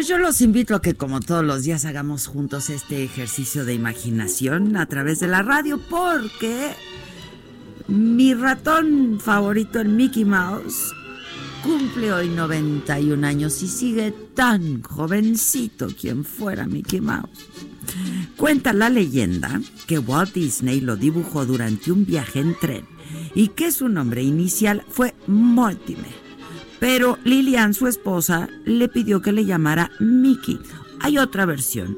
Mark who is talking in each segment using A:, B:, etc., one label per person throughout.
A: Pues yo los invito a que como todos los días hagamos juntos este ejercicio de imaginación a través de la radio porque mi ratón favorito, el Mickey Mouse, cumple hoy 91 años y sigue tan jovencito quien fuera Mickey Mouse. Cuenta la leyenda que Walt Disney lo dibujó durante un viaje en tren y que su nombre inicial fue Mortimer. Pero Lilian, su esposa, le pidió que le llamara Mickey. Hay otra versión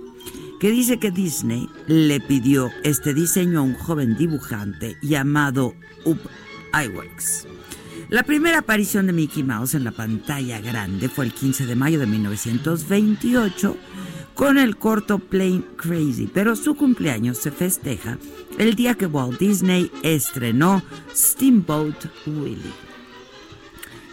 A: que dice que Disney le pidió este diseño a un joven dibujante llamado Up Iwerks. La primera aparición de Mickey Mouse en la pantalla grande fue el 15 de mayo de 1928 con el corto Plain Crazy, pero su cumpleaños se festeja el día que Walt Disney estrenó Steamboat Willie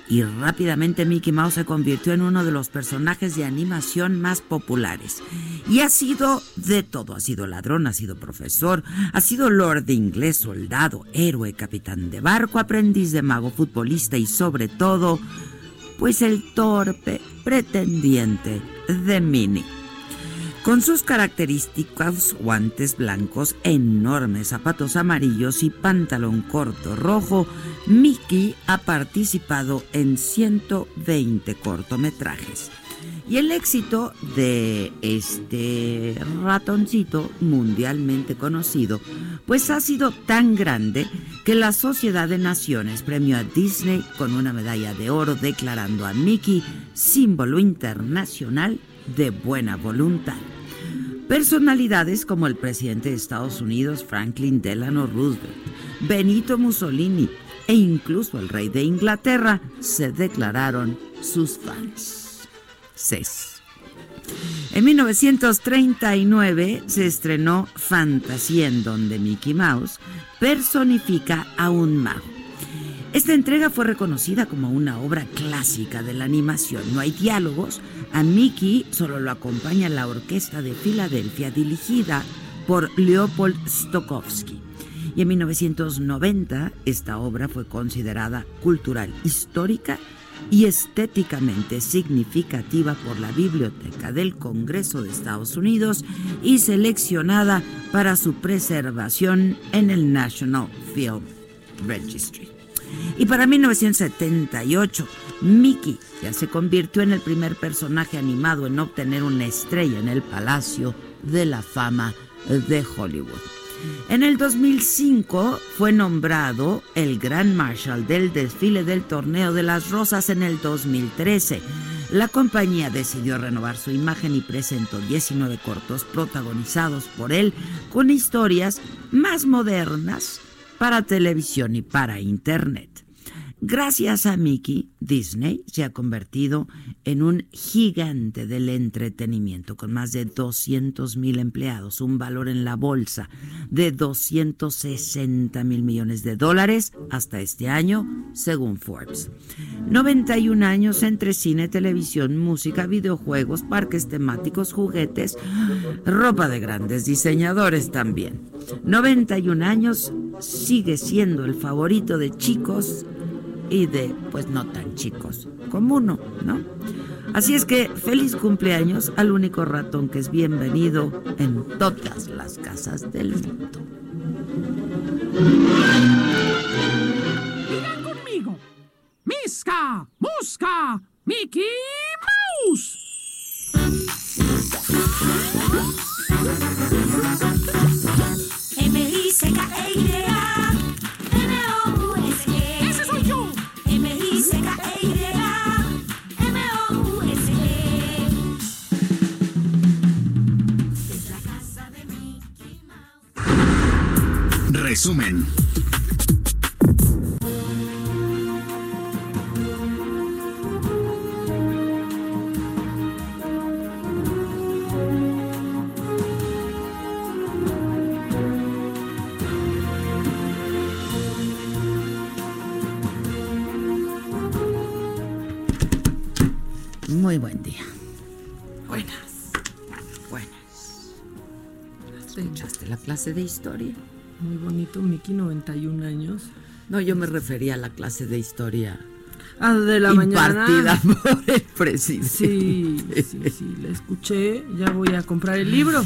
A: y rápidamente Mickey Mouse se convirtió en uno de los personajes de animación más populares. Y ha sido de todo, ha sido ladrón, ha sido profesor, ha sido lord de inglés, soldado, héroe, capitán de barco, aprendiz de mago, futbolista y sobre todo, pues el torpe pretendiente de Minnie. Con sus característicos guantes blancos, enormes zapatos amarillos y pantalón corto rojo, Mickey ha participado en 120 cortometrajes. Y el éxito de este ratoncito mundialmente conocido, pues ha sido tan grande que la Sociedad de Naciones premió a Disney con una medalla de oro declarando a Mickey símbolo internacional de buena voluntad. Personalidades como el presidente de Estados Unidos Franklin Delano Roosevelt, Benito Mussolini e incluso el rey de Inglaterra se declararon sus fans. En 1939 se estrenó Fantasía en donde Mickey Mouse personifica a un mago. Esta entrega fue reconocida como una obra clásica de la animación. No hay diálogos. A Mickey solo lo acompaña la Orquesta de Filadelfia dirigida por Leopold Stokowski. Y en 1990 esta obra fue considerada cultural, histórica y estéticamente significativa por la Biblioteca del Congreso de Estados Unidos y seleccionada para su preservación en el National Film Registry. Y para 1978, Mickey ya se convirtió en el primer personaje animado en obtener una estrella en el Palacio de la Fama de Hollywood. En el 2005 fue nombrado el Gran Marshal del desfile del Torneo de las Rosas en el 2013. La compañía decidió renovar su imagen y presentó 19 cortos protagonizados por él con historias más modernas para televisión y para internet. Gracias a Mickey, Disney se ha convertido en un gigante del entretenimiento con más de 200 mil empleados, un valor en la bolsa de 260 mil millones de dólares hasta este año, según Forbes. 91 años entre cine, televisión, música, videojuegos, parques temáticos, juguetes, ropa de grandes diseñadores también. 91 años sigue siendo el favorito de chicos y de pues no tan chicos como uno, ¿no? Así es que feliz cumpleaños al único ratón que es bienvenido en todas las casas del mundo.
B: Digan conmigo. Misca, Musca, Mickey Mouse.
C: M-I-C-K-E-Y
D: Resumen.
A: Muy buen día. Buenas. Buenas. ¿Escuchaste la clase de historia?
E: Muy bonito, Miki, 91 años.
A: No, yo me refería a la clase de historia
E: Ah, de la
A: impartida
E: mañana.
A: por el presidente.
E: Sí, sí, sí, la escuché. Ya voy a comprar el libro.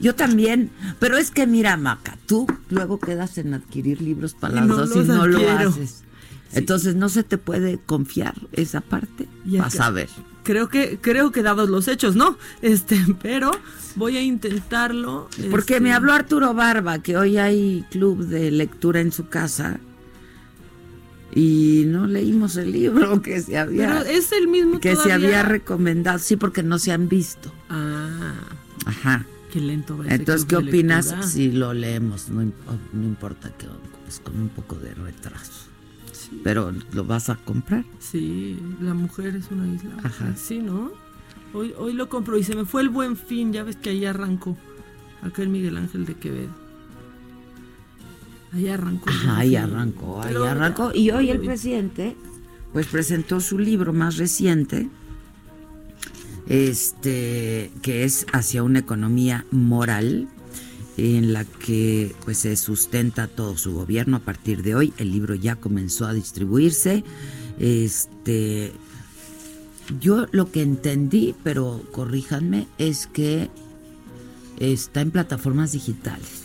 A: Yo también, pero es que mira, Maca, tú luego quedas en adquirir libros para las
E: no
A: dos y no lo haces. Entonces no se te puede confiar esa parte.
E: Y
A: Vas
E: acá-
A: a ver.
E: Creo que, creo que dados los hechos, ¿no? Este, pero voy a intentarlo.
A: Porque
E: este,
A: me habló Arturo Barba que hoy hay club de lectura en su casa y no leímos el libro que se había
E: Pero es el mismo
A: que se había recomendado, sí, porque no se han visto.
E: Ah,
A: Ajá.
E: qué lento va
A: Entonces, ¿qué opinas
E: lectura.
A: si lo leemos? No, imp- no importa que pues, con un poco de retraso. Pero lo vas a comprar.
E: Sí, la mujer es una isla.
A: Ajá.
E: Sí, ¿no? Hoy, hoy lo compro y se me fue el buen fin. Ya ves que ahí arrancó. Acá el Miguel Ángel de Quevedo. Ahí arrancó.
A: Ajá, ahí arrancó, ahí
E: Pero
A: arrancó.
E: ya,
A: Y hoy el presidente, pues presentó su libro más reciente, este, que es hacia una economía moral, en la que pues se sustenta todo su gobierno a partir de hoy. El libro ya comenzó a distribuirse. Este, yo lo que entendí, pero corríjanme, es que está en plataformas digitales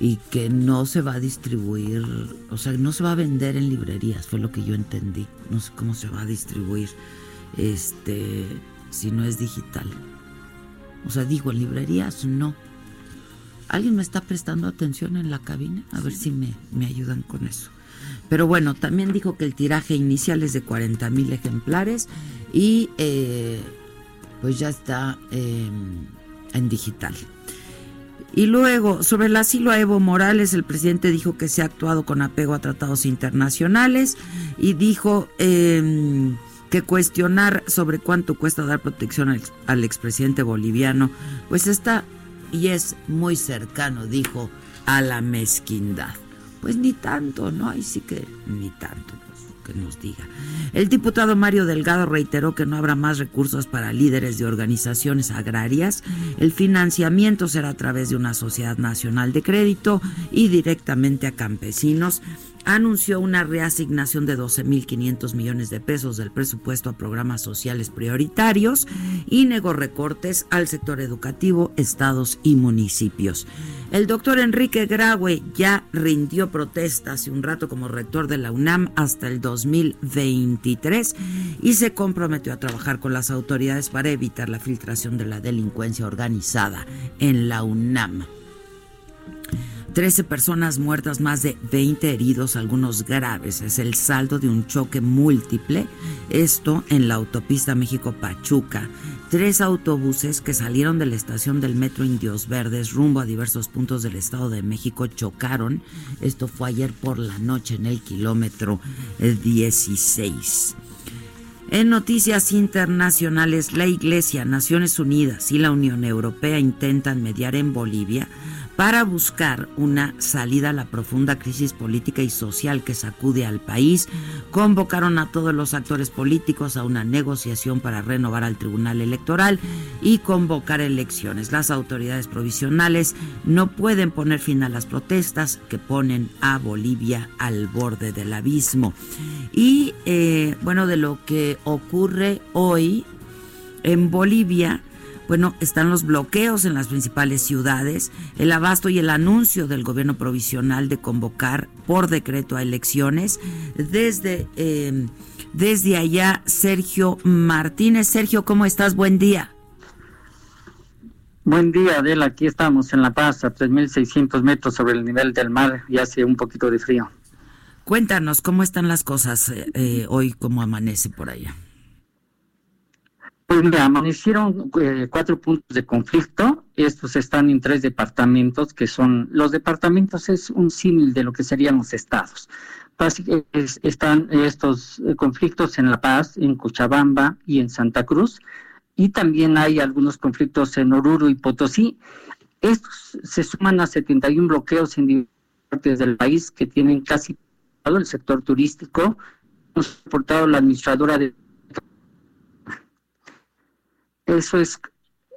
A: y que no se va a distribuir, o sea, no se va a vender en librerías, fue lo que yo entendí. No sé cómo se va a distribuir este si no es digital. O sea, digo, en librerías no. ¿Alguien me está prestando atención en la cabina? A ver si me, me ayudan con eso. Pero bueno, también dijo que el tiraje inicial es de 40 mil ejemplares y eh, pues ya está eh, en digital. Y luego, sobre el asilo a Evo Morales, el presidente dijo que se ha actuado con apego a tratados internacionales y dijo eh, que cuestionar sobre cuánto cuesta dar protección al, al expresidente boliviano, pues está y es muy cercano, dijo, a la mezquindad. Pues ni tanto, ¿no? Ahí sí que ni tanto, pues que nos diga. El diputado Mario Delgado reiteró que no habrá más recursos para líderes de organizaciones agrarias. El financiamiento será a través de una sociedad nacional de crédito y directamente a campesinos. Anunció una reasignación de 12.500 millones de pesos del presupuesto a programas sociales prioritarios y negó recortes al sector educativo, estados y municipios. El doctor Enrique Graue ya rindió protesta hace un rato como rector de la UNAM hasta el 2023 y se comprometió a trabajar con las autoridades para evitar la filtración de la delincuencia organizada en la UNAM. 13 personas muertas, más de 20 heridos, algunos graves. Es el saldo de un choque múltiple. Esto en la autopista México-Pachuca. Tres autobuses que salieron de la estación del metro Indios Verdes rumbo a diversos puntos del Estado de México chocaron. Esto fue ayer por la noche en el kilómetro eh, 16. En noticias internacionales, la Iglesia, Naciones Unidas y la Unión Europea intentan mediar en Bolivia para buscar una salida a la profunda crisis política y social que sacude al país. Convocaron a todos los actores políticos a una negociación para renovar al Tribunal Electoral y convocar elecciones. Las autoridades provisionales no pueden poner fin a las protestas que ponen a Bolivia al borde del abismo. Y eh, bueno, de lo que ocurre hoy en Bolivia, bueno, están los bloqueos en las principales ciudades, el abasto y el anuncio del gobierno provisional de convocar por decreto a elecciones. Desde, eh, desde allá, Sergio Martínez. Sergio, ¿cómo estás? Buen día.
F: Buen día, Adela. Aquí estamos en La Paz, a 3.600 metros sobre el nivel del mar y hace un poquito de frío.
A: Cuéntanos, ¿cómo están las cosas eh, eh, hoy? ¿Cómo amanece por allá?
F: Pues mira, amanecieron eh, cuatro puntos de conflicto. Estos están en tres departamentos, que son, los departamentos es un símil de lo que serían los estados. Es- están estos conflictos en La Paz, en Cochabamba y en Santa Cruz. Y también hay algunos conflictos en Oruro y Potosí. Estos se suman a 71 bloqueos en partes del país que tienen casi todo el sector turístico. Hemos reportado la administradora de eso es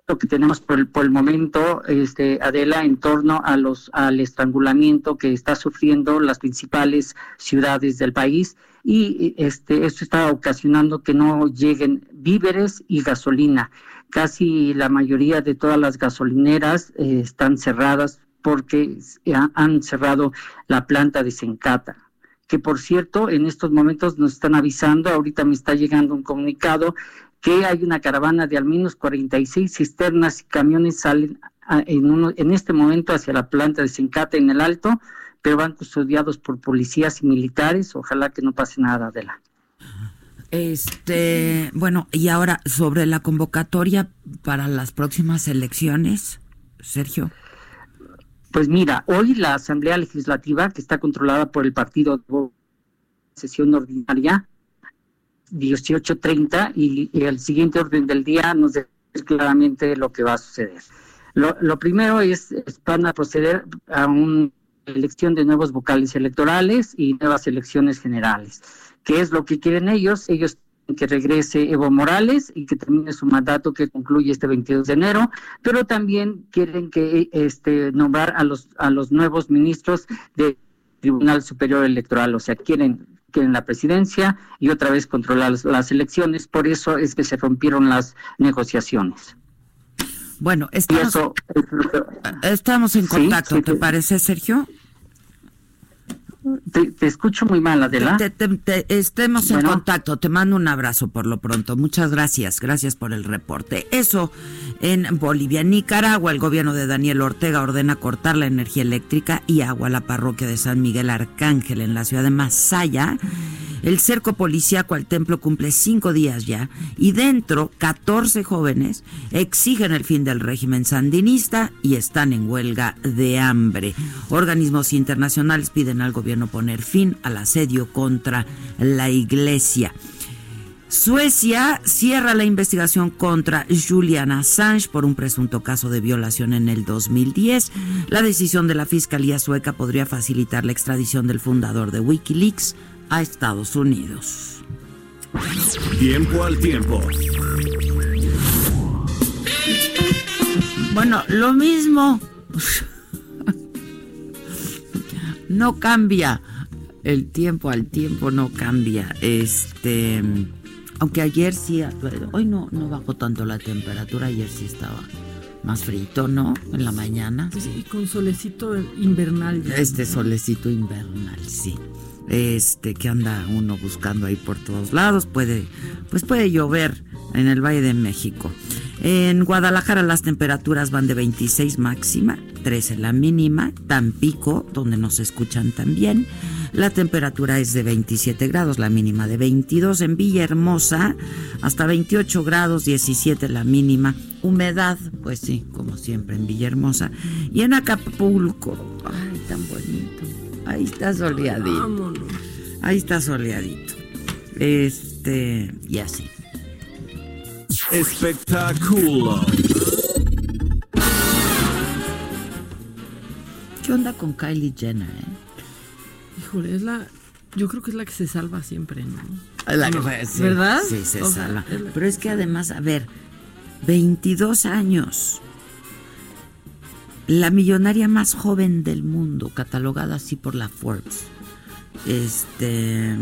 F: lo que tenemos por el, por el momento, este, Adela, en torno a los, al estrangulamiento que está sufriendo las principales ciudades del país y este, esto está ocasionando que no lleguen víveres y gasolina. Casi la mayoría de todas las gasolineras eh, están cerradas porque ha- han cerrado la planta de Sencata que por cierto en estos momentos nos están avisando, ahorita me está llegando un comunicado que hay una caravana de al menos 46 cisternas y camiones salen a- en, uno- en este momento hacia la planta de Sencata en el Alto, pero van custodiados por policías y militares. Ojalá que no pase nada de la.
A: Este, bueno, y ahora sobre la convocatoria para las próximas elecciones, Sergio.
F: Pues mira, hoy la Asamblea Legislativa, que está controlada por el partido de sesión ordinaria, 18.30, y, y el siguiente orden del día nos dice claramente lo que va a suceder. Lo, lo primero es, es van a proceder a una elección de nuevos vocales electorales y nuevas elecciones generales. ¿Qué es lo que quieren ellos? Ellos quieren que regrese Evo Morales y que termine su mandato que concluye este 22 de enero, pero también quieren que este nombrar a los a los nuevos ministros del Tribunal Superior Electoral, o sea, quieren quieren la presidencia y otra vez controlar las, las elecciones, por eso es que se rompieron las negociaciones.
A: Bueno, estamos,
F: eso que-
A: en contacto,
F: sí,
A: ¿te parece, Sergio?
F: Te, te escucho muy mal, Adela.
A: Te- te- te- estemos en contacto. Te mando un abrazo por lo pronto. Muchas gracias. Gracias por el reporte. Eso en Bolivia. Nicaragua, el gobierno de Daniel Ortega ordena cortar la energía eléctrica y agua a la parroquia de San Miguel Arcángel en la ciudad de Masaya. El cerco policíaco al templo cumple cinco días ya y dentro 14 jóvenes exigen el fin del régimen sandinista y están en huelga de hambre. Organismos internacionales piden al gobierno poner fin al asedio contra la iglesia. Suecia cierra la investigación contra Julian Assange por un presunto caso de violación en el 2010. La decisión de la Fiscalía sueca podría facilitar la extradición del fundador de Wikileaks a Estados Unidos.
D: Tiempo al tiempo.
A: Bueno, lo mismo. No cambia. El tiempo al tiempo no cambia. Este. Aunque ayer sí. Hoy no, no bajó tanto la temperatura. Ayer sí estaba más frito, ¿no? En la mañana.
E: Sí, con solecito invernal ya.
A: Este solecito invernal, sí. Este que anda uno buscando ahí por todos lados, puede, pues puede llover en el Valle de México. En Guadalajara las temperaturas van de 26 máxima, 13 la mínima. Tampico, donde nos escuchan también, la temperatura es de 27 grados, la mínima de 22. En Villahermosa, hasta 28 grados, 17 la mínima. Humedad, pues sí, como siempre en Villahermosa. Y en Acapulco, ay, tan bonito. Ahí está soleadito. Ahí está soleadito. Este, y así.
D: Espectáculo.
A: ¿Qué onda con Kylie Jenner, eh?
E: Híjole, es la. Yo creo que es la que se salva siempre, ¿no?
A: La que
E: No,
A: fue- sí,
E: ¿Verdad?
A: Sí, se
E: O sea,
A: salva.
E: es
A: Pero es que además, a ver, 22 años. La millonaria más joven del mundo, catalogada así por la Forbes. Este.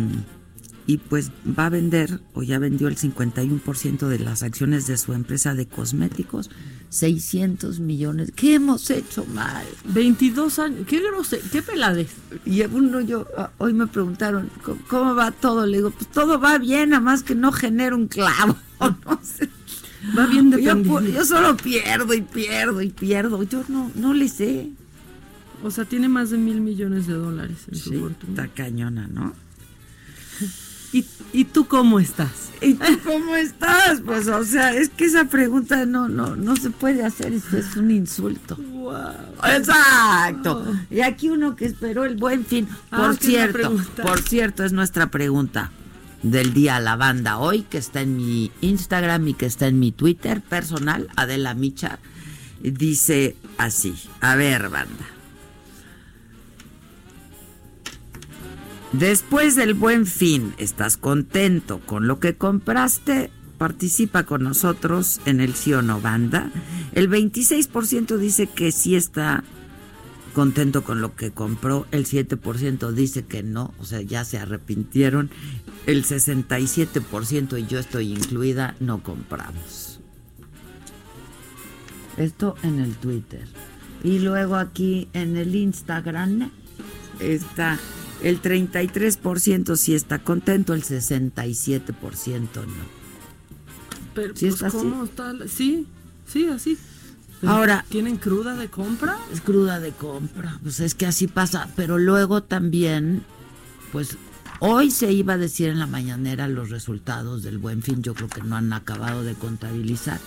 A: Y pues va a vender, o ya vendió el 51% de las acciones de su empresa de cosméticos. 600 millones. ¿Qué hemos hecho mal?
E: 22 años. Qué grosero, qué peladez.
A: Y uno yo, ah, hoy me preguntaron, ¿cómo, va todo? Le digo, pues todo va bien, nada más que no genera un clavo. No sé.
E: Va bien
A: Yo,
E: dependiendo.
A: pu- yo solo pierdo y pierdo y pierdo. Yo no, no le sé.
E: O sea, tiene más de mil millones de dólares en su
A: Sí,
E: fortuna.
A: está cañona, ¿no?
E: ¿Y, ¿Y tú cómo estás?
A: ¿Y tú cómo estás? Pues, o sea, es que esa pregunta no, no, no se puede hacer, esto es un insulto. Exacto. Y aquí uno que esperó el buen fin.
E: Ah,
A: Por
E: es
A: cierto, por cierto, es nuestra pregunta del día a la banda hoy, que está en mi Instagram y que está en mi Twitter personal, Adela Micha. Dice así, a ver, banda. Después del buen fin, ¿estás contento con lo que compraste? Participa con nosotros en el sí o no banda. El 26% dice que sí está contento con lo que compró, el 7% dice que no, o sea, ya se arrepintieron, el 67% y yo estoy incluida, no compramos. Esto en el Twitter. Y luego aquí en el Instagram está el 33% sí está contento, el 67% no.
E: Pero,
A: Sí
E: pues,
A: está así.
E: ¿cómo está? la- Sí, sí, así. Pero,
A: Ahora-
E: ¿Tienen cruda de compra?
A: Es cruda de compra, pues es que así pasa, pero luego también, pues hoy se iba a decir en la mañanera los resultados del buen fin, yo creo que no han acabado de contabilizar.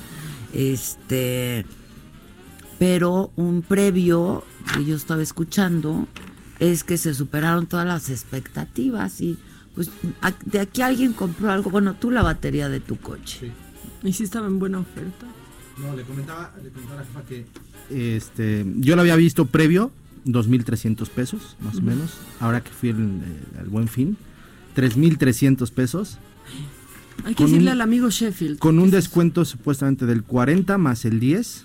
A: Este, pero un previo que yo estaba escuchando es que se superaron todas las expectativas y pues a- de aquí alguien compró algo, bueno, tú la batería de tu coche.
E: ¿Y si estaba en buena oferta?
G: No, le comentaba, le comentaba a la jefa que este, yo lo había visto previo, 2.300 pesos, más o menos. Ahora que fui el, eh, al buen fin, 3.300 pesos.
E: Hay que decirle
G: un-
E: al amigo Sheffield.
G: Con un descuento supuestamente del 40 más el 10.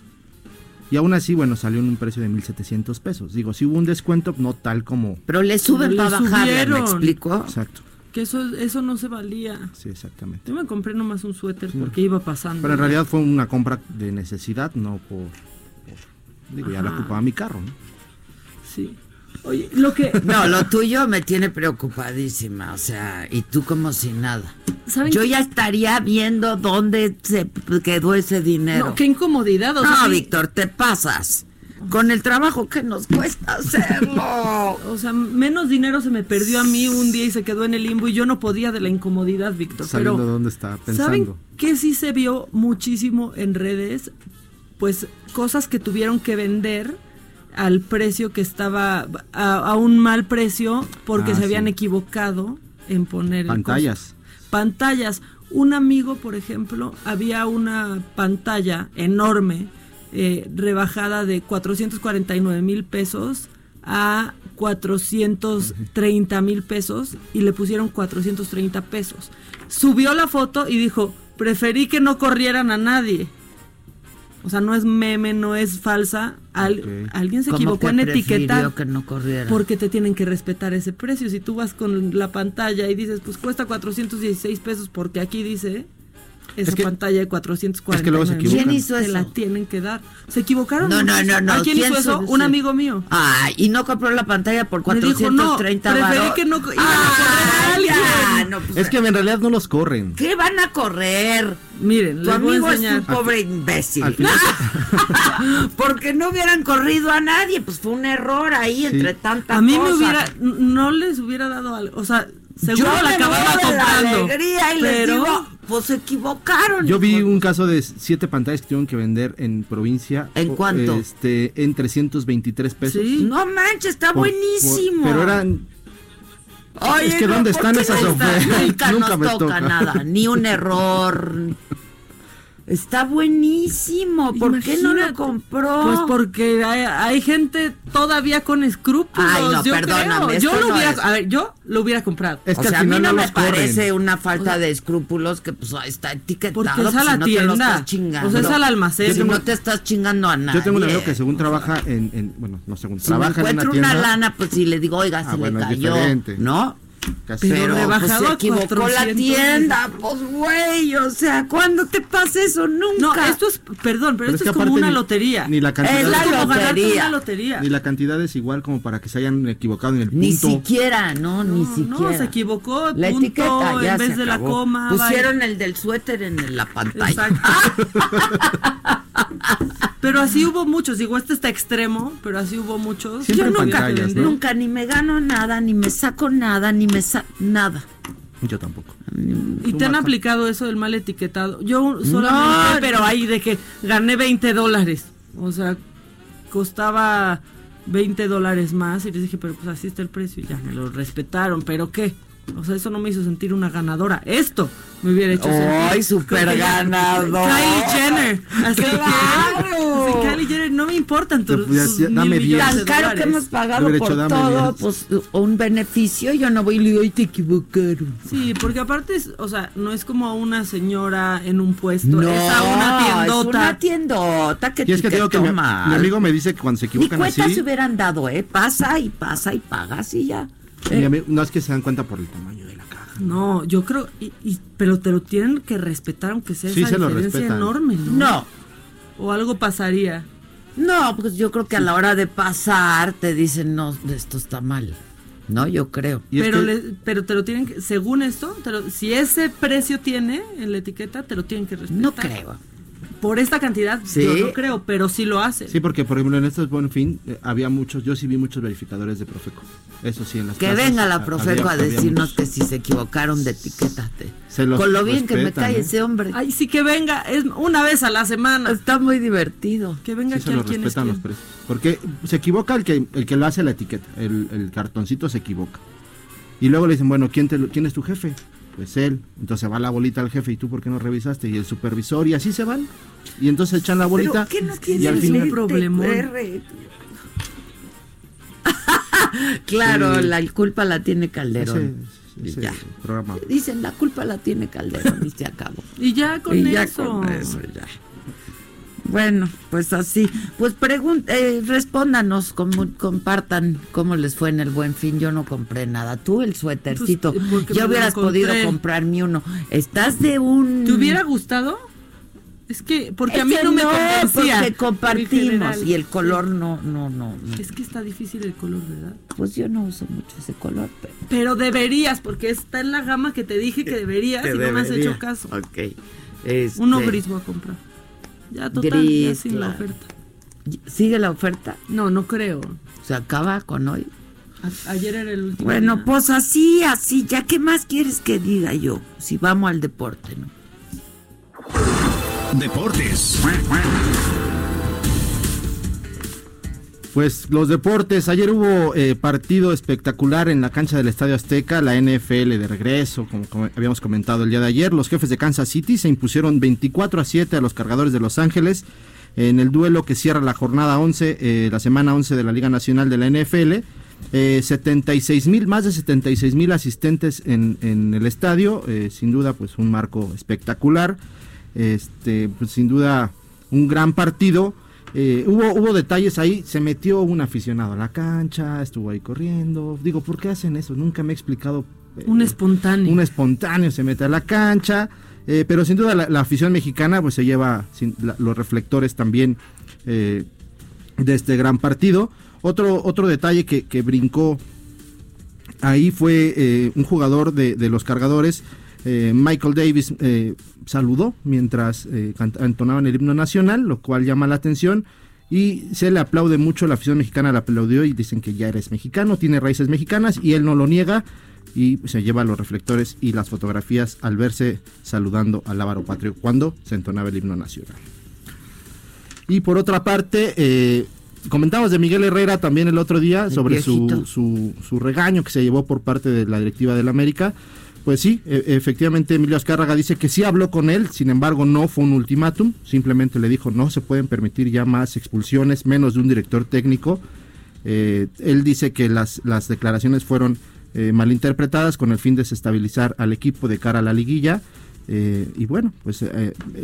G: Y aún así, bueno, salió en un precio de 1.700 pesos. Digo, si hubo un descuento, no tal como...
A: Pero le suben para bajarle, ¿me explico?
G: Exacto,
E: Que eso, eso no se valía.
G: sí, exactamente.
E: Yo me compré nomás un suéter
G: Sí.
E: porque iba pasando.
G: Pero en realidad fue una compra de necesidad, no por... por- digo, ya la
E: Ajá.
G: ocupaba mi carro, ¿no?
E: Sí. Oye, lo que...
A: No, lo tuyo me tiene preocupadísima, o sea, y tú como si nada.
E: ¿Saben
A: Yo
E: qué?
A: ya estaría viendo dónde se quedó ese dinero.
E: No, qué incomodidad. O
A: No,
E: sea, sí-
A: Víctor, te pasas. Con el trabajo que nos cuesta hacerlo.
E: O sea, menos dinero se me perdió a mí un día y se quedó en el limbo y yo no podía de la incomodidad, Víctor.
G: Sabiendo
E: Pero,
G: dónde está
E: ¿saben
G: pensando.
E: qué sí se vio muchísimo en redes? Pues cosas que tuvieron que vender al precio que estaba a, a un mal precio porque
G: Ah,
E: se habían
G: sí.
E: equivocado en poner
G: Pantallas.
E: Pantallas. Un amigo, por ejemplo, había una pantalla enorme eh, rebajada de 449 mil pesos a 430 mil pesos y le pusieron 430 pesos. Subió la foto y dijo, preferí que no corrieran a nadie. O sea, no es meme, no es falsa. Al-. Alguien se
A: ¿Cómo
E: equivocó
A: que
E: en etiquetar.
A: que no corriera?
E: Porque te tienen que respetar ese precio. Si tú vas con la pantalla y dices, pues cuesta 416 pesos porque aquí dice esa
G: Es que-
E: pantalla de 440.
G: es que luego se equivocan.
A: ¿Quién hizo eso?
E: la tienen que dar. Se equivocaron.
A: No, no, no, no.
E: ¿A quién, hizo eso? Un amigo mío.
A: Ay, y no compró la pantalla por
E: Me dijo, no,
A: 430
E: preferí que no iban a correr a
A: Ay, ya, no, pues,
G: Es que en realidad no los corren.
A: ¿Qué van a correr?
E: Miren,
A: Tu
E: les voy a
A: amigo es un pobre imbécil.
G: Al final-
A: Porque no hubieran corrido a nadie, pues fue un error ahí entre tanta
E: A mí me hubiera, no les hubiera dado algo. O sea, seguro
A: Yo
E: la acababa
A: la
E: comprando.
A: alegría y les
E: pero
A: digo, pues se equivocaron.
G: Yo vi un caso de siete pantallas que tuvieron que vender en provincia.
A: ¿En cuánto?
G: Este, en 323 pesos.
E: Sí.
A: No manches, está
G: Por-
A: buenísimo.
G: por- pero eran.
A: Oye,
G: es que
A: no,
G: ¿dónde
A: ¿por
G: están esas
A: no está?
G: ofertas?
A: Nunca,
G: Nunca
A: nos
G: me
A: toca,
G: toca.
A: nada, ni un error. Está buenísimo. ¿Por qué no lo compró?
E: Pues porque hay, hay gente todavía con escrúpulos.
A: Ay, no,
E: yo
A: perdóname,
E: creo. Yo lo
A: no
E: hubiera,
A: es.
E: a ver, yo lo hubiera comprado.
G: Es
A: o
G: que
A: sea,
G: al
A: a mí no,
G: no
A: me
G: corren.
A: parece una falta de escrúpulos que pues está etiquetado.
E: Porque es a
A: pues,
E: la
A: si no te lo
E: tienda.
A: estás chingando.
E: O sea, es al almacén.
A: Si no te estás chingando a nadie.
G: Yo tengo un amigo que según trabaja en, en- bueno, no según,
A: Si me
G: trabaja en una
A: encuentro
G: tienda.
A: una lana, pues si le digo, oiga,
G: Ah,
A: se
G: bueno,
A: le cayó. ¿no? Pero, pues,
E: rebajado
A: se
E: a
A: equivocó la
E: 400.
A: tienda, pues güey, o sea, ¿cuándo te pasa eso? Nunca.
E: No, esto es, perdón, pero,
G: Pero es
E: esto
G: que
E: es como una
G: ni-
E: lotería.
G: ni la cantidad
A: Es la
E: como ganarte
A: lotería.
E: una lotería.
G: Ni la cantidad es igual como para que se hayan equivocado en el punto.
A: Ni siquiera, no, ni siquiera.
E: no, se equivocó,
A: La
E: punto,
A: etiqueta ya
E: en vez
A: se
E: de la coma.
A: Pusieron el del suéter en la pantalla.
E: Exacto. pero así hubo muchos, digo, este está extremo, pero así hubo muchos.
G: Siempre
A: Yo nunca, nunca ni me gano nada, ni me saco nada, ni me sa nada.
G: Yo tampoco.
E: ¿Y te han aplicado eso del mal etiquetado? Yo solamente,
A: No,
E: pero ahí de que gané 20 dólares. O sea, costaba 20 dólares más y les dije, pero pues así está el precio y ya me lo respetaron. ¿Pero qué? O sea, eso no me hizo sentir una ganadora. Esto me hubiera hecho sentir.
A: ¡Ay, súper
E: que
A: ganador!
E: Kylie Jenner. Así que,
A: ¡Claro!
E: así, Kylie Jenner, no me importan tus,
G: Pues ya-
E: tus
G: ya
E: mil
G: dame
E: millones
G: diez.
A: Tan caro que hemos pagado por
G: dame
A: todo,
G: diez.
A: pues un beneficio, yo no voy y le digo, "Ay, te equivocaron.
E: Sí, porque aparte, es, o sea, no es como una señora en un puesto,
A: No,
E: es a una tiendota.
A: Es una tiendota que
G: Y es que te digo que mi,
A: toma.
G: mi amigo me dice que cuando se
A: Ni
G: equivocan
A: cuenta
G: así,
A: se hubieran dado, ¿eh? Pasa y pasa y pagas y ya.
G: Mi
A: Eh,
G: amigo- no es que se dan cuenta por el tamaño de la caja.
E: No, yo creo, y, y- pero te lo tienen que respetar aunque sea
G: Sí,
E: esa
G: se lo
E: diferencia enorme, ¿no?
A: No,
E: O algo pasaría.
A: no, pues yo creo que a la hora de pasar te dicen, no, esto está mal. No, yo creo.
G: Es
E: Pero,
G: que-
E: le- pero te lo tienen que, según esto, te lo- si ese precio tiene en la etiqueta, te lo tienen que respetar.
A: No creo.
E: Por esta cantidad,
A: Sí.
E: yo no creo, pero sí lo hacen.
G: Sí, porque por ejemplo en estos buen fin eh, había muchos, yo sí vi muchos verificadores de Profeco. Eso sí, en las
A: Que
G: plazas,
A: venga la Profeco
G: había-
A: a decirnos
G: muchos.
A: que si se equivocaron de etiquétate.
G: Se los
A: Con lo bien que me
G: respetan,
A: cae
G: ¿eh?
A: ese hombre.
E: Ay, sí que venga, es una vez a la semana.
A: Está muy divertido.
E: Que venga
G: Sí,
E: aquí
G: se
E: al
G: los
E: quién es
G: respetan los precios. Porque se equivoca el que, el que lo hace la etiqueta, el, el cartoncito se equivoca. Y luego le dicen, bueno, ¿quién, te, lo- ¿quién es tu jefe? Pues él. Entonces va la bolita al jefe y tú, ¿por qué no revisaste? Y el supervisor y así se van. Y entonces echan la bolita.
A: ¿Pero qué no
G: y
A: tiene
G: al final?
A: R? claro,
G: Sí.
A: la culpa la tiene Calderón.
G: ese, ese
A: Ya.
G: programa.
A: Dicen, la culpa la tiene Calderón y se acabó.
E: Y ya con
A: y ya
E: eso.
A: con eso, ya. Bueno, pues así. Pues eh, respóndanos, como- compartan cómo les fue en el buen fin. Yo no compré nada. Tú el suétercito.
E: Pues,
A: ya hubieras podido comprarme uno. Estás de un...
E: ¿Te hubiera gustado? Es que, porque a mí no me convencía.
A: Porque compartimos y el color no, no, no, no.
E: Es que está difícil el color, ¿verdad?
A: Pues yo no uso mucho ese color, pero...
E: Pero deberías, porque está en la gama que te dije que deberías y no me has hecho caso.
A: Ok. Este,
E: Uno gris voy a comprar. Ya total, ya
A: Gris,
E: sin la oferta.
A: ¿Sigue la oferta?
E: No, no creo.
A: ¿Se acaba con hoy?
E: A- ayer era el último.
A: Bueno,
E: día.
A: pues así, así. ¿Ya qué más quieres que diga yo? Si vamos al deporte, ¿no?
D: Deportes.
G: Pues los deportes, ayer hubo eh, partido espectacular en la cancha del Estadio Azteca, la NFL de regreso, como, habíamos comentado el día de ayer, los jefes de Kansas City se impusieron 24 a 7 a los cargadores de Los Ángeles en el duelo que cierra la jornada 11, eh, la semana 11 de la Liga Nacional de la NFL. Eh, 76 mil, más de 76 mil asistentes en, en el estadio, eh, sin duda pues un marco espectacular, este, pues sin duda un gran partido. Eh, hubo, hubo detalles ahí, se metió un aficionado a la cancha, estuvo ahí corriendo. Digo, ¿por qué hacen eso? Nunca me he explicado. eh,
E: Un espontáneo.
G: un espontáneo se mete a la cancha, eh, pero sin duda la, la afición mexicana pues se lleva sin- la- los reflectores también de este gran partido. Otro, otro detalle que, que brincó ahí fue un jugador de, de los cargadores, eh, Michael Davis, eh, saludó mientras eh, entonaban el himno nacional, lo cual llama la atención. Y se le aplaude mucho, la afición mexicana le aplaudió y dicen que ya eres mexicano, tiene raíces mexicanas y él no lo niega y se lleva los reflectores y las fotografías al verse saludando al Ávaro Patrio cuando se entonaba el himno nacional. Y por otra parte, eh, comentamos de Miguel Herrera también el otro día
A: El
G: sobre su, su, su regaño que se llevó por parte de la directiva del América. Pues sí, e- efectivamente Emilio Azcárraga dice que sí habló con él, sin embargo no fue un ultimátum, simplemente le dijo no se pueden permitir ya más expulsiones, menos de un director técnico. Eh, él dice que las, las declaraciones fueron eh, malinterpretadas con el fin de desestabilizar al equipo de cara a la liguilla. Eh, y bueno, pues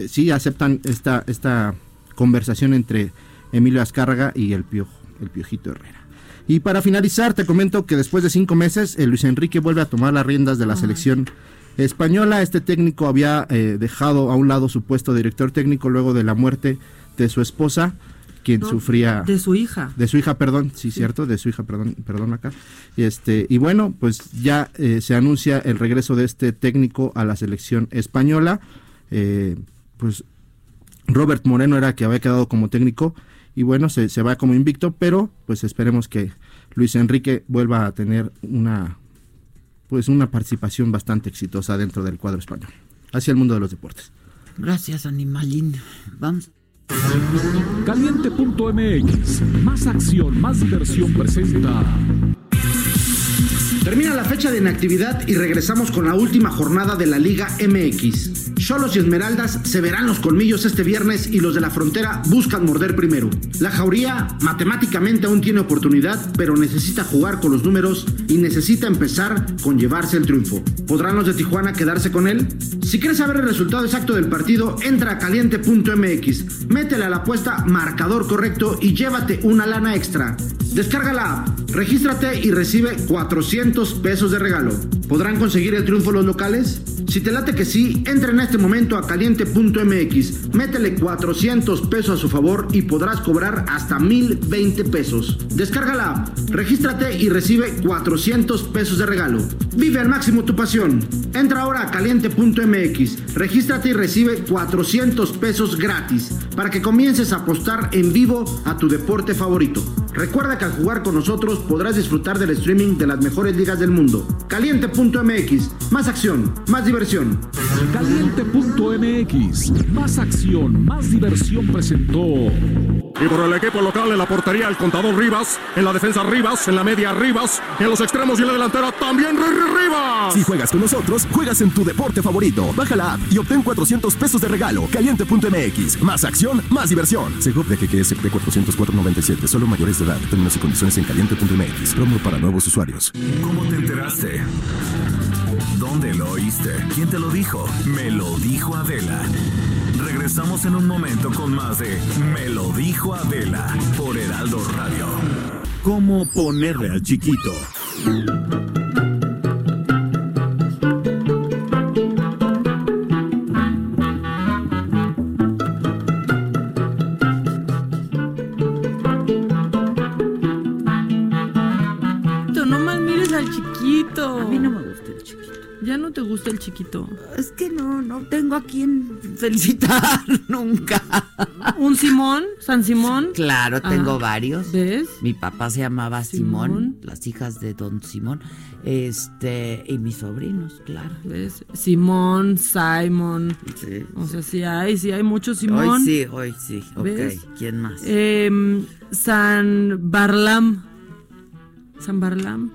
G: sí aceptan esta, esta conversación entre Emilio Azcárraga y el Piojo, el Piojito Herrera. Y para finalizar, te comento que después de cinco meses, eh, Luis Enrique vuelve a tomar las riendas de la selección española. Este técnico había eh, dejado a un lado su puesto de director técnico luego de la muerte de su esposa, quien
E: No,
G: sufría
E: De su hija.
G: de su hija, perdón, sí, cierto, de su hija, perdón, perdón acá. Y este, y bueno, pues ya eh, se anuncia el regreso de este técnico a la selección española. Eh, pues Robert Moreno era que había quedado como técnico y bueno, se, se va como invicto, pero pues esperemos que Luis Enrique vuelva a tener una pues una participación bastante exitosa dentro del cuadro español. Hacia el mundo de los deportes.
A: Gracias, animalín. Vamos.
B: Caliente.mx. Más acción, más diversión presenta.
H: Termina la fecha de inactividad y regresamos con la última jornada de la Liga MX. Cholos y Esmeraldas se verán los colmillos este viernes y los de la frontera buscan morder primero. La Jauría matemáticamente aún tiene oportunidad, pero necesita jugar con los números y necesita empezar con llevarse el triunfo. ¿Podrán los de Tijuana quedarse con él? Si quieres saber el resultado exacto del partido, entra a caliente.mx, métele a la apuesta marcador correcto y llévate una lana extra. Descarga la app, regístrate y recibe 400 pesos de regalo. ¿Podrán conseguir el triunfo los locales? Si te late que sí, entra en este momento a caliente.mx, métele 400 pesos a su favor y podrás cobrar hasta 1020 pesos. Descarga la app, regístrate y recibe 400 pesos de regalo. Vive al máximo tu pasión. Entra ahora a caliente.mx, regístrate y recibe 400 pesos gratis para que comiences a apostar en vivo a tu deporte favorito. Recuerda que al jugar con nosotros podrás disfrutar del streaming de las mejores ligas del mundo. Caliente.mx, más acción, más diversión.
B: Caliente.mx. Más acción, más diversión presentó.
I: Y por el equipo local en la portería el contador Rivas, en la defensa Rivas, en la media Rivas, en los extremos y en la delantera también Rivas.
J: Si juegas con nosotros, juegas en tu deporte favorito. Baja la app y obtén 400 pesos de regalo. Caliente.mx. Más acción, más diversión. Segov de GGSP 404.97. Solo mayores de edad. Términos y condiciones en caliente.mx. Promo para nuevos usuarios.
D: ¿Cómo te enteraste? ¿Dónde lo oíste? ¿Quién te lo dijo? Me lo dijo Adela. Regresamos en un momento con más de Me lo dijo Adela por Heraldo Radio.
K: ¿Cómo ponerle al chiquito?
E: Te gusta el chiquito.
A: Es que no, no tengo a quien felicitar nunca.
E: ¿Un Simón? ¿San Simón?
A: Claro, tengo
E: Ah,
A: varios.
E: ¿Ves?
A: Mi papá se llamaba Simón,
E: Simón.
A: las hijas de Don Simón, este, y mis sobrinos, claro.
E: ¿Ves? Simón, Simon.
A: Sí.
E: O sea, sí hay, sí hay muchos Simón.
A: Hoy sí, hoy sí. Ok,
E: ¿Ves?
A: ¿quién más?
E: Em, San Barlam. San Barlam.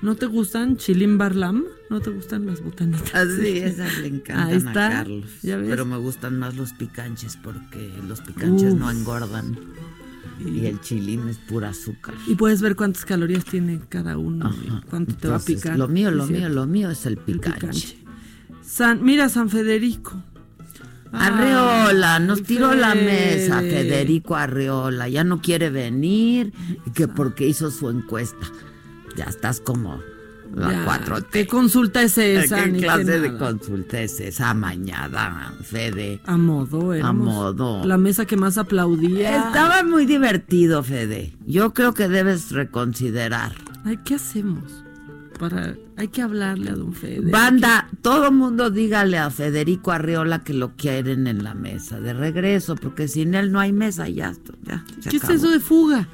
E: ¿No te gustan Chilín Barlam? ¿No te gustan las botanitas?
A: Ah, sí, esas le encantan
E: Ahí está.
A: a Carlos.
E: ¿Ya ves?
A: Pero me gustan más los picanches porque los picanches
E: Uf.
A: no engordan. Y el chilín es pura azúcar.
E: Y puedes ver cuántas calorías tiene cada uno,
A: Ajá.
E: cuánto te va a picar.
A: Lo mío, lo
E: Sí,
A: mío, lo mío es el
E: El
A: picanche.
E: San, mira, San Federico.
A: Arreola, nos tiró la mesa, Federico Arreola, ya no quiere venir, y que porque hizo su encuesta. Ya estás como la
E: Ya,
A: 4T.
E: ¿Qué consulta es esa?
A: ¿Qué clase de consulta es esa mañada, Fede?
E: A modo, éramos
A: modo.
E: La mesa que más aplaudía.
A: Estaba muy divertido, Fede. Yo creo que debes reconsiderar.
E: Ay, ¿qué hacemos? Para, hay que hablarle a don Fede.
A: Banda, todo mundo dígale a Federico Arriola que lo quieren en la mesa de regreso, porque sin él no hay mesa, ya, ya se
E: ¿Qué es
A: acabó.
E: eso de fuga?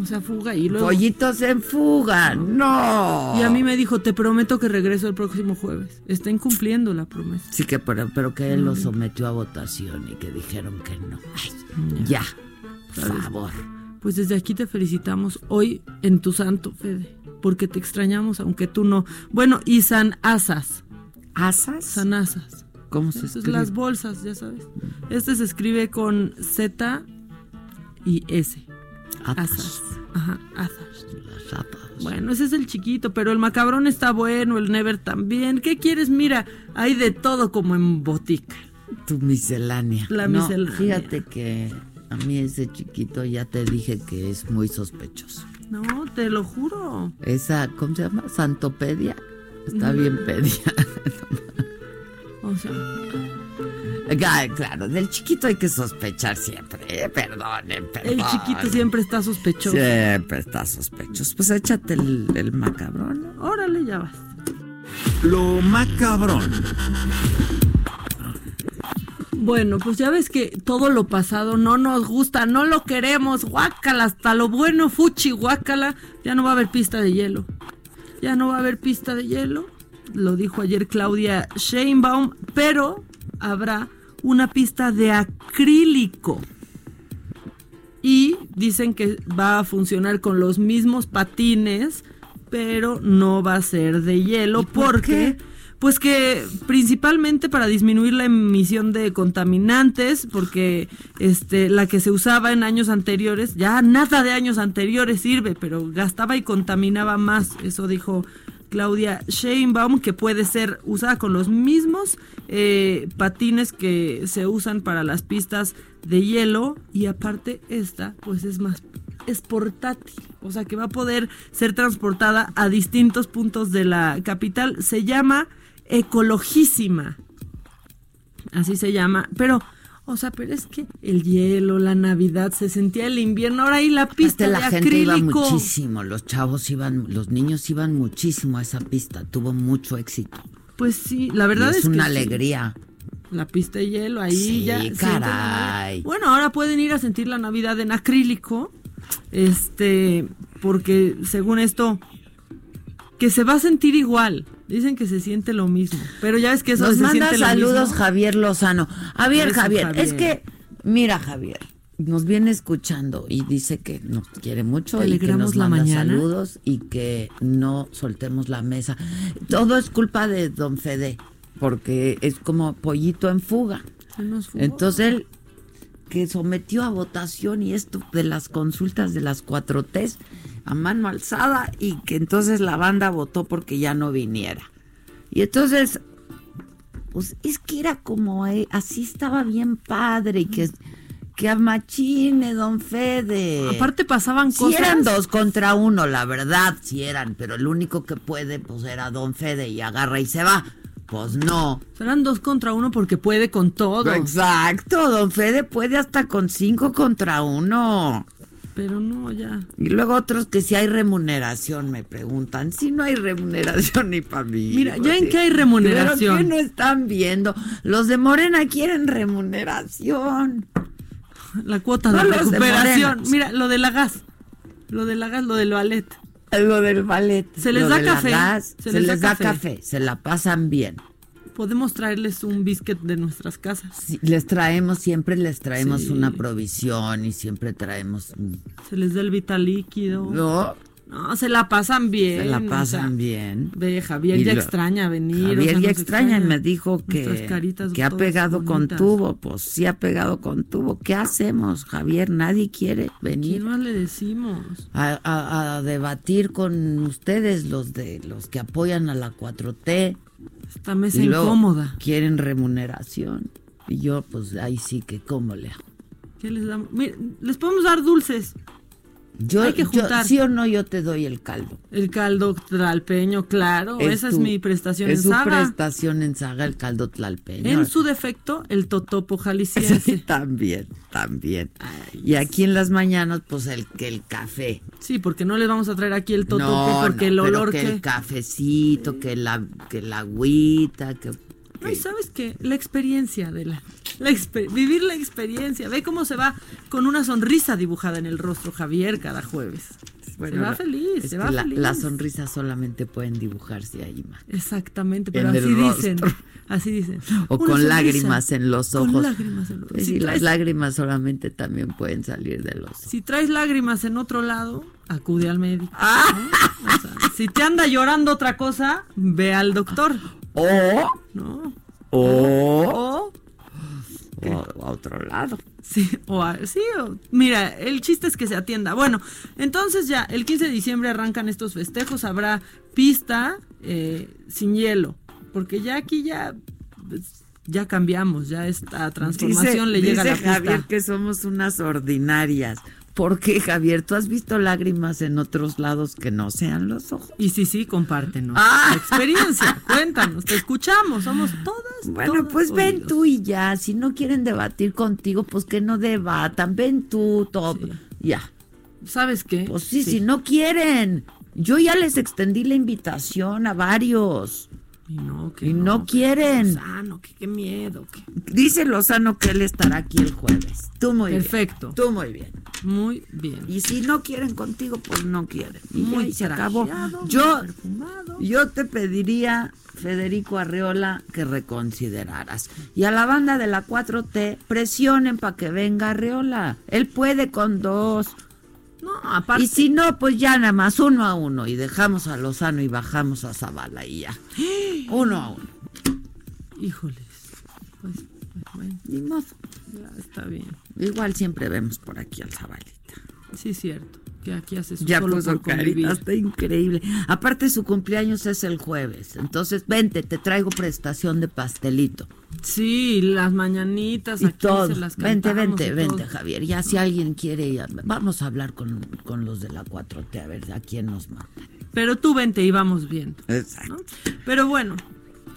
E: O sea, fuga y luego...
A: Pollitos en fuga, no.
E: Y a mí me dijo, te prometo que regreso el próximo jueves. Está incumpliendo la promesa.
A: Sí, que pero, pero que él lo
E: Mm.
A: sometió a votación y que dijeron que no. Ay, ya, por
E: ¿Sabes?
A: favor.
E: Pues desde aquí te felicitamos hoy en tu santo, Fede. porque te extrañamos aunque tú no. Bueno, y San Asas.
A: ¿Asas?
E: San Asas.
A: ¿Cómo se escribe?
E: las bolsas, ya sabes. Este se escribe con Z y S. Asas. Ajá, Asas. Bueno, ese es el chiquito, pero el macabrón está bueno, el Never también. ¿Qué quieres? Mira, hay de todo como en botica.
A: Tu miscelánea.
E: La
A: No,
E: miscelánea.
A: Fíjate que a mí ese chiquito ya te dije que es muy sospechoso.
E: No, te lo juro.
A: Esa, ¿cómo se llama? Santopedia. Está
E: Mm.
A: bien pedia.
E: O sea,
A: Claro, del chiquito hay que sospechar siempre. eh, Perdonen,
E: el chiquito siempre está sospechoso.
A: Siempre está sospechoso. Pues échate el, el macabrón.
E: Órale, ya vas.
K: Lo macabrón.
E: Bueno, pues ya ves que todo lo pasado no nos gusta, no lo queremos, guácala, hasta lo bueno, fuchi, guácala, ya no va a haber pista de hielo. Ya no va a haber pista de hielo, lo dijo ayer Claudia Sheinbaum, pero habrá una pista de acrílico. Y dicen que va a funcionar con los mismos patines, pero no va a ser de hielo
A: por
E: porque
A: qué?
E: pues que principalmente para disminuir la emisión de contaminantes, porque este la que se usaba en años anteriores, ya nada de años anteriores sirve, pero gastaba y contaminaba más, eso dijo Claudia Sheinbaum, que puede ser usada con los mismos eh, patines que se usan para las pistas de hielo. Y aparte esta pues es más es portátil, o sea que va a poder ser transportada a distintos puntos de la capital. Se llama Ecologísima, así se llama, pero, o sea, pero es que el hielo, la Navidad, se sentía el invierno, ahora ahí la pista
A: Aparte, la
E: de
A: gente iba
E: acrílico.
A: muchísimo, los chavos iban, los niños iban muchísimo a esa pista, tuvo mucho éxito.
E: Pues sí, la verdad es,
A: es una
E: que sí.
A: alegría.
E: La pista de hielo, ahí
A: Sí,
E: ya.
A: caray.
E: Bueno, ahora pueden ir a sentir la Navidad en acrílico. Este, porque según esto, que se va a sentir igual. Dicen que se siente lo mismo. Pero ya ves que eso
A: Nos
E: se
A: manda
E: siente lo
A: saludos
E: mismo.
A: Javier Lozano. Javier, Javier,
E: Javier.
A: es que, mira, Javier, nos viene escuchando y dice que nos quiere mucho
E: ¿Te
A: y que nos
E: la
A: manda
E: mañana?
A: saludos y que no soltemos la mesa. Todo es culpa de don Fede, porque es como pollito en fuga. Entonces él que sometió a votación y esto de las consultas de las cuatro T a mano alzada y que entonces la banda votó porque ya no viniera. Y entonces, pues es que era como, eh, así estaba bien padre y que, que amachine, don Fede.
E: Aparte pasaban
A: Si
E: cosas.
A: eran dos contra uno, la verdad, si eran, pero el único que puede, pues era don Fede y agarra y se va. Pues no.
E: Serán dos contra uno porque puede con todo.
A: Exacto, don Fede puede hasta con cinco contra uno.
E: Pero no, ya.
A: Y luego otros que si hay remuneración me preguntan. Si no hay remuneración ni para mí.
E: Mira, ¿ya en qué hay remuneración?
A: ¿Pero qué no están viendo? Los de Morena quieren remuneración.
E: La cuota
A: No,
E: de
A: de
E: recuperación.
A: Morena.
E: Mira, lo de la gas. Lo de la gas, lo del ballet.
A: Lo del ballet.
E: Se les
A: Lo
E: da
A: de
E: café.
A: gas,
E: Se
A: se,
E: les
A: les,
E: da
A: da
E: café.
A: café. Se la pasan bien.
E: Podemos traerles un biscuit de nuestras casas.
A: Sí, les traemos, siempre les traemos
E: Sí.
A: una provisión y siempre traemos...
E: Se les da el vital líquido.
A: No,
E: No, se la pasan bien.
A: se la
E: o sea,
A: pasan bien.
E: Ve, Javier
A: Y
E: ya
A: lo-
E: extraña venir. o
A: Javier
E: sea,
A: ya
E: nos
A: extraña y me dijo que, que ha pegado con
E: bonitas.
A: tubo. Pues sí ha pegado con tubo. ¿Qué hacemos, Javier? Nadie quiere venir
E: ¿Quién más le decimos?
A: a, a- a debatir con ustedes, los de los que apoyan a la 4T.
E: Esta mesa
A: y
E: incómoda.
A: quieren remuneración. Y yo, pues ahí sí que, ¿cómo le hago?
E: ¿Qué les damos? Mira, les podemos dar dulces.
A: Yo,
E: Hay que
A: yo-
E: juntar.
A: sí o no, yo te doy el caldo.
E: El caldo tlalpeño, claro. Esa es mi prestación
A: es
E: en
A: su
E: saga.
A: prestación en saga, el caldo tlalpeño.
E: En su defecto, el totopo
A: Sí,
E: jalisciense.
A: también, también. y aquí en las mañanas, pues el que el café.
E: Sí, porque no les vamos a traer aquí el totopo
A: No,
E: porque
A: no,
E: el
A: pero
E: olor
A: que,
E: que...
A: el cafecito, que la que la agüita, que
E: Ay, ¿sabes qué? La experiencia de la... la exper- vivir la experiencia. Ve cómo se va con una sonrisa dibujada en el rostro Javier cada jueves.
A: Bueno,
E: se va feliz, se
A: que
E: va
A: la,
E: feliz.
A: las sonrisas solamente pueden dibujarse ahí, ma.
E: Exactamente, pero
A: En
E: así dicen. Así dicen.
A: O con
E: sonrisa.
A: lágrimas en los ojos.
E: Con lágrimas en los
A: Pues
E: si,
A: sí, las
E: traes,
A: lágrimas solamente también pueden salir de los
E: si traes lágrimas en otro lado, acude al médico.
A: Ah.
E: ¿no? O sea, si te anda llorando otra cosa, ve al doctor.
A: O,
E: ¿No?
A: o,
E: O,
A: o a otro lado.
E: Sí, o a- sí, o- mira, el chiste es que se atienda. Bueno, entonces ya, el 15 de diciembre arrancan estos festejos, habrá pista eh, sin hielo, porque ya aquí ya, pues, ya cambiamos, ya esta transformación le llega a la pista.
A: Javier que somos unas ordinarias. ¿Por qué, Javier? ¿Tú has visto lágrimas en otros lados que no sean los ojos?
E: Y sí, sí, compártenos
A: Ah.
E: la experiencia, cuéntanos, te escuchamos, somos todas.
A: Bueno,
E: todas
A: pues ven tú y ya. Si no quieren debatir contigo, pues que no debatan. Ven tú, todo.
E: Sí.
A: Ya.
E: ¿Sabes qué?
A: Pues sí, si no quieren. Yo ya les extendí la invitación a varios.
E: Y no, que
A: Y no quieren.
E: Lozano, que qué miedo. que-
A: Dice Lozano que él estará aquí el jueves. Tú muy
E: Perfecto.
A: bien. Tú muy bien.
E: Muy bien.
A: Y si no quieren contigo, pues no quieren. Y ya,
E: Muy
A: y se acabó. Yo, yo te pediría, Federico Arreola, que reconsideraras. Y a la banda de la 4T, presionen para que venga Arreola. Él puede con dos.
E: No, aparte.
A: Y si no, pues ya nada más uno a uno. Y dejamos a Lozano y bajamos a Zavala y ya. Uno a uno.
E: Híjoles. Pues, pues, bueno,
A: Ni modo.
E: ya está bien.
A: Igual siempre vemos por aquí al Zabalita.
E: Sí, cierto. Que aquí haces
A: Ya
E: solo
A: puso carita, está increíble. Aparte su cumpleaños es el jueves, entonces vente, te traigo prestación de pastelito
E: Sí, las mañanitas
A: y
E: aquí
A: todo.
E: se las
A: Vente, vente, vente. Javier. Ya si alguien quiere, ya- vamos a hablar con, con los de la 4T a ver a quién nos manda.
E: Pero tú vente y vamos viendo.
A: Exacto.
E: ¿no? Pero bueno,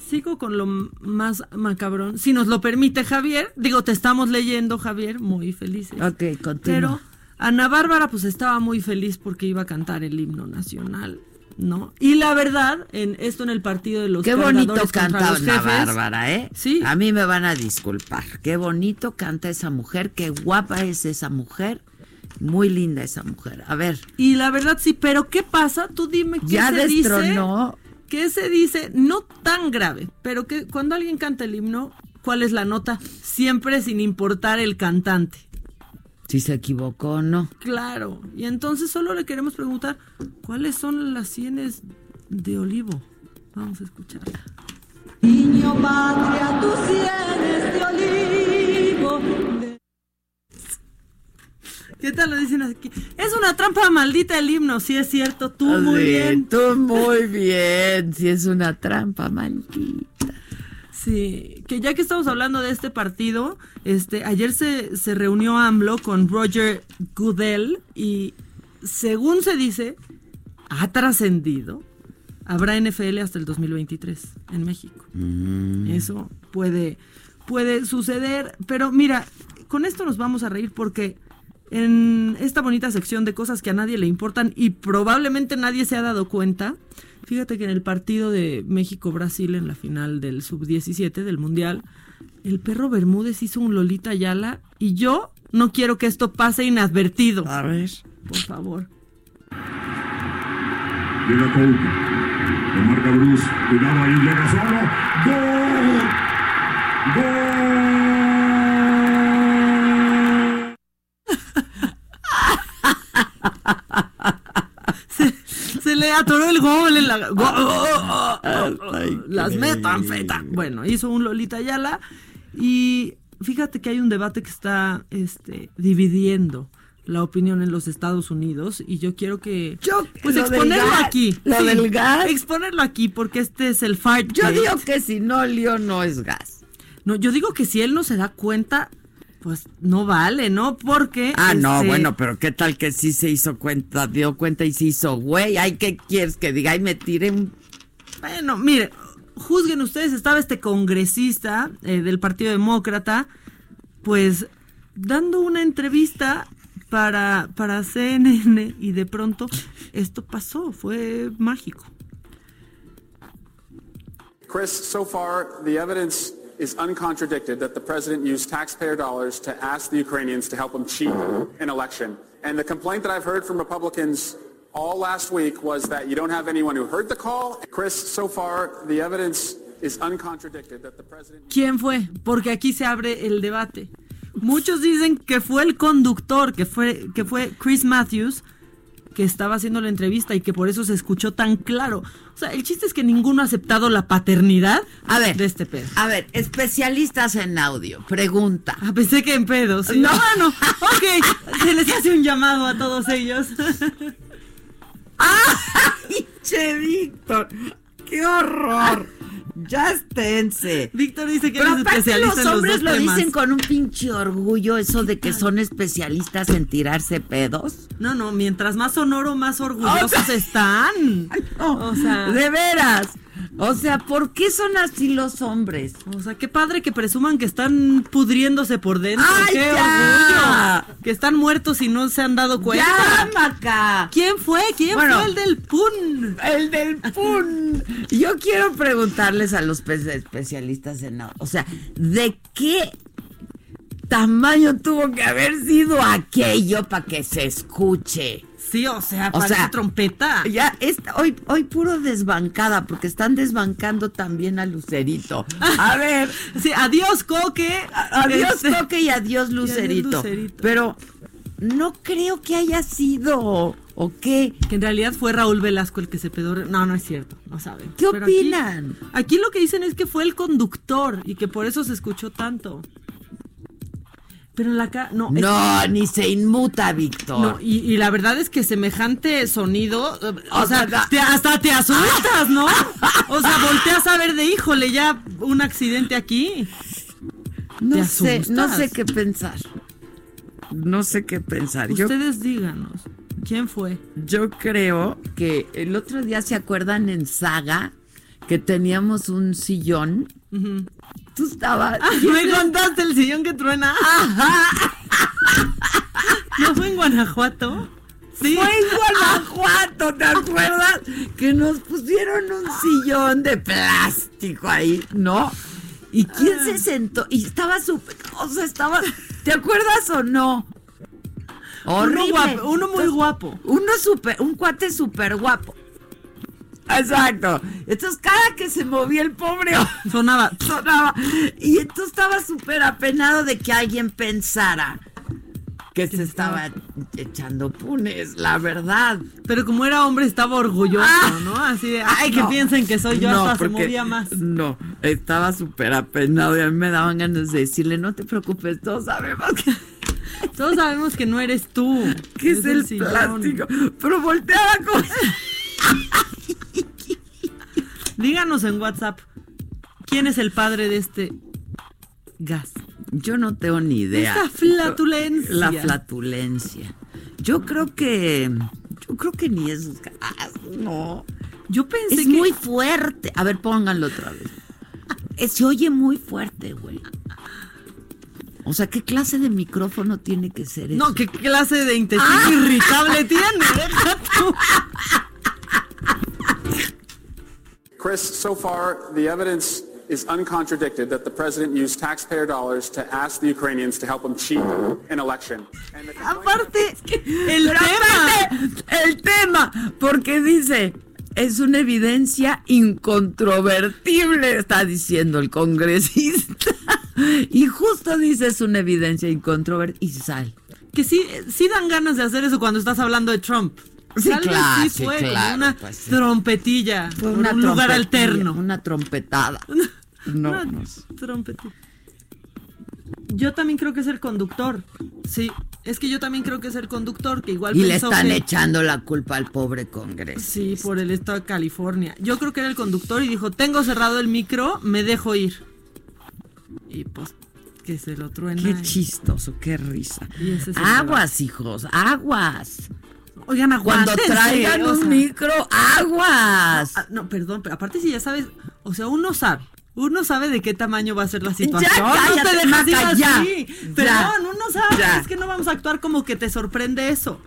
E: sigo con lo más macabrón. Si nos lo permite Javier, digo, te estamos leyendo, Javier, muy felices.
A: Ok, continúa.
E: Pero Ana Bárbara pues estaba muy feliz porque iba a cantar el himno nacional, ¿no? Y la verdad, en esto en el partido de los
A: Qué bonito canta Ana Bárbara, ¿eh?
E: Sí.
A: A mí me van a disculpar. Qué bonito canta esa mujer, qué guapa es esa mujer. Muy linda esa mujer. A ver,
E: Y la verdad sí, pero ¿qué pasa? Tú dime qué
A: ya
E: se dice.
A: destronó.
E: ¿Qué se dice? No tan grave, pero que cuando alguien canta el himno, ¿cuál es la nota? Siempre sin importar el cantante.
A: Si se equivocó o no.
E: Claro. Y entonces solo le queremos preguntar, ¿cuáles son las sienes de olivo? Vamos a escucharla.
C: Niño patria, tus sienes de olivo.
E: ¿Qué tal lo dicen aquí? Es una trampa maldita el himno, sí es cierto, tú muy
A: Sí,
E: bien.
A: Tú muy bien. Si es una trampa, maldita.
E: Sí, que ya que estamos hablando de este partido, este, ayer se, se reunió AMLO con Roger Goodell y según se dice, ha trascendido, habrá NFL hasta el 2023 en México. Eso puede, puede suceder, pero mira, con esto nos vamos a reír porque en esta bonita sección de cosas que a nadie le importan y probablemente nadie se ha dado cuenta, fíjate que en el partido de México-Brasil en la final del sub-17 del Mundial, el perro Bermúdez hizo un Lolita Ayala y yo no quiero que esto pase inadvertido.
A: A ver.
E: Por favor.
I: Llega Couto. Lo marca Bruce. Cuidado ahí, llega solo. ¡Gol! ¡Gol!
E: Le atoró el gol en la... go- Las metanfeta. Bueno, hizo un Lolita Ayala y fíjate que hay un debate que está este, dividiendo la opinión en los Estados Unidos y yo quiero que
A: Yo-
E: pues exponerlo
A: gas,
E: aquí
A: lo del gas.
E: exponerlo aquí porque este es el fight
A: Yo digo que si no olió, no es gas.
E: no yo digo que si él no se da cuenta pues no vale no porque
A: Ah, no,
E: este,
A: bueno, pero qué tal que sí se hizo cuenta, dio cuenta y se hizo, güey. Ay, ¿qué quieres que diga? Ay, me tiré un...
E: Bueno, mire, juzguen ustedes, estaba este congresista eh, del Partido Demócrata, pues dando una entrevista para, para CNN y de pronto esto pasó, fue mágico.
L: Chris, so far, the evidence is uncontradicted that the president used taxpayer dollars to ask the Ukrainians to help him cheat an election. And the complaint that I've heard from Republicans all last week was that you don't have anyone who heard the call. Chris, so far, the evidence is uncontradicted that the president.
E: ¿Quién fue? Porque aquí se abre el debate. Muchos dicen que fue el conductor, que fue, que fue Chris Matthews, que estaba haciendo la entrevista y que por eso se escuchó tan claro. O sea, el chiste es que ninguno ha aceptado la paternidad
A: A ver,
E: de este pedo.
A: a ver, especialistas en audio, pregunta.
E: Ah, pensé que en pedos. sí.
A: No.
E: Ah, no. Ok, se les hace un llamado a todos ellos.
A: ¡Ay, che, Víctor! ¡Qué horror! Ya esténse.
E: Víctor dice que
A: Pero
E: él es
A: aparte
E: especialista
A: los
E: en los
A: hombres
E: dos
A: lo
E: temas.
A: dicen con un pinche orgullo eso de que son especialistas en tirarse pedos.
E: No, no, mientras más sonoro, más orgullosos
A: O sea-
E: están.
A: No,
E: O sea,
A: de veras. O sea, ¿por qué son así los hombres?
E: O sea, qué padre que presuman que están pudriéndose por dentro.
A: ¡Ay,
E: ¡Qué
A: ya!
E: orgullo! Que están muertos y no se han dado cuenta.
A: ¡Ya, Maca!
E: ¿Quién fue? ¿Quién
A: Bueno,
E: fue el del PUN?
A: El del PUN. Yo quiero preguntarles a los pe- especialistas en o sea, ¿de qué tamaño tuvo que haber sido aquello para que se escuche?
E: Sí, o sea,
A: O sea,
E: trompeta.
A: Ya, esta- hoy, hoy puro desbancada, porque están desbancando también a Lucerito. A ver,
E: Sí, adiós, Coque.
A: adiós
E: Este,
A: Coque y adiós Lucerito.
E: Lucerito.
A: Pero no creo que haya sido, ¿o qué?
E: Que en realidad fue Raúl Velasco el que se pedó. No, no es cierto, no saben.
A: ¿Qué
E: Pero aquí-
A: opinan?
E: Aquí, lo que dicen es que fue el conductor y que por eso se escuchó tanto. Pero la ca no, es-
A: No, ni se inmuta, Víctor.
E: no, y, y la verdad es que semejante sonido, eh, o,
A: O
E: sea,
A: sea,
E: te- hasta te asustas, ¿no? O sea, volteas a ver de híjole, ya un accidente aquí.
A: No
E: ¿Te
A: sé, no sé qué pensar. No sé qué pensar. Yo,
E: Ustedes díganos, ¿quién fue?
A: yo creo que el otro día se acuerdan en Saga que teníamos un sillón. Tú estabas.
E: Ah, me contaste el sillón que truena. ¿No fue en Guanajuato? Sí.
A: Fue en Guanajuato, ¿te acuerdas? Que nos pusieron un sillón de plástico ahí, ¿no? ¿Y quién
E: Ah.
A: se sentó? Y estaba súper. O sea, estaba. ¿Te acuerdas o no? Horrible.
E: Uno, guapo, uno muy
A: Entonces,
E: guapo.
A: Uno súper, un cuate súper guapo. Exacto. Entonces, cada que se movía el pobre
E: Sonaba.
A: sonaba. Y entonces estaba súper apenado de que alguien pensara que se estaba echando punes, la verdad.
E: Pero como era hombre estaba orgulloso,
A: Ah.
E: ¿no? Así de, ay, que piensen que soy yo,
A: No,
E: hasta
A: porque-
E: se movía más.
A: No, estaba súper apenado y a mí me daban ganas de decirle, no te preocupes, todos sabemos que,
E: Todos sabemos que no eres tú.
A: que es, el
E: sillón.
A: plástico. Pero volteaba con...
E: Díganos en WhatsApp, ¿quién es el padre de este gas?
A: Yo no tengo ni idea.
E: Esta flatulencia.
A: La flatulencia. Yo creo que... Yo creo que ni es no.
E: Yo pensé
A: Es
E: que...
A: muy fuerte. A ver, pónganlo otra vez. Eh, Se oye muy fuerte, güey. O sea, ¿qué clase de micrófono tiene que ser eso?
E: No, ¿qué clase de intestino
A: Ah.
E: irritable tiene? Deja tú.
L: Chris, so far, the evidence is uncontradicted that the president used taxpayer dollars to ask the Ukrainians to help him cheat an election.
E: Aparte, el tema...
A: el tema, porque dice, es una evidencia incontrovertible, está diciendo el congresista. Y justo dice, es una evidencia incontrovertible y sale.
E: Que sí, sí dan ganas de hacer eso cuando estás hablando de Trump.
A: Sí,
E: Tal vez
A: claro,
E: sí fue
A: claro,
E: una
A: pues
E: trompetilla,
A: Fue una
E: un lugar alterno.
A: Una trompetada. No,
E: Una
A: no
E: trompetilla. Yo también creo que es el conductor. Sí, es que yo también creo que es el conductor, que igual
A: Y le están
E: que-
A: echando la culpa al pobre Congreso.
E: Sí, por el estado de California. Yo creo que era el conductor y dijo, tengo cerrado el micro, me dejo ir. Y pues, que se lo truena.
A: Qué chistoso, qué risa. Aguas, hijos, aguas.
E: Oigan,
A: Cuando traigan
E: o
A: un
E: sea.
A: micro, aguas.
E: Ah, no, perdón, pero aparte si ya sabes, o sea, uno sabe. Uno sabe de qué tamaño va a ser la
A: Ya,
E: situación. no
A: cállate,
E: te dejes ir
A: ya.
E: así.
A: Ya.
E: Perdón, uno sabe.
A: Ya.
E: Es que no vamos a actuar como que te sorprende eso.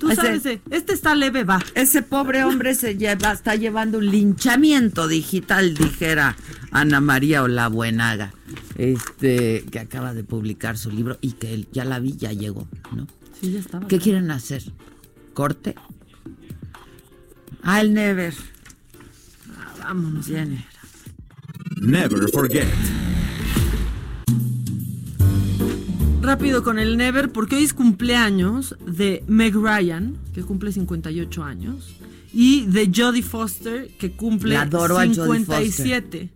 E: Tú
A: Ese-
E: sabes, eh, este está leve, va.
A: Ese pobre hombre se lleva, está llevando un linchamiento digital, dijera Ana María Olabuenaga, este, que acaba de publicar su libro y que él, ya la vi, ya llegó, ¿no?
E: Sí, ya estaba.
A: ¿Qué quieren hacer? ¿Corte? Ah, el Never.
E: Ah, vámonos.
K: Never forget.
E: Rápido con el Never, porque hoy es cumpleaños de Meg Ryan, que cumple 58 años, y de Jodie Foster, que cumple
A: La adoro a Jodie Foster.
E: 57.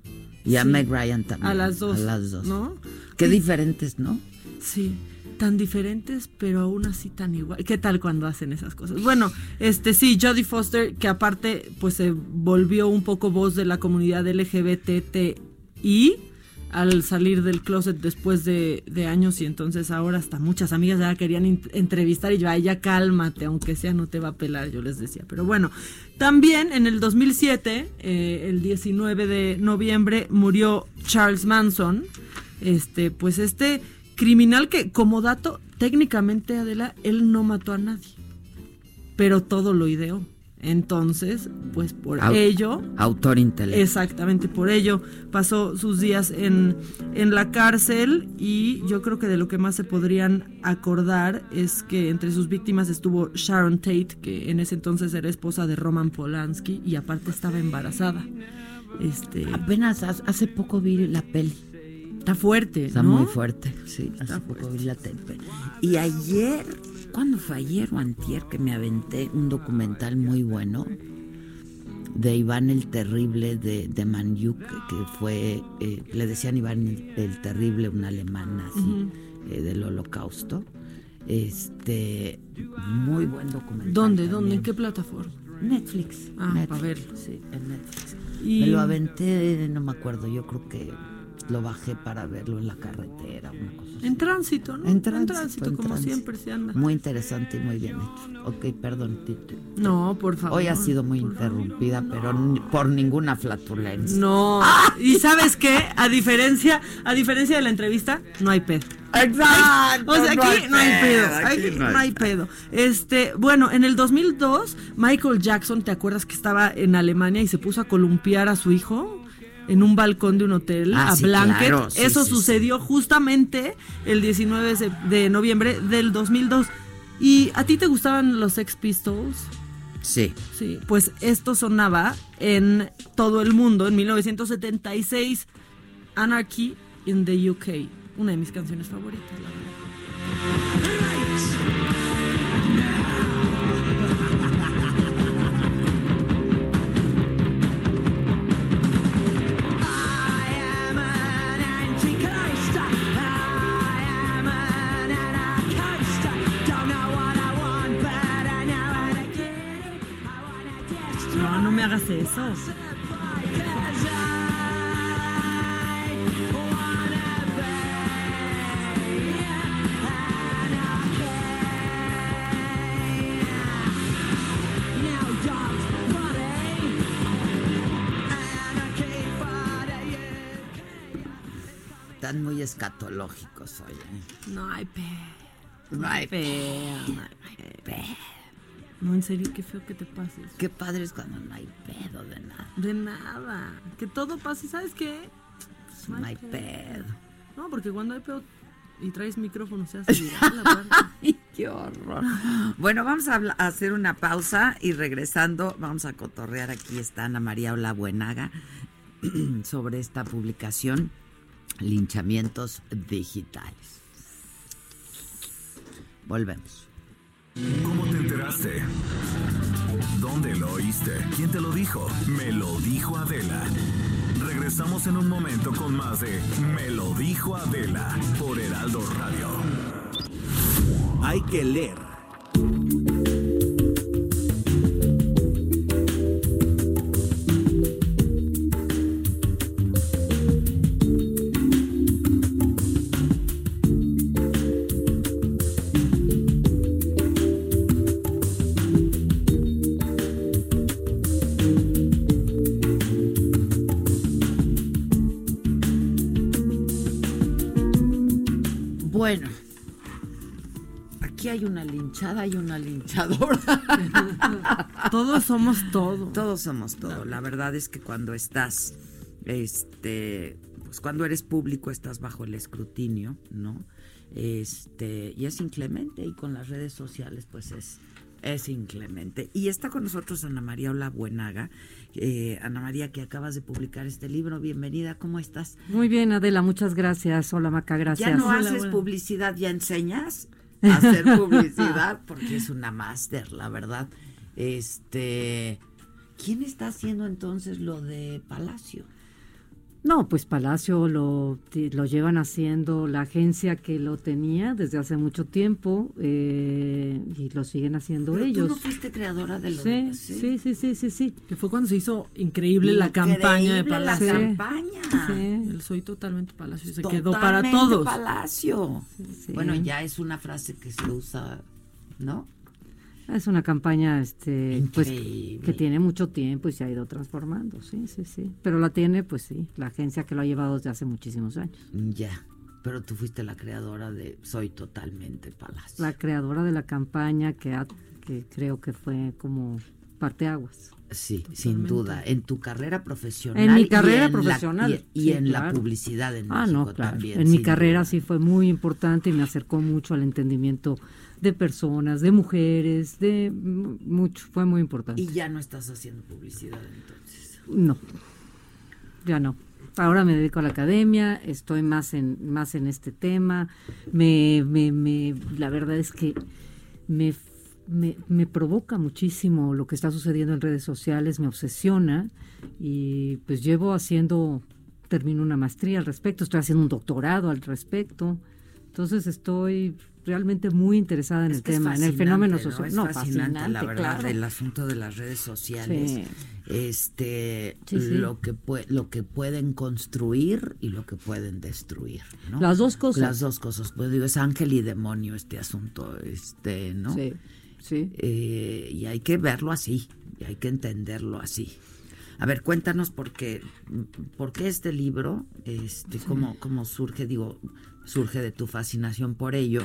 A: Y a
E: Sí.
A: Meg Ryan también.
E: A las dos.
A: A las dos.
E: ¿no?
A: Qué diferentes, ¿no?
E: Sí, tan diferentes, pero aún así tan igual. ¿Qué tal cuando hacen esas cosas? Bueno, este sí, Jodie Foster, que aparte, pues se volvió un poco voz de la comunidad LGBTI al salir del closet después de, años y entonces ahora hasta muchas amigas ya la querían entrevistar y yo, ay, ya cálmate, aunque sea no te va a pelar, yo les decía. Pero bueno, también en el 2007, eh, el 19 de noviembre, murió Charles Manson, este, pues este criminal que como dato, técnicamente Adela, él no mató a nadie, pero todo lo ideó. Entonces, pues por
A: Au-
E: ello...
A: Autor intelectual.
E: Exactamente, por ello pasó sus días en, en la cárcel y yo creo que de lo que más se podrían acordar es que entre sus víctimas estuvo Sharon Tate, que en ese entonces era esposa de Roman Polanski y aparte estaba embarazada. Este,
A: Apenas hace hace poco vi la peli.
E: Está fuerte,
A: Está
E: ¿no?
A: muy fuerte, sí. Hace poco vi la tele. Y ayer, ¿cuándo fue ayer o antier que me aventé un documental muy bueno de Iván el Terrible de, de Manyuk, que fue, eh, le decían Iván el, el Terrible, un alemán nazi
E: Ujú.
A: eh, del holocausto. Este, muy buen documental.
E: ¿Dónde? ¿Dónde? ¿En qué plataforma?
A: Netflix.
E: Ah,
A: Netflix,
E: para verlo.
A: Sí, en Netflix.
E: Y-
A: Me lo aventé, no me acuerdo, yo creo que lo bajé para verlo en la carretera, una cosa así.
E: En tránsito, ¿no?
A: En tránsito, en
E: como
A: tránsito.
E: siempre se anda.
A: Muy interesante y muy bien hecho. Ok, perdón, Titi.
E: No, por favor.
A: Hoy ha sido muy interrumpida, pero ni- por ninguna flatulencia.
E: No. ¿Y sabes qué? A diferencia, a diferencia de la entrevista, no hay pedo.
A: Exacto.
E: O sea, aquí no hay pedo.
A: aquí
E: aquí
A: no hay
E: no hay pedo. Este, bueno, en el 2002, Michael Jackson, ¿te acuerdas que estaba en Alemania y se puso a columpiar a su hijo? En un balcón de un hotel
A: Ah,
E: a
A: sí,
E: Blanket.
A: claro, sí,
E: Eso
A: sí,
E: sucedió justamente el 19 de sep- de noviembre del 2002. ¿Y a ti te gustaban los Sex Pistols?
A: Sí.
E: Sí, pues esto sonaba en todo el mundo en 1976, Anarchy in the UK, una de mis canciones favoritas, la verdad. Hagas eso.
A: Están muy escatológicos hoy. ¿eh?
E: No hay pedo.
A: No hay
E: pedo. No hay pedo. No, en serio, qué feo que te pases.
A: Qué padre es cuando no hay pedo de nada.
E: De nada. Que todo pase, ¿sabes qué?
A: No hay pedo.
E: No, porque cuando hay pedo y traes micrófono se hace viral, aparte.
A: Ay, qué horror. Bueno, vamos a hacer una pausa y regresando vamos a cotorrear. Aquí está Ana María Olabuenaga sobre esta publicación, linchamientos digitales. Volvemos.
D: ¿Cómo te enteraste? ¿Dónde lo oíste? ¿Quién te lo dijo? Me lo dijo Adela. Regresamos en un momento con más de Me lo dijo Adela por Heraldo Radio.
K: Hay que leer.
A: Bueno, aquí hay una linchada y una linchadora.
E: Todos somos todo.
A: Todos somos todo. La verdad es que cuando estás, este, pues cuando eres público estás bajo el escrutinio, ¿no? Este, y es inclemente y con las redes sociales pues es Es inclemente. Y está con nosotros Ana María Ola Buenaga. Eh, Ana María, que acabas de publicar este libro. Bienvenida, ¿cómo estás?
M: Muy bien, Adela, muchas gracias. Hola, Maca, gracias.
A: Ya no
M: Hola,
A: haces
M: hola.
A: publicidad, ya enseñas a hacer publicidad, porque es una máster, la verdad. Este, ¿quién está haciendo entonces lo de Palacio?
M: No, pues Palacio lo, lo llevan haciendo la agencia que lo tenía desde hace mucho tiempo eh, y lo siguen haciendo
A: Pero
M: ellos.
A: Tú no fuiste creadora de lo
M: Sí,
A: de
M: sí, sí, sí, sí, sí.
E: Que fue cuando se hizo increíble la campaña de
A: Increíble la
E: Palacio.
A: campaña.
E: El soy totalmente Palacio. Se quedó para
A: Totalmente
E: todos.
A: Palacio.
M: sí.
A: Bueno, ya es una frase que se usa, ¿no?
M: Es una campaña este pues que tiene mucho tiempo y se ha ido transformando, sí, sí, sí. Pero la tiene, pues sí, la agencia que lo ha llevado desde hace muchísimos años.
A: Ya. Pero tú fuiste la creadora de Soy Totalmente Palacio.
M: La creadora de la campaña que, ha- que creo que fue como parteaguas.
A: Sí, sin duda. En tu carrera profesional.
M: En mi
A: y
M: carrera
A: la-
M: profesional.
A: y y
M: sí,
A: en la publicidad en
M: Ah,
A: México
M: no, claro.
A: también.
M: En mi carrera
A: duda.
M: sí fue muy importante y me acercó mucho al entendimiento de personas, de mujeres, de mucho. Fue muy importante.
A: Y ya no estás haciendo publicidad entonces.
M: No, ya no. Ahora me dedico a la academia, estoy más en más en este tema. Me, me, me la verdad es que me, me, me provoca muchísimo lo que está sucediendo en redes sociales, me obsesiona y pues llevo haciendo, termino una maestría al respecto, estoy haciendo un doctorado al respecto. Entonces estoy realmente muy interesada en
A: Es
M: el tema, en el fenómeno
A: ¿no?
M: social. No,
A: fascinante, la verdad,
M: claro.
A: el asunto de las redes sociales.
M: Sí.
A: Este,
M: Sí, sí.
A: lo que lo que pueden construir y lo que pueden destruir, ¿no?
M: Las dos cosas.
A: Las dos cosas. Pues digo, es ángel y demonio este asunto, este, ¿no?
M: Sí, sí.
A: Eh, y hay que verlo así, y hay que entenderlo así. A ver, cuéntanos por qué, por qué este libro, este, cómo, cómo surge, digo, surge de tu fascinación por ello,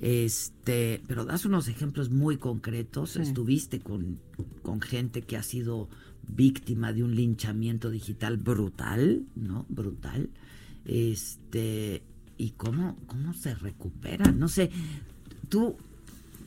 A: este, pero das unos ejemplos muy concretos.
M: Sí.
A: Estuviste con, con gente que ha sido víctima de un linchamiento digital brutal, ¿no? Brutal. Este, y cómo, cómo se recupera. No sé, tú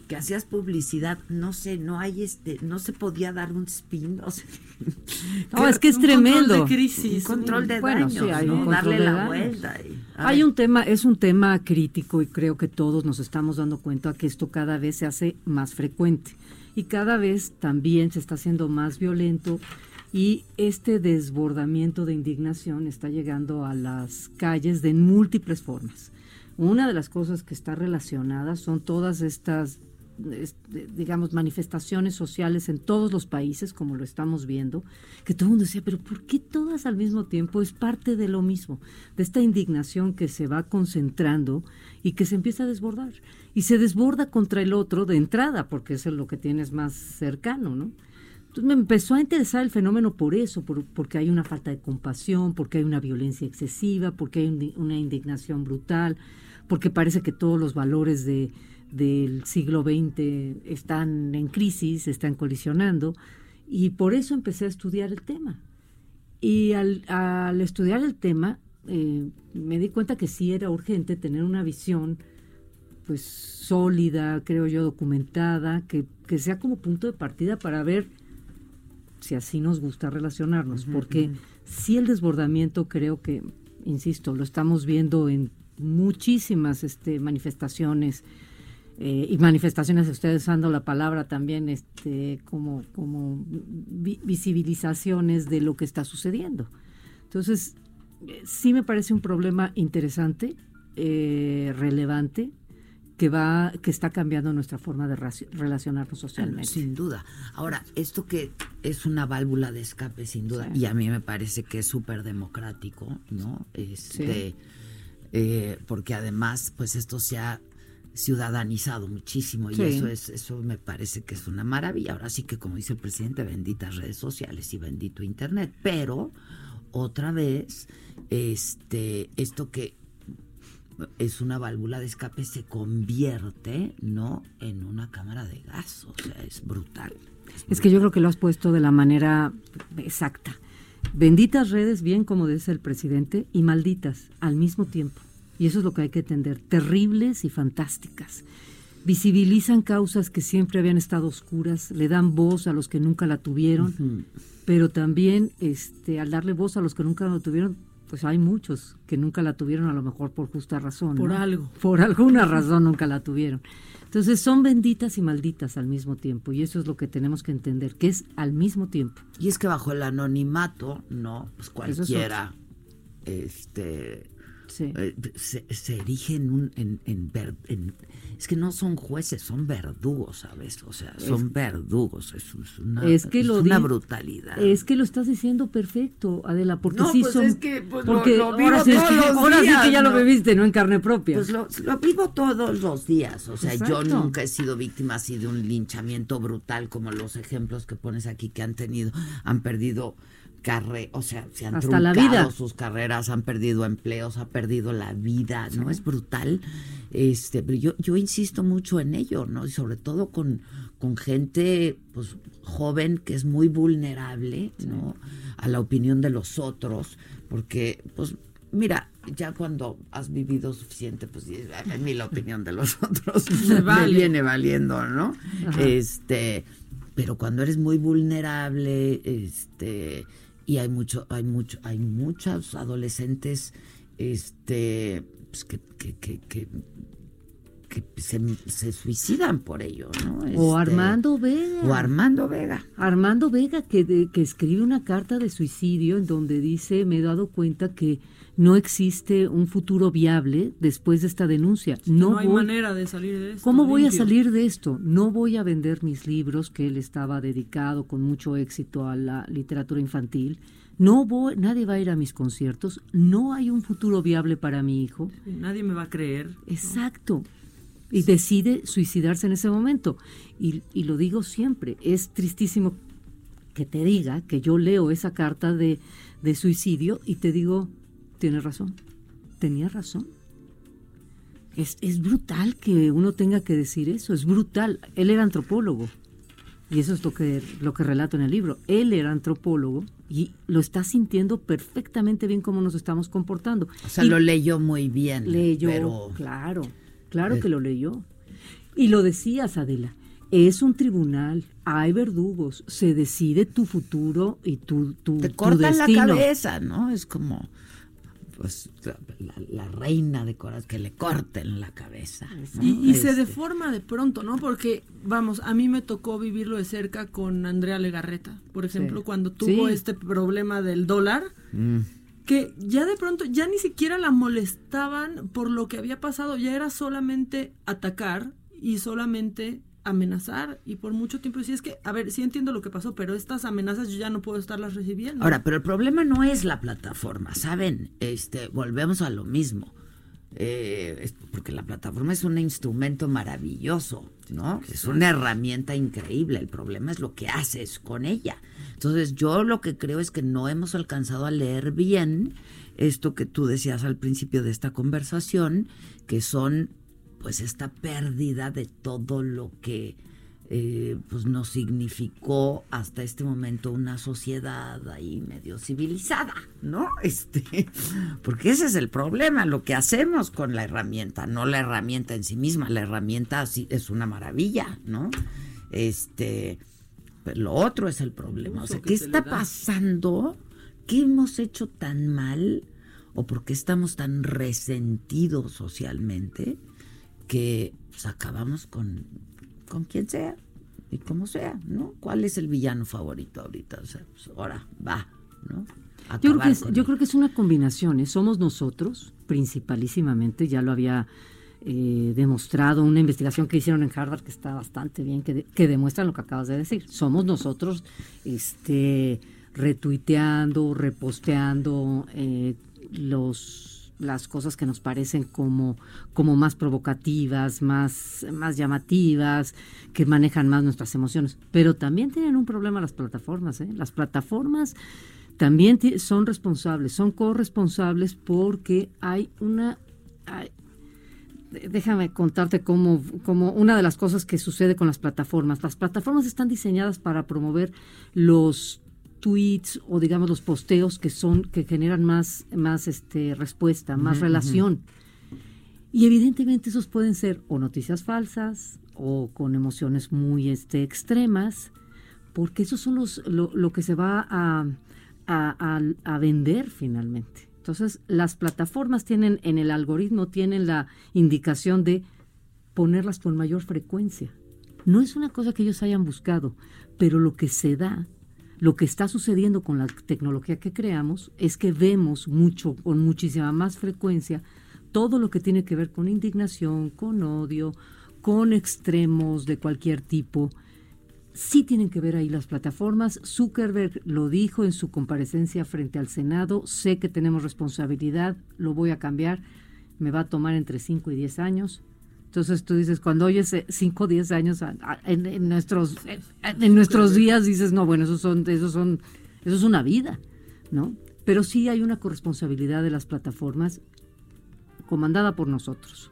A: que hacías publicidad, no sé, no hay este, no se podía dar un spin,
M: No, es que es
E: Un control
M: tremendo.
E: de crisis,
A: un control de
M: Bueno,
A: daños,
M: sí, hay
A: ¿no?
M: un
A: darle la
M: daños.
A: vuelta. y-
M: Hay
A: ver.
M: un tema, es un tema crítico y creo que todos nos estamos dando cuenta que esto cada vez se hace más frecuente y cada vez también se está haciendo más violento y este desbordamiento de indignación está llegando a las calles de múltiples formas. Una de las cosas que está relacionada son todas estas digamos, manifestaciones sociales en todos los países, como lo estamos viendo, que todo el mundo decía, pero ¿por qué todas al mismo tiempo? Es parte de lo mismo, de esta indignación que se va concentrando y que se empieza a desbordar. Y se desborda contra el otro de entrada, porque es lo que tienes más cercano, ¿no? Entonces me empezó a interesar el fenómeno por eso, por- porque hay una falta de compasión, porque hay una violencia excesiva, porque hay un- una indignación brutal, porque parece que todos los valores de, del siglo XX están en crisis, están colisionando, y por eso empecé a estudiar el tema. Y al, al estudiar el tema, eh, me di cuenta que sí era urgente tener una visión pues sólida, creo yo, documentada, que, que sea como punto de partida para ver si así nos gusta relacionarnos, porque sí el desbordamiento creo que, insisto, lo estamos viendo en muchísimas este, manifestaciones eh, y manifestaciones, ustedes usando la palabra también este, como, como vi- visibilizaciones de lo que está sucediendo. Entonces, eh, sí me parece un problema interesante, eh, relevante, que va, que está cambiando nuestra forma de relacionarnos socialmente.
A: Sin duda. Ahora, esto que es una válvula de escape, sin duda, y a mí me parece que es súper democrático, ¿no? Este,
M: Sí.
A: eh, porque además, pues esto se ha ciudadanizado muchísimo y
M: Sí.
A: eso es eso me parece que es una maravilla. Ahora sí que como dice el presidente, benditas redes sociales y bendito internet, pero otra vez este esto que es una válvula de escape se convierte, ¿no? En una cámara de gas, o sea, es brutal.
M: Es que yo creo que lo has puesto de la manera exacta. Benditas redes, bien como dice el presidente, y malditas al mismo tiempo. Y eso es lo que hay que entender, terribles y fantásticas. visibilizan causas que siempre habían estado oscuras, le dan voz a los que nunca la tuvieron, pero también este, al darle voz a los que nunca la tuvieron, pues hay muchos que nunca la tuvieron a lo mejor por justa razón.
E: Por
M: ¿no?
E: algo.
M: Por alguna razón nunca la tuvieron. Entonces son benditas y malditas al mismo tiempo y eso es lo que tenemos que entender, que es al mismo tiempo.
A: Y es que bajo el anonimato, no, pues
M: Eso es
A: cualquiera este
M: Sí.
A: eh, se, se erige en un en, en ver- en- es que no son jueces, son verdugos, ¿sabes? O sea, son
M: Es-
A: verdugos, es, es una,
M: es que
A: es
M: lo
A: una
M: di-
A: brutalidad.
M: Es que lo estás diciendo perfecto, Adela, porque
A: No,
M: sí
A: pues
M: son
A: es que, pues,
M: porque
A: lo vivo
M: ahora, sí, es
A: todos
M: que,
A: los
M: ahora sí que ya lo viviste, no en carne propia.
A: Pues lo, lo vivo todos los días. O sea, yo nunca he sido víctima así de un linchamiento brutal como los ejemplos que pones aquí que han tenido, han perdido carre, o sea, se han
M: Hasta la
A: truncado
M: vida.
A: sus carreras, han perdido empleos, han perdido la vida, ¿no? Es brutal. Este, pero yo, yo insisto mucho en ello, ¿no? Y sobre todo con, con gente pues joven que es muy vulnerable, ¿no? A la opinión de los otros, porque pues mira, ya cuando has vivido suficiente, pues dices, "Ay, a mí la opinión de los otros me
E: vale.
A: viene valiendo, ¿no?
E: Ajá.
A: Este, pero cuando eres muy vulnerable, este, y hay mucho, hay mucho, hay muchos adolescentes, este, pues que, que, que, que, que se, se suicidan por ello, ¿no?
M: o
A: Este,
M: Armando Vega.
A: O Armando Vega.
M: Armando Vega que, de- que escribe una carta de suicidio en donde dice, me he dado cuenta que no existe un futuro viable después de esta denuncia.
E: No,
M: No,
E: hay
M: voy-
E: manera de salir de esto.
M: ¿Cómo voy a salir de esto? No voy a vender mis libros que él estaba dedicado con mucho éxito a la literatura infantil. No voy, nadie va a ir a mis conciertos. No hay un futuro viable para mi hijo.
E: Nadie me va a creer.
M: Exacto. Y decide suicidarse en ese momento. Y, y lo digo siempre, es tristísimo que te diga que yo leo esa carta de, de suicidio y te digo, tienes razón, tenía razón. Es, es brutal que uno tenga que decir eso, es brutal. Él era antropólogo. Y eso es lo que, lo que relato en el libro. Él era antropólogo y lo está sintiendo perfectamente bien cómo nos estamos comportando.
A: O sea,
M: Y-
A: lo leyó muy bien.
M: Leyó,
A: pero
M: claro, claro
A: Eh.
M: que lo leyó. Y lo decías, Adela, es un tribunal, hay verdugos, se decide tu futuro y tu, tu,
A: te
M: tu
A: cortan la cabeza, ¿no? Es como pues la, la reina de corazón que le corten la cabeza. ¿no?
E: Y, y se
A: Este,
E: deforma de pronto, ¿no? Porque, vamos, a mí me tocó vivirlo de cerca con Andrea Legarreta, por ejemplo,
M: Sí.
E: cuando tuvo
M: Sí.
E: este problema del dólar,
A: mm.
E: que ya de pronto ya ni siquiera la molestaban por lo que había pasado, ya era solamente atacar y solamente amenazar y por mucho tiempo decía es que a ver sí entiendo lo que pasó pero estas amenazas yo ya no puedo estarlas recibiendo
A: Ahora, pero el problema no es la plataforma, ¿saben? Este, volvemos a lo mismo. Eh, es- porque la plataforma es un instrumento maravilloso, ¿no? Es una herramienta increíble. El problema es lo que haces con ella. Entonces, yo lo que creo es que no hemos alcanzado a leer bien esto que tú decías al principio de esta conversación, que son, pues, esta pérdida de todo lo que eh, pues nos significó hasta este momento una sociedad ahí medio civilizada, ¿no? Este, porque ese es el problema, lo que hacemos con la herramienta, no la herramienta en sí misma, la herramienta sí es una maravilla, ¿no? Este, pero lo otro es el problema, o sea, ¿qué está pasando? ¿Qué hemos hecho tan mal o por qué estamos tan resentidos socialmente que pues, acabamos con con quien sea y como sea, ¿no? ¿Cuál es el villano favorito ahorita? O sea, pues ahora va, ¿no?
M: Yo creo, que es, yo creo que es una combinación, ¿eh? somos nosotros, principalísimamente, ya lo había eh, demostrado una investigación que hicieron en Harvard que está bastante bien, que, de- que demuestra lo que acabas de decir. Somos nosotros este, retuiteando, reposteando eh, los las cosas que nos parecen como, como más provocativas, más, más llamativas, que manejan más nuestras emociones. Pero también tienen un problema las plataformas. ¿eh? Las plataformas también son responsables, son corresponsables porque hay una... hay- déjame contarte cómo, cómo una de las cosas que sucede con las plataformas. Las plataformas están diseñadas para promover los tweets o digamos los posteos que son que generan más más este respuesta, más relación. Y evidentemente esos pueden ser o noticias falsas o con emociones muy este, extremas, porque eso son los, lo, lo que se va a, a, a, a vender finalmente. Entonces, las plataformas tienen en el algoritmo, tienen la indicación de ponerlas con mayor frecuencia. No es una cosa que ellos hayan buscado, pero lo que se da, lo que está sucediendo con la tecnología que creamos, es que vemos mucho, con muchísima más frecuencia, todo lo que tiene que ver con indignación, con odio, con extremos de cualquier tipo. Sí tienen que ver ahí las plataformas. Zuckerberg lo dijo en su comparecencia frente al Senado. Sé que tenemos responsabilidad, lo voy a cambiar. Me va a tomar entre 5 y 10 años. Entonces tú dices, cuando oyes 5 o 10 años a- a- en, en nuestros, en, en nuestros días, dices, no, bueno, esos son, esos son, eso es una vida, ¿no? Pero sí hay una corresponsabilidad de las plataformas comandada por nosotros.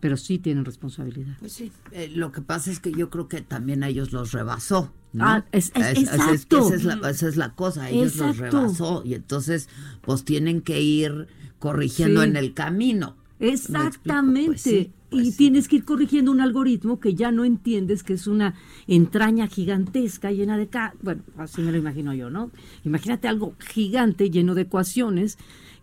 M: Pero sí tienen responsabilidad.
A: Pues sí, eh, lo que pasa es que yo creo que también a ellos los rebasó. ¿no?
M: Ah, es- es- exacto.
A: esa, es la, esa es la cosa, ellos los rebasó y entonces pues tienen que ir corrigiendo
M: Sí.
A: en el camino.
M: Exactamente.
A: Pues sí, pues
M: y tienes que ir corrigiendo un algoritmo que ya no entiendes que es una entraña gigantesca llena de... ca- Bueno, así me lo imagino yo, ¿no? Imagínate algo gigante lleno de ecuaciones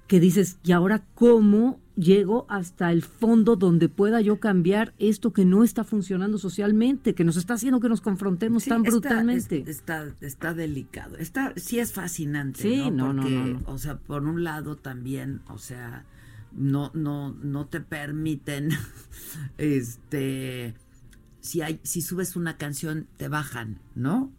M: que dices, ¿y ahora cómo llego hasta el fondo donde pueda yo cambiar esto que no está funcionando socialmente, que nos está haciendo que nos confrontemos
A: Sí,
M: tan
A: está-
M: brutalmente?
A: es- Está, está, delicado. Está, sí es fascinante.
M: Sí,
A: ¿no?
M: no, no,
A: Porque,
M: no, no.
A: O sea, por un lado también, o sea, no, no, no te permiten, este, si hay, si subes una canción, te bajan, ¿no?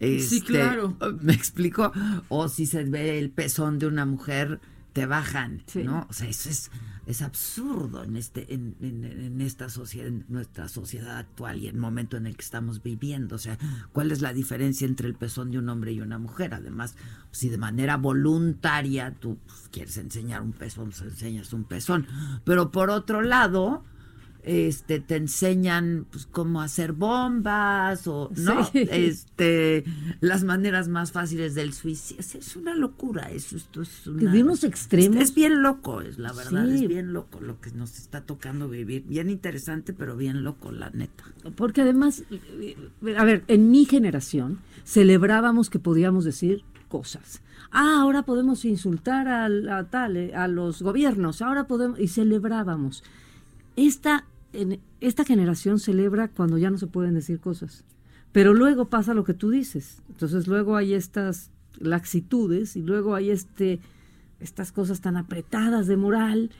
E: Sí,
A: Este,
E: claro.
A: ¿Me explico? O si se ve el pezón de una mujer, te bajan,
M: Sí.
A: ¿no? O sea, eso es, es absurdo en este, en, en- esta sociedad, en nuestra sociedad actual y el momento en el que estamos viviendo. O sea, ¿cuál es la diferencia entre el pezón de un hombre y una mujer? Además, si de manera voluntaria tú pues, quieres enseñar un pezón, pues enseñas un pezón. Pero por otro lado, este te enseñan pues cómo hacer bombas o no
M: Sí.
A: este las maneras más fáciles del suicidio Es- una locura eso esto es una,
M: de unos extremos.
A: es, es bien loco es la verdad
M: Sí.
A: es bien loco lo que nos está tocando vivir bien interesante pero bien loco la neta
M: Porque además, a ver, en mi generación celebrábamos que podíamos decir cosas. Ah, ahora podemos insultar al- a, tal, eh, a los gobiernos, ahora podemos, y celebrábamos. Esta, en, esta generación celebra cuando ya no se pueden decir cosas. Pero luego pasa lo que tú dices. Entonces luego hay estas laxitudes y luego hay este, estas cosas tan apretadas de moral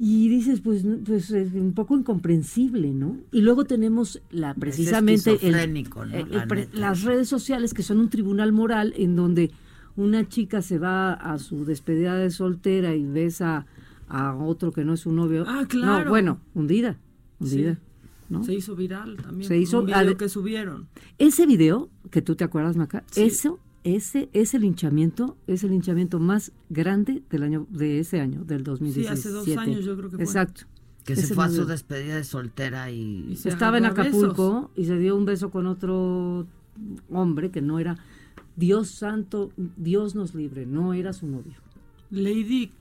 M: y dices, pues, pues es un poco incomprensible, ¿no? Y luego tenemos la precisamente el-
A: ¿no? La
M: el
A: neta.
M: las redes sociales que son un tribunal moral en donde una chica se va a su despedida de soltera y besa a otro que no es su novio.
E: Ah, claro.
M: No, bueno, hundida, hundida.
E: Sí.
M: ¿no?
E: Se hizo viral también.
M: Se hizo-
E: un video
M: ade-
E: que subieron.
M: Ese video que tú te acuerdas, Maca,
E: Sí.
M: eso, ese, ese linchamiento es el linchamiento más grande del año, de ese año, del 2017.
E: hace dos años yo creo que fue.
M: Exacto.
A: que se fue a su despedida de soltera y,
E: Y se
M: Estaba en Acapulco y se dio un beso con otro hombre que no era Dios santo, Dios nos libre, no era su novio.
E: Lady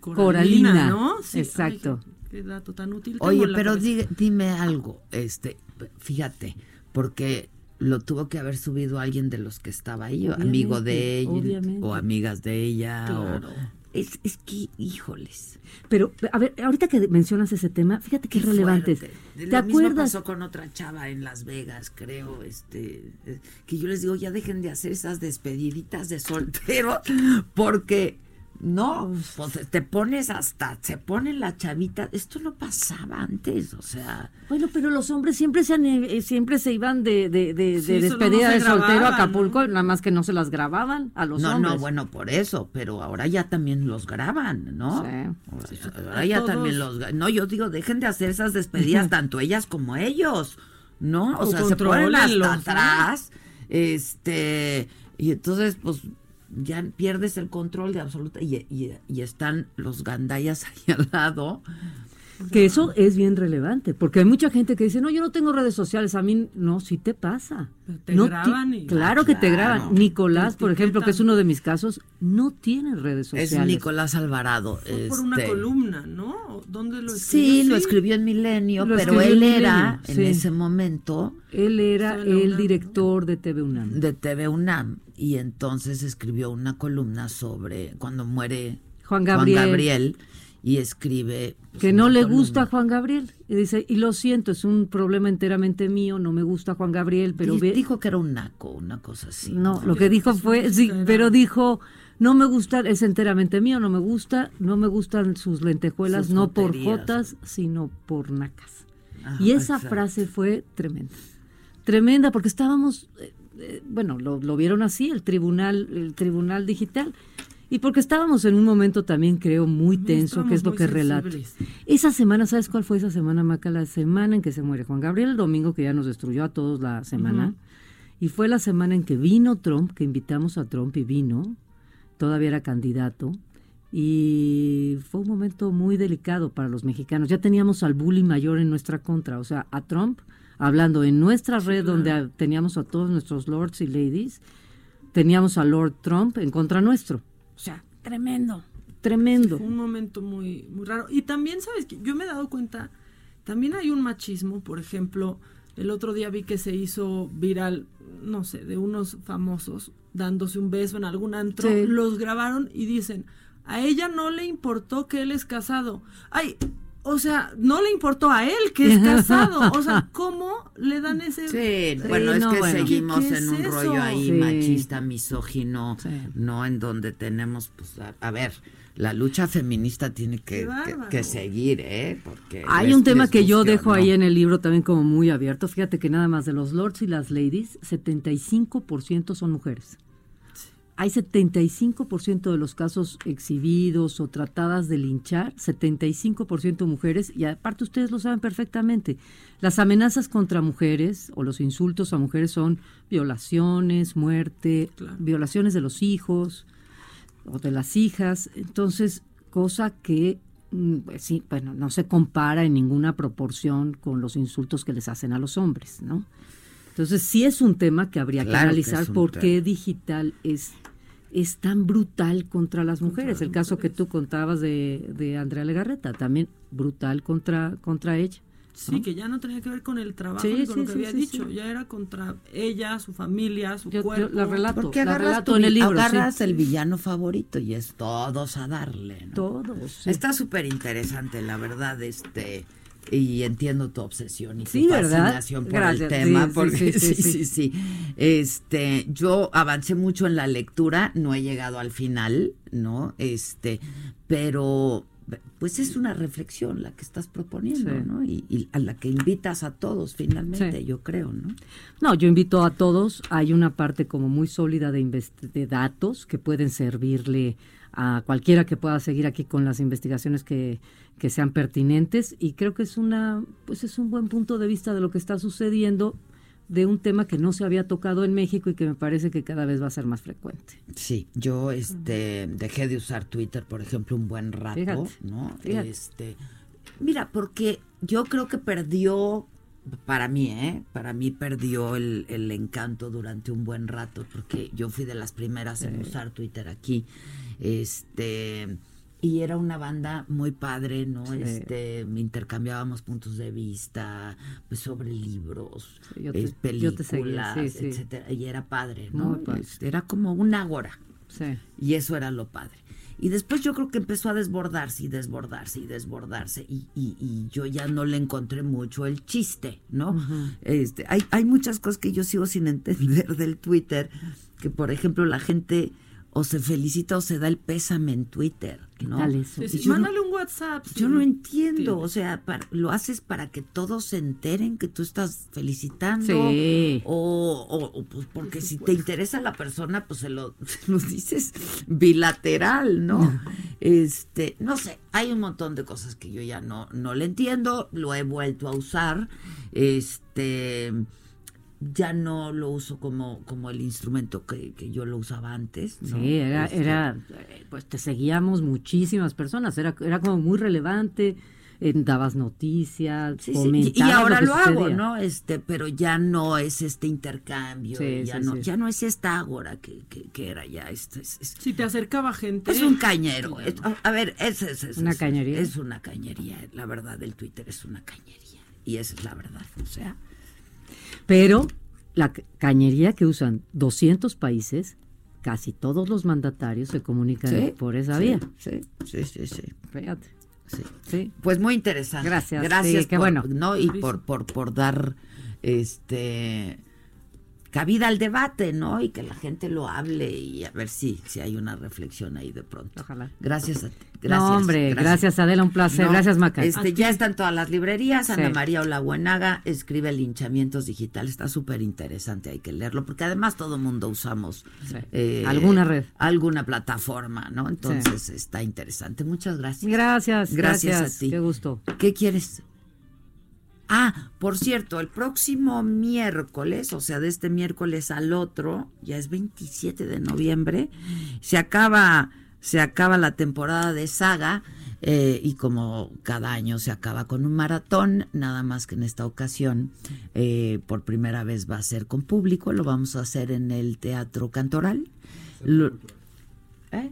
M: Coralina,
E: Coralina, ¿no?
M: exacto.
E: Ay, qué, dato tan útil.
A: Oye, pero di- dime algo, este, fíjate, porque lo tuvo que haber subido alguien de los que estaba ahí, amigo de ella,
M: Obviamente,
A: o amigas de ella,
E: Claro.
A: o es, es que, híjoles,
M: Pero, a ver, ahorita que mencionas ese tema, fíjate qué, relevante es. ¿Te
A: Lo mismo
M: acuerdas?
A: pasó con otra chava en Las Vegas, creo, este, eh, que yo les digo, ya dejen de hacer esas despediditas de soltero, porque no, pues te pones hasta, se pone la chavita, esto no pasaba antes, o sea,
M: Bueno, pero los hombres siempre se han, eh, siempre se iban de, de, de,
E: Sí,
M: de despedida
E: no
M: de soltero a Acapulco, nada más que no se las grababan a los
A: no,
M: hombres.
A: no, bueno, por eso, pero ahora ya también los graban, ¿no?
M: Sí.
A: Ahora, ya
E: todos.
A: también los No, yo digo, dejen de hacer esas despedidas, tanto ellas como ellos, ¿no? O,
E: O
A: sea, se ponen hasta
E: ¿no?
A: atrás, este, y entonces, pues, ya pierdes el control de absoluta, y, y- y están los gandayas ahí al lado,
M: Que eso es bien relevante, porque hay mucha gente que dice, no, yo no tengo redes sociales, a mí no, sí te pasa.
E: te
M: No
E: graban y-
M: Claro que te graban. Nicolás,
E: Te
M: por ejemplo, que es uno de mis casos, no tiene redes
A: Es
M: sociales.
A: Nicolás Alvarado.
E: Fue por una
A: este,
E: columna, ¿no? ¿Dónde lo
A: Sí,
E: escribió?
A: lo escribió en Milenio,
M: Lo
A: pero él
M: en
A: era,
M: Milenio,
A: en
M: sí.
A: ese momento,
M: Él era el
E: UNAM, ¿no?
M: director de TV UNAM.
A: de TV UNAM, y entonces escribió una columna sobre cuando muere
M: Juan Gabriel.
A: Gabriel, y escribe... pues,
M: que no le gusta a Juan Gabriel. Y dice, y lo siento, es un problema enteramente mío, no me gusta Juan Gabriel, pero ve-
A: dijo que era un naco, una cosa así.
M: No, lo que dijo fue, sí, pero dijo, no me gusta, es enteramente mío, no me gusta, no me gustan sus lentejuelas,
A: Sus
M: no por jotas, sino por nacas.
A: Ajá,
M: y esa
A: exacto.
M: frase fue tremenda. Tremenda, porque estábamos, eh, eh, bueno, lo, lo vieron así, el tribunal, el tribunal digital. Y porque estábamos en un momento también, creo, muy tenso, que es lo que relato. Esa semana, ¿sabes cuál fue esa semana, Maca? La semana en que se muere Juan Gabriel, el domingo que ya nos destruyó a todos la semana. Y fue la semana en que vino Trump, que invitamos a Trump y vino, todavía era candidato. Y fue un momento muy delicado para los mexicanos. Ya teníamos al bully mayor en nuestra contra, o sea, a Trump hablando en nuestra red donde teníamos a todos nuestros lords y ladies, teníamos a Lord Trump en contra nuestro. Tremendo, tremendo.
E: Fue un momento muy, muy raro. Y también, ¿sabes que Yo me he dado cuenta, también hay un machismo, por ejemplo, el otro día vi que se hizo viral, no sé, de unos famosos dándose un beso en algún antro,
M: Sí.
E: los grabaron y dicen, a ella no le importó que él es casado. Ay, o sea, no le importó a él que es casado. O sea, ¿cómo le dan ese...
A: Sí, bueno, es
M: no,
A: que
M: bueno.
A: seguimos
E: ¿Qué- qué
A: en
E: es
A: un
E: eso?
A: rollo ahí
M: Sí.
A: machista, misógino,
M: Sí.
A: ¿no? En donde tenemos, pues, a, a ver, la lucha feminista tiene que, que- que seguir, ¿eh? Porque
M: Hay
A: les-
M: un tema que yo dejo
A: no.
M: ahí en el libro también como muy abierto. Fíjate que nada más de los lords y las ladies, 75% son mujeres. Hay 75% de los casos exhibidos o tratadas de linchar, 75% mujeres, y aparte ustedes lo saben perfectamente. Las amenazas contra mujeres o los insultos a mujeres son violaciones, muerte,
E: Claro.
M: violaciones de los hijos o de las hijas. Entonces, cosa que mm, pues sí, bueno, no se compara en ninguna proporción con los insultos que les hacen a los hombres, ¿no? Entonces, sí es un tema que habría
A: Claro
M: que analizar por qué digital es, es tan brutal contra las mujeres. El caso que tú contabas de, de Andrea Legarreta, también brutal contra, contra ella.
E: Sí, que ya no tenía que ver con el trabajo
M: Sí,
E: ni con
M: sí,
E: lo que
M: sí,
E: había
M: sí,
E: dicho,
M: sí.
E: ya era contra ella, su familia, su
M: Yo- yo
E: cuerpo.
M: la relato.
A: Porque
M: la
A: agarras,
M: relato
A: tu
M: en el libro, sí.
A: agarras el villano favorito y es todos a darle, ¿no?
M: Todos. sí.
A: Está súper interesante, la verdad, este... Y entiendo tu obsesión y tu fascinación por
M: Gracias,
A: el tema,
M: sí,
A: porque
M: sí,
A: sí,
M: sí,
A: Este, yo avancé mucho en la lectura, no he llegado al final, ¿no? Este, pero pues es una reflexión la que estás proponiendo,
M: Sí.
A: ¿no? Y, y a la que invitas a todos finalmente,
M: Sí.
A: yo creo, ¿no?
M: No, yo invito a todos. Hay una parte como muy sólida de, de datos que pueden servirle a cualquiera que pueda seguir aquí con las investigaciones que, que sean pertinentes y creo que es una pues es un buen punto de vista de lo que está sucediendo de un tema que no se había tocado en México y que me parece que cada vez va a ser más frecuente.
A: Sí, yo este dejé de usar Twitter, por ejemplo, un buen rato,
M: Fíjate,
A: ¿no?
M: fíjate.
A: Este, mira, porque yo creo que perdió para mí, ¿eh? Para mí perdió el, el encanto durante un buen rato, porque yo fui de las primeras en usar Twitter aquí. Este, y era una banda muy padre, ¿no?
M: Sí.
A: Este, intercambiábamos puntos de vista, pues sobre libros,
M: Sí, yo te-
A: eh,
M: yo te
A: películas,
M: sí, sí.
A: etcétera, y era padre, ¿no?
M: Padre.
A: Este, Era como un ágora.
M: Sí.
A: Y eso era lo padre. Y después yo creo que empezó a desbordarse y desbordarse y desbordarse. Y, y- y yo ya no le encontré mucho el chiste, ¿no? este, hay, hay muchas cosas que yo sigo sin entender del Twitter. Que por ejemplo la gente o se felicita o se da el pésame en Twitter, ¿no?
M: tal eso?
A: Y
E: Sí,
A: no-
E: mándale un WhatsApp.
A: yo
E: sí.
A: no entiendo,
E: Sí.
A: o sea, para- lo haces para que todos se enteren que tú estás felicitando.
M: Sí.
A: O, o- o, pues porque si te interesa la persona, pues se lo, se lo dices bilateral, ¿no? Este, no sé, hay un montón de cosas que yo ya no, no le entiendo, lo he vuelto a usar, este ya no lo uso como, como el instrumento que, que yo lo usaba antes. ¿no?
M: Sí, era,
A: Este,
M: era, eh, pues te seguíamos muchísimas personas, era, era como muy relevante. eh, dabas noticias,
A: Sí, sí, y- ahora lo, hago,
M: sucedía.
A: ¿no? Este, pero ya no es este intercambio,
M: Sí,
A: ya
M: sí,
A: no,
M: sí.
A: ya no es esta ágora que, que, que era ya. Este, es, es-
E: Si te acercaba gente.
A: es un cañero. es- a ver, es, es- es-
M: Una
A: es-
M: cañería.
A: Es una cañería, la verdad, el Twitter es una cañería. Y esa es la verdad, o sea.
M: Pero la ca- cañería que usan 200 países, casi todos los mandatarios se comunican
A: Sí,
M: por esa
A: sí,
M: vía.
A: Sí, sí, sí, sí.
M: Fíjate.
A: Sí.
M: Sí.
A: Pues muy interesante.
M: Gracias,
A: Gracias, por-
M: bueno.
A: ¿no? Y por, por, por dar este cabida al debate, ¿no? Y que la gente lo hable y a ver si, si hay una reflexión ahí de pronto.
M: Ojalá.
A: Gracias a ti. Gracias,
M: no, hombre, gracias. Adela, un placer.
A: No,
M: gracias, Maca.
A: Este, ya está en todas las librerías.
M: Sí.
A: Ana María Olabuenaga escribe linchamientos digitales. Está súper interesante, hay que leerlo, porque además todo mundo usamos
M: Sí.
A: eh,
M: Alguna red.
A: alguna plataforma, ¿no? Entonces está interesante. Muchas gracias.
M: Gracias,
A: Gracias,
M: gracias.
A: a ti.
M: Qué gusto.
A: ¿Qué quieres? Ah, por cierto, el próximo miércoles, o sea, de este miércoles al otro, ya es 27 de noviembre, se acaba, se acaba la temporada de saga eh, y como cada año se acaba con un maratón, nada más que en esta ocasión, eh, por primera vez va a ser con público, lo vamos a hacer en el Teatro Cantoral. Lo- ¿Eh?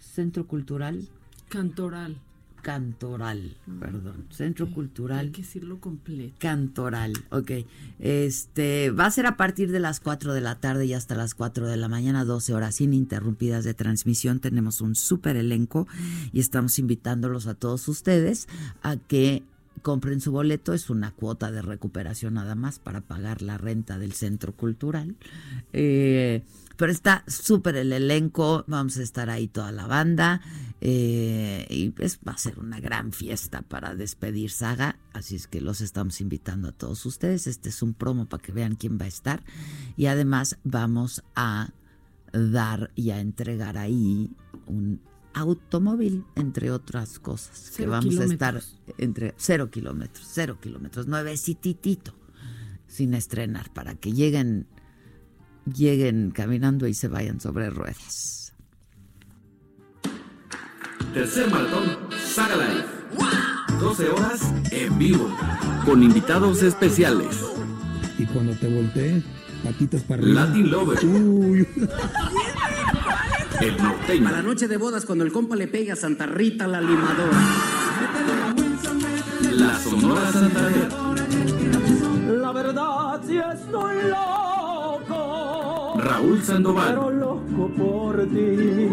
A: Centro Cultural.
E: Cantoral.
A: Cantoral, perdón. Centro Cultural.
E: Hay que decirlo completo.
A: Cantoral, ok. Este va a ser a partir de las 4 de la tarde y hasta las 4 de la mañana, 12 horas ininterrumpidas de transmisión. Tenemos un súper elenco y estamos invitándolos a todos ustedes a que compren su boleto. Es una cuota de recuperación nada más para pagar la renta del centro cultural. Eh, pero está súper el elenco, vamos a estar ahí toda la banda eh, y pues va a ser una gran fiesta para despedir Saga, así es que los estamos invitando a todos ustedes. Este es un promo para que vean quién va a estar y además vamos a dar y a entregar ahí un automóvil, entre otras cosas, que vamos a estar entre cero kilómetros, cero kilómetros, nuevecititito, sin estrenar, para que lleguen lleguen caminando y se vayan sobre ruedas.
K: Tercer maratón Saga Live. 12 horas en vivo. Con invitados especiales.
N: Y cuando te voltees, patitas para arriba.
K: Latin Lover.
N: Uy.
K: El norteño.
O: A la noche de bodas, cuando el compa le pega a Santa Rita la limadora.
K: La Sonora Santander.
C: La verdad, si estoy loco.
K: Raúl Sandoval.
C: Pero loco por ti.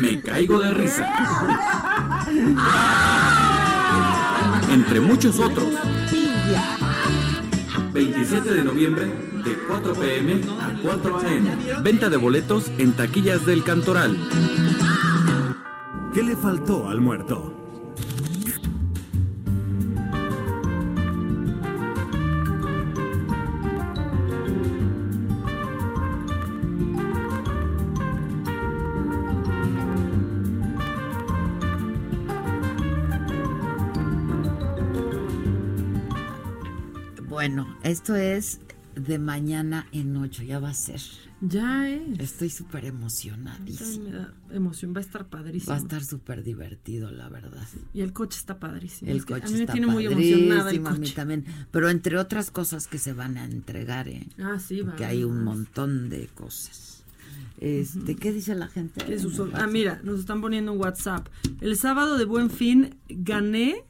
K: Me caigo de risa. Entre muchos otros. 27 de noviembre, de 4 pm a 4 am. Venta de boletos en taquillas del Cantoral.
D: ¿Qué le faltó al muerto?
A: Bueno, esto es de mañana en ocho, ya va a ser.
E: Ya es.
A: Estoy súper emocionadísima.
E: me da emoción, va a estar padrísimo.
A: Va a estar súper divertido, la verdad.
E: Y el coche está padrísimo.
A: El
E: Es
A: coche
E: a mí me
A: está
E: tiene muy emocionada el
A: padrísimo, a mí
E: coche.
A: también. Pero entre otras cosas que se van a entregar, ¿eh?
E: Ah, sí, va.
A: Porque hay un montón de cosas. Este, ¿qué dice la gente?
E: Ah, mira, nos están poniendo un WhatsApp. El sábado de Buen Fin gané,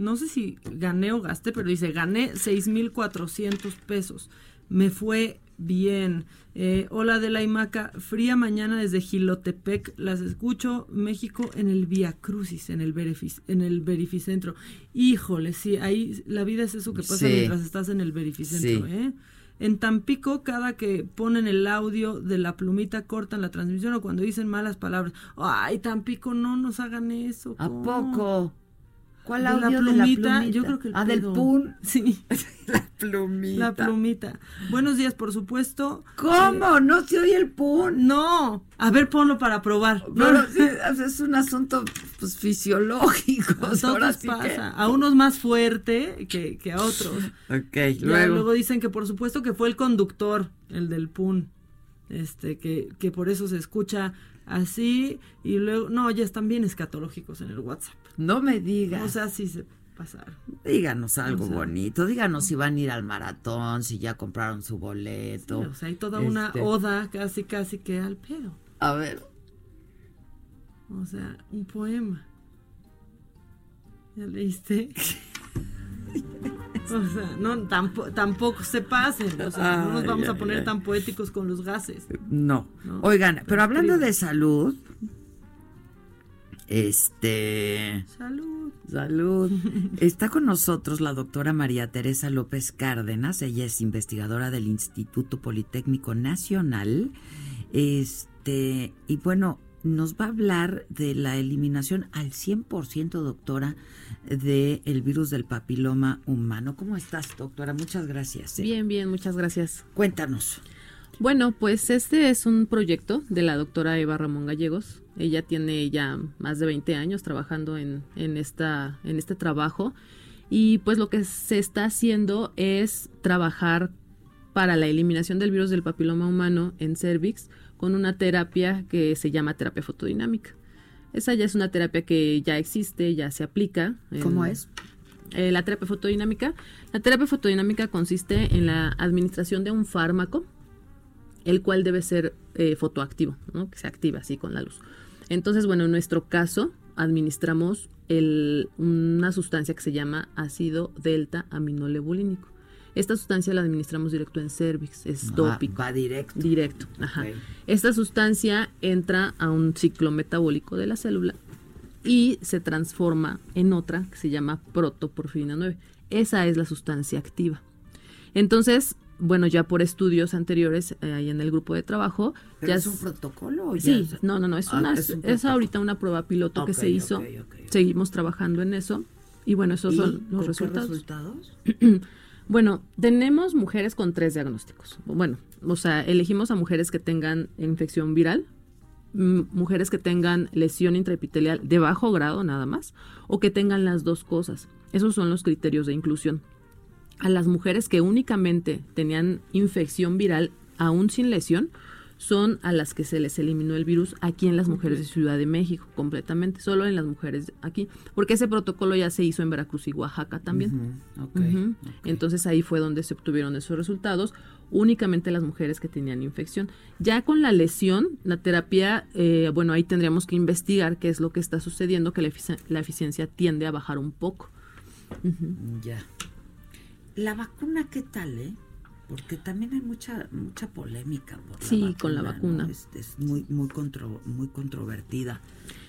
E: no sé si gané o gasté, pero dice, gané 6,400 pesos. Me fue bien. Eh, hola de la Imaca, fría mañana desde Gilotepec. Las escucho, México, en el Via Crucis, en el, Verific- en el Verificentro. Híjole, sí, ahí la vida es eso que pasa
A: Sí.
E: mientras estás en el Verificentro,
A: Sí.
E: ¿eh? En Tampico, cada que ponen el audio de la plumita, cortan la transmisión o cuando dicen malas palabras. Ay, Tampico, no nos hagan eso.
A: ¿A
E: ¿cómo?
A: poco? ¿Cuál
E: De
A: audio
E: la
A: de la
E: plumita?
A: plumita?
E: Yo creo que el
A: Ah, del pun.
E: Sí.
A: la plumita.
E: La plumita. Buenos días, por supuesto.
A: ¿Cómo? ¿No se oye el pun?
E: No. A ver, ponlo para probar.
A: Pero sí, es un asunto pues, fisiológico.
E: A
A: ahora sí
E: pasa.
A: que-
E: A unos más fuerte que, que a otros.
A: Ok,
E: Ya,
A: luego.
E: luego dicen que por supuesto que fue el conductor, el del PUN. este que, que por eso se escucha así y luego no ya están bien escatológicos en el WhatsApp
A: No me digas.
E: o sea sí se pasaron.
A: Díganos algo
E: O sea,
A: bonito, díganos si van a ir al maratón, si ya compraron su boleto.
E: Sí, o sea hay toda una
A: Este,
E: oda casi casi que al pedo.
A: A ver,
E: o sea un poema. Ya leíste o sea no tampoco tampoco se pasen. O sea no nos vamos a poner tan poéticos con los gases.
A: No.
E: No,
A: Oigan, pero
E: pero
A: hablando de salud, este...
E: salud
A: Salud. Está con nosotros la doctora María Teresa López Cárdenas. Ella es investigadora del Instituto Politécnico Nacional. Este, y bueno, nos va a hablar de la eliminación al 100%, doctora, del virus del papiloma humano. ¿Cómo estás, doctora? Muchas gracias. ¿eh?
P: Bien, bien, muchas gracias.
A: Cuéntanos.
P: Bueno, pues este es un proyecto de la doctora Eva Ramón Gallegos. Ella tiene ya más de 20 años trabajando en, en, esta, en este trabajo y pues lo que se está haciendo es trabajar para la eliminación del virus del papiloma humano en cervix con una terapia que se llama terapia fotodinámica. Esa ya es una terapia que ya existe, ya se aplica. en-
A: ¿Cómo es?
P: eh, la terapia fotodinámica. La terapia fotodinámica consiste en la administración de un fármaco, el cual debe ser eh, fotoactivo, ¿no? que se activa así con la luz. Entonces, bueno, en nuestro caso administramos el- una sustancia que se llama ácido delta aminolebulínico. Esta sustancia la administramos directo en cervix, es tópico.
A: va directo.
P: Directo, ajá. Esta sustancia entra a un ciclo metabólico de la célula y se transforma en otra que se llama protoporfirina 9. Esa es la sustancia activa. Entonces, bueno, ya por estudios anteriores eh, ahí en el grupo de trabajo,
A: ¿Pero
P: ya
A: es un protocolo o ya
P: Sí,
A: es-
P: no, no, no, es
A: Ah,
P: una
A: es un
P: es,
A: protocolo.
P: ahorita una prueba piloto que se hizo. Seguimos trabajando en eso y bueno, esos
A: ¿Y
P: son los
A: qué
P: resultados.
A: resultados?
P: Bueno, tenemos mujeres con tres diagnósticos. Bueno, o sea, elegimos a mujeres que tengan infección viral, mm, mujeres que tengan lesión intraepitelial de bajo grado nada más, o que tengan las dos cosas. Esos son los criterios de inclusión. A las mujeres que únicamente tenían infección viral aún sin lesión, son a las que se les eliminó el virus aquí en las mujeres de Ciudad de México completamente, solo en las mujeres aquí, porque ese protocolo ya se hizo en Veracruz y Oaxaca también. Entonces ahí fue donde se obtuvieron esos resultados, únicamente las mujeres que tenían infección. Ya con la lesión, la terapia, eh, bueno, ahí tendríamos que investigar qué es lo que está sucediendo, que la, efici- la eficiencia tiende a bajar un poco.
A: Ya. La vacuna, ¿qué tal, eh? Porque también hay mucha mucha polémica por la
P: Sí, con la
A: ¿no?
P: vacuna.
A: Es, es muy muy contro- muy controvertida.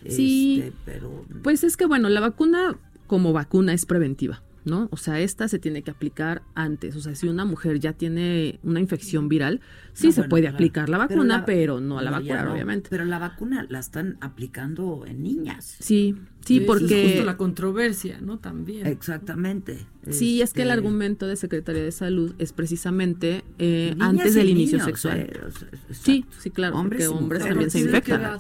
P: Sí,
A: Este, pero
P: Pues es que bueno, la vacuna como vacuna es preventiva, ¿no? O sea, esta se tiene que aplicar antes. O sea, si una mujer ya tiene una infección viral, sí
A: No,
P: se
A: bueno,
P: puede
A: claro.
P: aplicar la
A: Pero
P: vacuna,
A: la-
P: pero, no a la
A: no, no.
P: obviamente.
A: Pero la vacuna la están aplicando en niñas.
P: Sí, sí, porque...
E: es justo la controversia no también
A: Exactamente.
P: Sí, es que el
A: Este,
P: argumento de Secretaría de Salud es precisamente eh, antes del inicio sexual.
A: eh, o sea, exacto.
P: sí, sí, claro,
A: Hombres
P: porque hombres
A: mujeres.
P: también se
A: ¿De qué
P: infectan.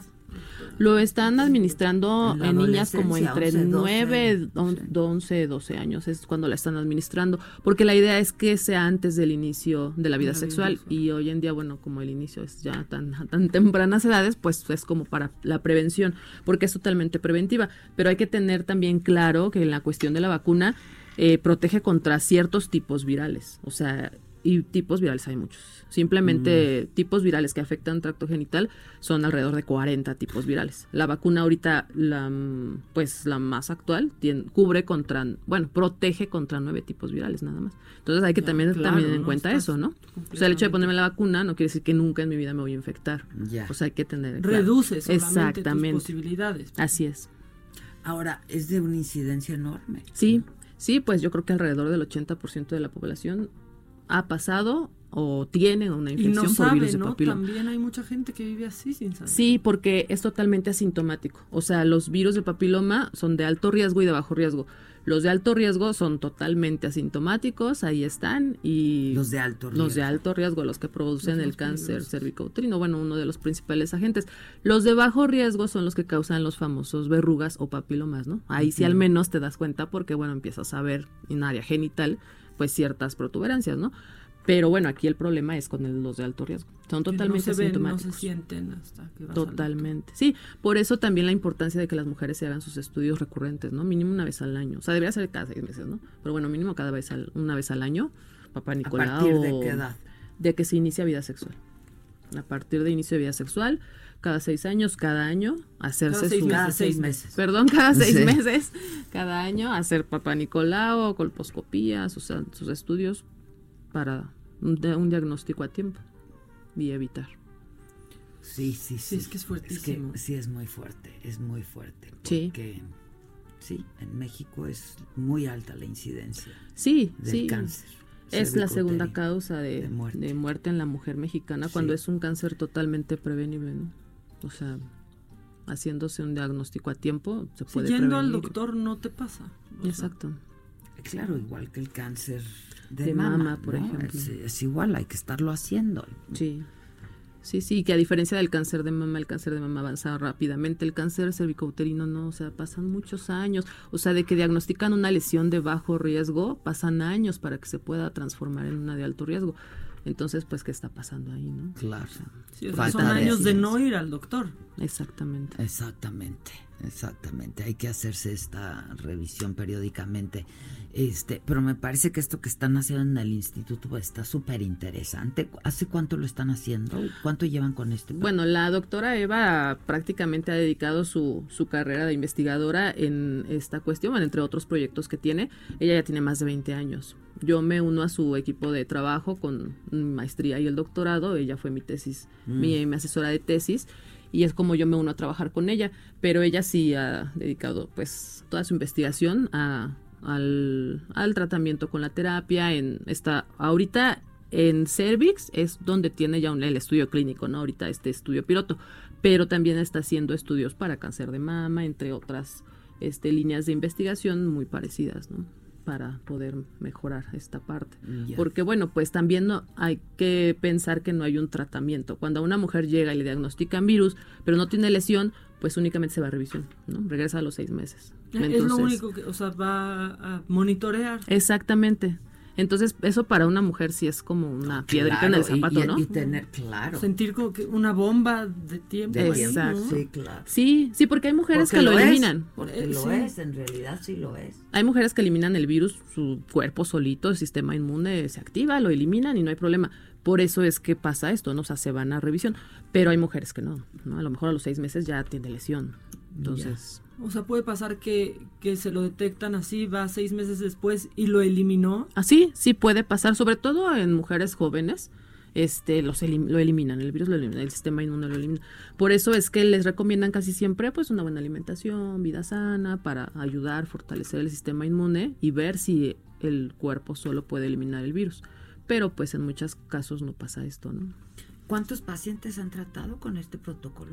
P: Lo están administrando
A: En
P: niñas como entre
A: 11,
P: 9, 11, 12 años, es cuando la están administrando, porque la idea es que sea antes del inicio de la vida
E: La
P: sexual y hoy en día, bueno, como el inicio es ya tan, a tan tempranas edades, pues es como para la prevención, porque es totalmente preventiva, pero hay que tener también claro que en la cuestión de la vacuna eh, protege contra ciertos tipos virales, o sea, y tipos virales hay muchos. Simplemente tipos virales que afectan tracto genital son alrededor de 40 tipos virales. La vacuna ahorita, la, mm, pues la más actual, tien- cubre contra, bueno, protege contra nueve tipos virales nada más. Entonces hay que
E: Ya,
P: también
E: claro,
P: también en
E: ¿no?
P: cuenta eso, ¿no? O sea, el hecho de ponerme la vacuna no quiere decir que nunca en mi vida me voy a infectar.
A: Ya.
P: O sea, hay que tener claro.
E: reduce solamente tus
P: Exactamente.
E: posibilidades
P: Así es.
A: Ahora, es de una incidencia enorme.
P: Sí, sí, pues yo creo que alrededor del 80% de la población ha pasado o tiene una
E: y
P: infección
E: no
P: por
E: sabe
P: virus de
E: no
P: papiloma.
E: también hay mucha gente que vive así sin saber
P: Sí, porque es totalmente asintomático. O sea, los virus de papiloma son de alto riesgo y de bajo riesgo. Los de alto riesgo son totalmente asintomáticos, ahí están, y
A: Los de alto
P: los de
A: riesgo.
P: alto riesgo, los que producen
E: Los
P: el cáncer cervicouterino, bueno, uno de los principales agentes. Los de bajo riesgo son los que causan los famosos verrugas o papilomas, ¿no? Ahí sí al menos te das cuenta porque, bueno, empiezas a ver en área genital, pues ciertas protuberancias, ¿no? Pero bueno, aquí el problema es con el- los de alto riesgo. Son totalmente
E: no se ven, no
P: asintomáticos.
E: se sienten hasta que
P: Totalmente. Sí, por eso también la importancia de que las mujeres se hagan sus estudios recurrentes, ¿no? Mínimo una vez al año. O sea, debería ser cada seis meses, ¿no? Pero bueno, mínimo cada vez al- una vez al año. Papá Nicolau.
A: partir de qué edad?
P: De que se inicia vida sexual. A partir de inicio de vida sexual, cada seis años, cada año, hacerse
E: Cada seis
P: su-
E: meses, Cada seis meses.
P: Perdón, cada seis
A: Sí.
P: meses, cada año, hacer papá Nicolau, colposcopía, sus, sus estudios para un, de- un diagnóstico a tiempo y evitar.
A: Sí, sí, sí.
E: es que es fuertísimo.
A: sí, es muy fuerte, es muy fuerte.
P: Sí.
A: Porque, sí, en México es muy alta la incidencia
P: Sí,
A: del
P: sí.
A: cáncer.
P: Es la segunda causa de, de muerte. en la mujer mexicana cuando es un cáncer totalmente prevenible, ¿no? O sea, haciéndose un diagnóstico a tiempo se
E: Si
P: puede
E: yendo al doctor no te pasa. Sea,
P: Exacto.
A: Claro, igual que el cáncer de,
P: De
A: mama,
P: mama, por
A: ¿no?
P: ejemplo.
A: Es, es igual, hay que estarlo haciendo.
P: Sí. Sí, sí, que a diferencia del cáncer de mama, el cáncer de mama avanza rápidamente. El cáncer cervicouterino no, o sea, pasan muchos años. O sea, de que diagnostican una lesión de bajo riesgo, pasan años para que se pueda transformar en una de alto riesgo. Entonces, pues, ¿qué está pasando ahí, no?
A: Claro.
E: sí, o sea, son años de no ir al doctor.
P: Exactamente.
A: Exactamente, exactamente. Hay que hacerse esta revisión periódicamente. Este, pero me parece que esto que están haciendo en el instituto está súper interesante. ¿Hace cuánto lo están haciendo? ¿Cuánto llevan con este?
P: Bueno, la doctora Eva prácticamente ha dedicado su, su carrera de investigadora en esta cuestión, entre otros proyectos que tiene. Ella ya tiene más de 20 años. Yo me uno a su equipo de trabajo con maestría y el doctorado. Ella fue mi tesis,
A: Mm.
P: mi, mi asesora de tesis. Y es como yo me uno a trabajar con ella. Pero ella sí ha dedicado pues toda su investigación a, al, tratamiento con la terapia. En esta, ahorita en cervix es donde tiene ya un, el estudio clínico, ¿no? Ahorita este estudio piloto, pero también está haciendo estudios para cáncer de mama, entre otras este, líneas de investigación muy parecidas, ¿no? Para poder mejorar esta parte.
A: Ya.
P: Porque bueno, pues también no hay que pensar que no hay un tratamiento. Cuando a una mujer llega y le diagnostican virus, pero no tiene lesión, pues únicamente se va a revisión, ¿no? Regresa a los seis meses.
E: es lo único que, o sea, va a monitorear.
P: Exactamente. Entonces, eso para una mujer sí es como una piedrita en el
A: Claro, y-
P: zapato,
A: y-
P: ¿no?
A: y tener, claro.
E: Sentir como que una bomba de tiempo.
A: De
E: ahí,
A: tiempo,
E: ¿no?
A: sí, claro.
P: Sí, sí, porque hay mujeres
A: Porque
P: que lo, eliminan.
A: porque
E: Eh,
A: lo
E: sí.
A: es, en realidad sí lo es.
P: Hay mujeres que eliminan el virus, su cuerpo solito, el sistema inmune se activa, lo eliminan y no hay problema. Por eso es que pasa esto, ¿no? O sea, se van a revisión. Pero hay mujeres que no, ¿no? A lo mejor a los seis meses ya tiene lesión. Entonces,
E: O sea, puede pasar que, que se lo detectan así, va seis meses después y lo eliminó.
P: así sí puede pasar, sobre todo en mujeres jóvenes. Este, los elim- lo eliminan, el virus lo elimina, el sistema inmune lo elimina. Por eso es que les recomiendan casi siempre pues una buena alimentación, vida sana, para ayudar, fortalecer el sistema inmune y ver si el cuerpo solo puede eliminar el virus. Pero pues en muchos casos no pasa esto, ¿no?
A: ¿Cuántos pacientes han tratado con este protocolo?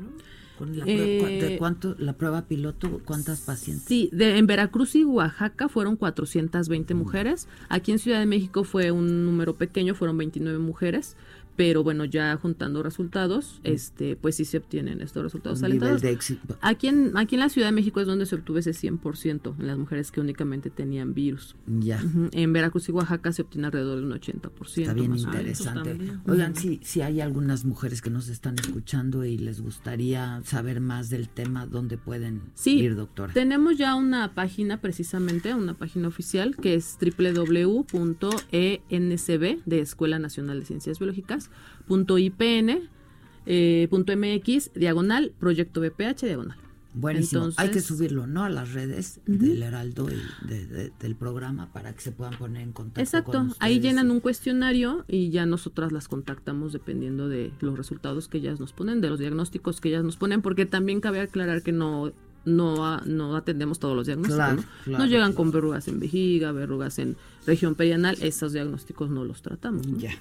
A: ¿Con la,
P: Eh,
A: prueba, ¿De cuánto, la prueba piloto? ¿Cuántas pacientes?
P: Sí, de, en Veracruz y Oaxaca fueron 420 mujeres. Aquí en Ciudad de México fue un número pequeño, fueron 29 mujeres. Pero bueno, ya juntando resultados, este, pues sí se obtienen estos resultados alentados.
A: de éxito.
P: Aquí en, aquí en la Ciudad de México es donde se obtuvo ese 100% en las mujeres que únicamente tenían virus.
A: Ya.
P: En Veracruz y Oaxaca se obtiene alrededor de un 80%.
A: Está bien
P: más
A: interesante. Oigan, si, si hay algunas mujeres que nos están escuchando y les gustaría saber más del tema, ¿dónde pueden
P: Sí,
A: ir, doctora?
P: tenemos ya una página precisamente, una página oficial que es www.encb de Escuela Nacional de Ciencias Biológicas, punto .ipn, eh, diagonal, proyecto BPH, diagonal.
A: Buenísimo. Hay que
P: Entonces-
A: subirlo, ¿no? A las redes del Heraldo y de- de- del programa para que se puedan poner en contacto
P: Exacto,
A: con
P: ahí llenan un cuestionario y ya nosotras las contactamos dependiendo de los resultados que ellas nos ponen, de los diagnósticos que ellas nos ponen, porque también cabe aclarar que no no no atendemos todos los diagnósticos,
A: Claro,
P: ¿no?
A: claro,
P: Nos llegan
A: claro.
P: con verrugas en vejiga, verrugas en región perianal, esos diagnósticos no los tratamos. ¿no?
A: Ya.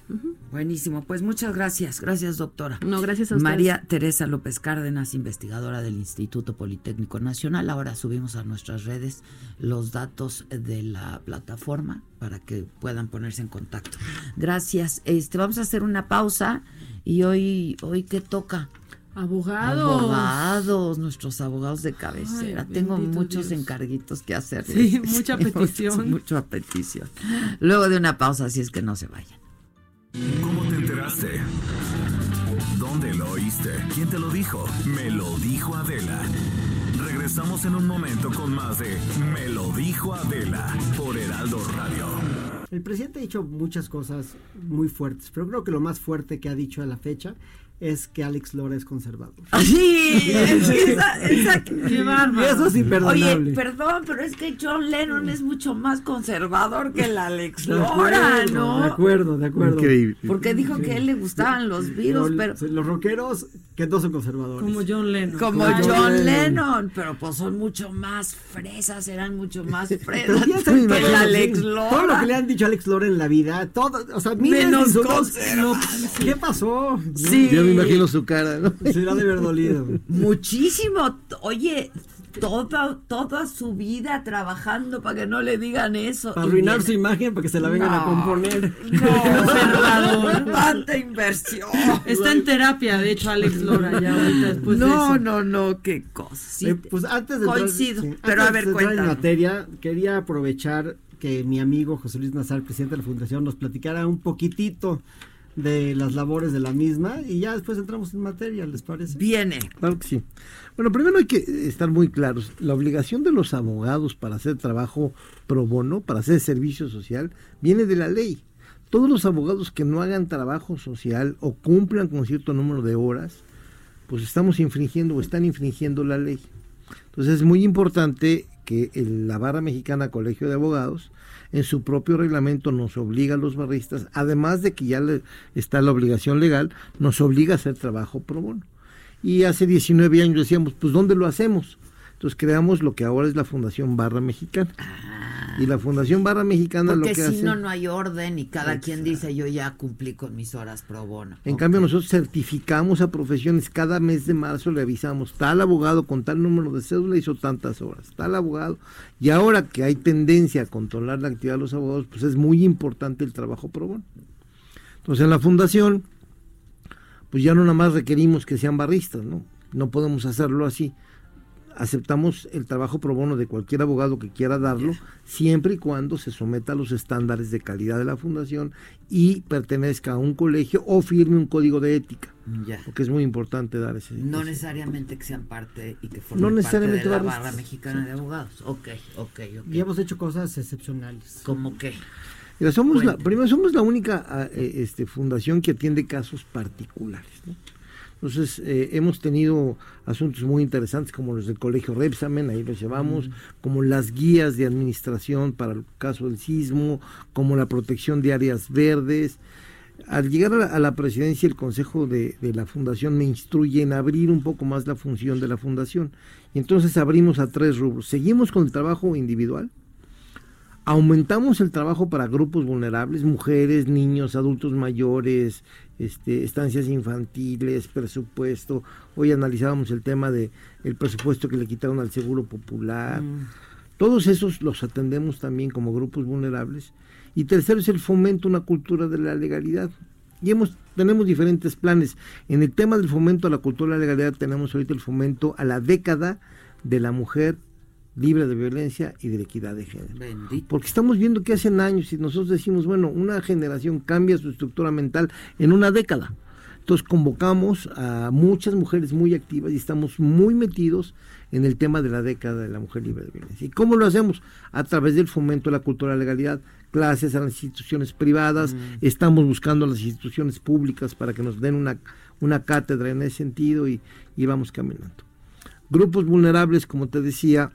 A: Buenísimo. Pues muchas gracias. Gracias, doctora.
P: No, gracias a ustedes.
A: María Teresa López Cárdenas, investigadora del Instituto Politécnico Nacional. Ahora subimos a nuestras redes los datos de la plataforma para que puedan ponerse en contacto. Gracias. Este, vamos a hacer una pausa y hoy, hoy ¿qué toca?
E: Abogados.
A: Abogados, nuestros abogados de cabecera.
E: Ay,
A: Tengo muchos
E: Dios.
A: encarguitos que hacer.
E: Sí, mucha petición.
A: Mucha petición. Luego de una pausa, así es que no se vayan.
D: ¿Cómo te enteraste? ¿Dónde lo oíste? ¿Quién te lo dijo? Me lo dijo Adela. Regresamos en un momento con más de Me lo dijo Adela por Heraldo Radio.
Q: El presidente ha dicho muchas cosas muy fuertes, pero creo que lo más fuerte que ha dicho a la fecha es que Alex Lora es conservador.
A: Sí, es que esa, esa-
Q: Qué bárbaro. Eso es imperdonable.
A: Oye, perdón, pero es que John Lennon es mucho más conservador que el Alex
Q: De
A: Lora,
Q: acuerdo,
A: ¿no?
Q: De acuerdo, de acuerdo.
R: Increíble.
A: Porque dijo que a él le gustaban los virus,
Q: Pero
A: pero
Q: Los rockeros que no son conservadores.
E: Como John Lennon.
A: como
Q: Como
A: John,
Q: John
A: Lennon, pero pues son mucho más fresas, eran mucho más fresas que el Alex
Q: sí.
A: Lora.
Q: Todo lo que le han dicho a Alex Lora en la vida, todo, o sea, de
A: Menos.
Q: No, ¿Qué pasó?
A: Sí.
R: Me imagino su cara, ¿no?
Q: Se le ha de haber dolido.
A: Muchísimo. Oye, toda, toda su vida trabajando para que no le digan eso.
Q: Para arruinar
A: viene-
Q: su imagen, para que se la vengan a
A: No.
Q: componer.
A: No, tanta inversión.
E: Está en terapia, de hecho, Alex Lora, ya ahorita después de
A: no,
E: eso.
A: no, no, qué cosa.
Q: Eh, pues antes de
A: coincido,
Q: entrar, sí,
A: pero
Q: antes
A: a ver,
Q: de entrar en materia, quería aprovechar que mi amigo José Luis Nazar, presidente de la Fundación, nos platicara un poquitito de las labores de la misma y ya después entramos en materia, ¿les parece?
A: Viene.
R: Claro que sí. Bueno, primero hay que estar muy claros. La obligación de los abogados para hacer trabajo pro bono, para hacer servicio social, viene de la ley. Todos los abogados que no hagan trabajo social o cumplan con cierto número de horas, pues estamos infringiendo o están infringiendo la ley. Entonces es muy importante que el- la barra mexicana Colegio de Abogados en su propio reglamento nos obliga a los barristas, además de que ya le- está la obligación legal, nos obliga a hacer trabajo pro bono. Y hace 19 años decíamos, pues ¿dónde lo hacemos? Entonces creamos lo que ahora es la Fundación Barra Mexicana. Y la Fundación Barra Mexicana
A: Porque
R: lo que
A: si
R: hace...
A: no, no hay orden y cada quien dice yo ya cumplí con mis horas pro bono.
R: En cambio, nosotros certificamos a profesiones. Cada mes de marzo le avisamos, tal abogado con tal número de cédula hizo tantas horas, tal abogado. Y ahora que hay tendencia a controlar la actividad de los abogados, pues es muy importante el trabajo pro bono. Entonces, en la fundación, pues ya no nada más requerimos que sean barristas, ¿no? No podemos hacerlo así. Aceptamos el trabajo pro bono de cualquier abogado que quiera darlo, siempre y cuando se someta a los estándares de calidad de la fundación y pertenezca a un colegio o firme un código de ética.
A: Ya.
R: Porque es muy importante dar ese.
A: No
R: ese-
A: necesariamente que sean parte y que formen
R: No necesariamente
A: parte de la barra mexicana de abogados. Ok, ok, ok.
Q: Y hemos hecho cosas excepcionales.
A: ¿Cómo qué?
R: Mira, somos la,
A: Cuente.
R: primero somos la única ah, eh, este, fundación que atiende casos particulares. ¿no? Entonces, eh, hemos tenido asuntos muy interesantes como los del Colegio Repsamen, ahí los llevamos, como las guías de administración para el caso del sismo, como la protección de áreas verdes. Al llegar a la, a la presidencia, el consejo de, de la fundación me instruye en abrir un poco más la función de la fundación. Y entonces abrimos a tres rubros. Seguimos con el trabajo individual, aumentamos el trabajo para grupos vulnerables, mujeres, niños, adultos mayores, este, estancias infantiles, presupuesto. Hoy analizábamos el tema de el presupuesto que le quitaron al Seguro Popular. Todos esos los atendemos también como grupos vulnerables. Y tercero es el fomento a una cultura de la legalidad. Y hemos, tenemos diferentes planes. En el tema del fomento a la cultura de la legalidad tenemos ahorita el fomento a la década de la mujer libre de violencia y de la equidad de género.
A: Bendito.
R: Porque estamos viendo que hacen años y nosotros decimos, bueno, una generación cambia su estructura mental en una década. Entonces convocamos a muchas mujeres muy activas y estamos muy metidos en el tema de la década de la mujer libre de violencia. ¿Y cómo lo hacemos? A través del fomento de la cultura de la legalidad, clases a las instituciones privadas, estamos buscando a las instituciones públicas para que nos den una, una cátedra en ese sentido y, y vamos caminando. Grupos vulnerables, como te decía,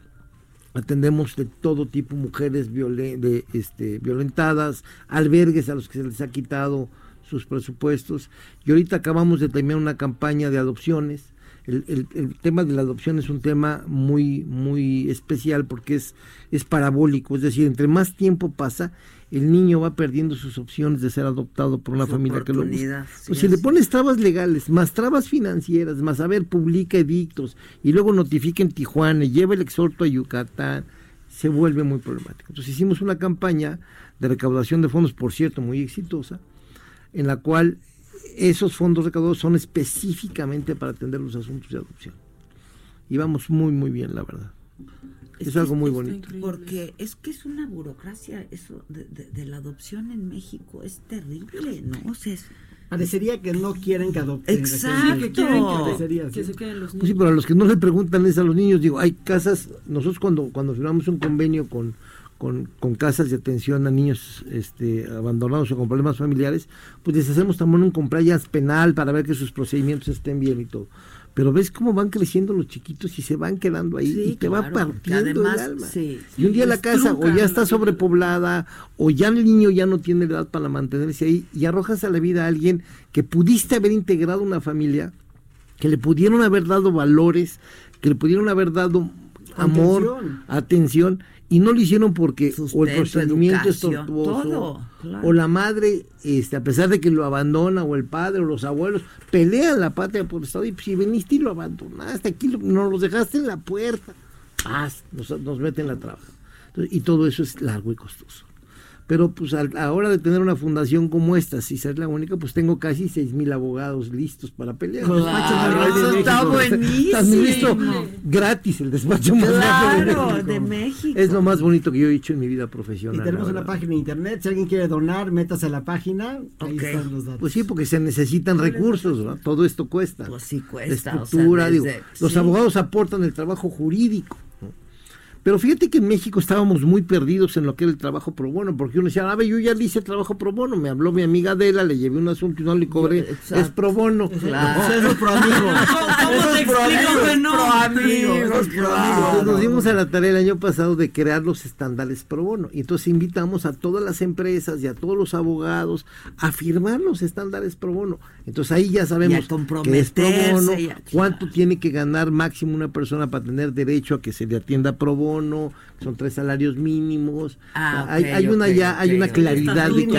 R: atendemos de todo tipo, mujeres violen- de, este, violentadas, albergues a los que se les ha quitado sus presupuestos. Y ahorita acabamos de terminar una campaña de adopciones. El, el- el tema de la adopción es un tema muy, muy especial porque es, es parabólico, es decir, entre más tiempo pasa, el niño va perdiendo sus opciones de ser adoptado por una
A: Su
R: familia que lo busca.
A: sí,
R: Pues si le pones trabas legales, más trabas financieras, más a ver, publica edictos y luego notifica en Tijuana y lleva el exhorto a Yucatán, se vuelve muy problemático. Entonces hicimos una campaña de recaudación de fondos, por cierto, muy exitosa, en la cual esos fondos recaudados son específicamente para atender los asuntos de adopción. Y vamos muy, muy bien, la verdad. Es, algo muy bonito.
A: Porque es que es una burocracia eso de, de- de la adopción en México, es terrible, ¿no? O sea, es-
Q: Parecería que no quieren que adopten.
A: Exacto.
Q: Que quieren que parecería así.
E: Que se queden los
R: Pues sí, pero a los que no le preguntan es a los niños. Digo, hay casas, nosotros cuando, cuando firmamos un convenio con, con, con casas de atención a niños este, abandonados o con problemas familiares, pues les hacemos también un compliance penal para ver que sus procedimientos estén bien y todo. Pero ves cómo van creciendo los chiquitos y se van quedando ahí
A: Sí,
R: y te va
A: claro,
R: partiendo
A: además,
R: el alma.
A: sí,
R: y un día la casa o ya está sobrepoblada o ya el niño ya no tiene edad para mantenerse ahí y arrojas a la vida a alguien que pudiste haber integrado una familia, que le pudieron haber dado valores, que le pudieron haber dado amor,
Q: Atención.
R: atención, y no lo hicieron porque o el procedimiento es tortuoso,
A: todo, claro.
R: o la madre, este, a pesar de que lo abandona, o el padre, o los abuelos, pelean la patria por Estado, y pues, si veniste y lo abandonaste, aquí lo- nos los dejaste en la puerta, paz, nos, nos meten la traba. Entonces, y todo eso es largo y costoso. Pero pues a la hora de tener una fundación como esta, si ser la única, pues tengo casi seis mil abogados listos para pelear.
A: Claro,
R: Despacho más grande
A: eso
R: de
A: está.
R: Administro
A: buenísimo.
R: gratis el despacho más grande de
A: Claro,
R: México.
A: de México.
R: Es lo más bonito que yo he hecho en mi vida
Q: Y
R: profesional.
Q: tenemos
R: la
Q: una página de internet. Si alguien quiere donar, métase a la página. Ahí están los datos.
R: Pues sí, porque se necesitan recursos, ¿verdad? Todo esto cuesta.
A: Pues sí
R: La
A: cuesta. o sea,
R: estructura, digo, los abogados aportan el trabajo jurídico. ¿No? Pero fíjate que en México estábamos muy perdidos en lo que era el trabajo pro bono, porque uno decía, a ver, yo ya le hice trabajo pro bono, me habló mi amiga Adela, le llevé un asunto y no le cobré,
A: Exacto.
R: es pro bono.
A: Claro.
Q: Eso es pro amigo.
E: ¿Cómo te
Q: pro
E: que no?
Q: Pro amigo.
A: Amigos,
Q: pro
A: claro.
Q: amigo.
R: Entonces nos dimos a la tarea el año pasado de crear los estándares pro bono. Y entonces invitamos a todas las empresas y a todos los abogados a firmar los estándares pro bono. Entonces ahí ya sabemos que es pro bono, cuánto tiene que ganar máximo una persona para tener derecho a que se le atienda pro bono, son tres salarios mínimos.
A: Ah,
R: hay, hay una ya, hay una claridad
Q: Hay
R: de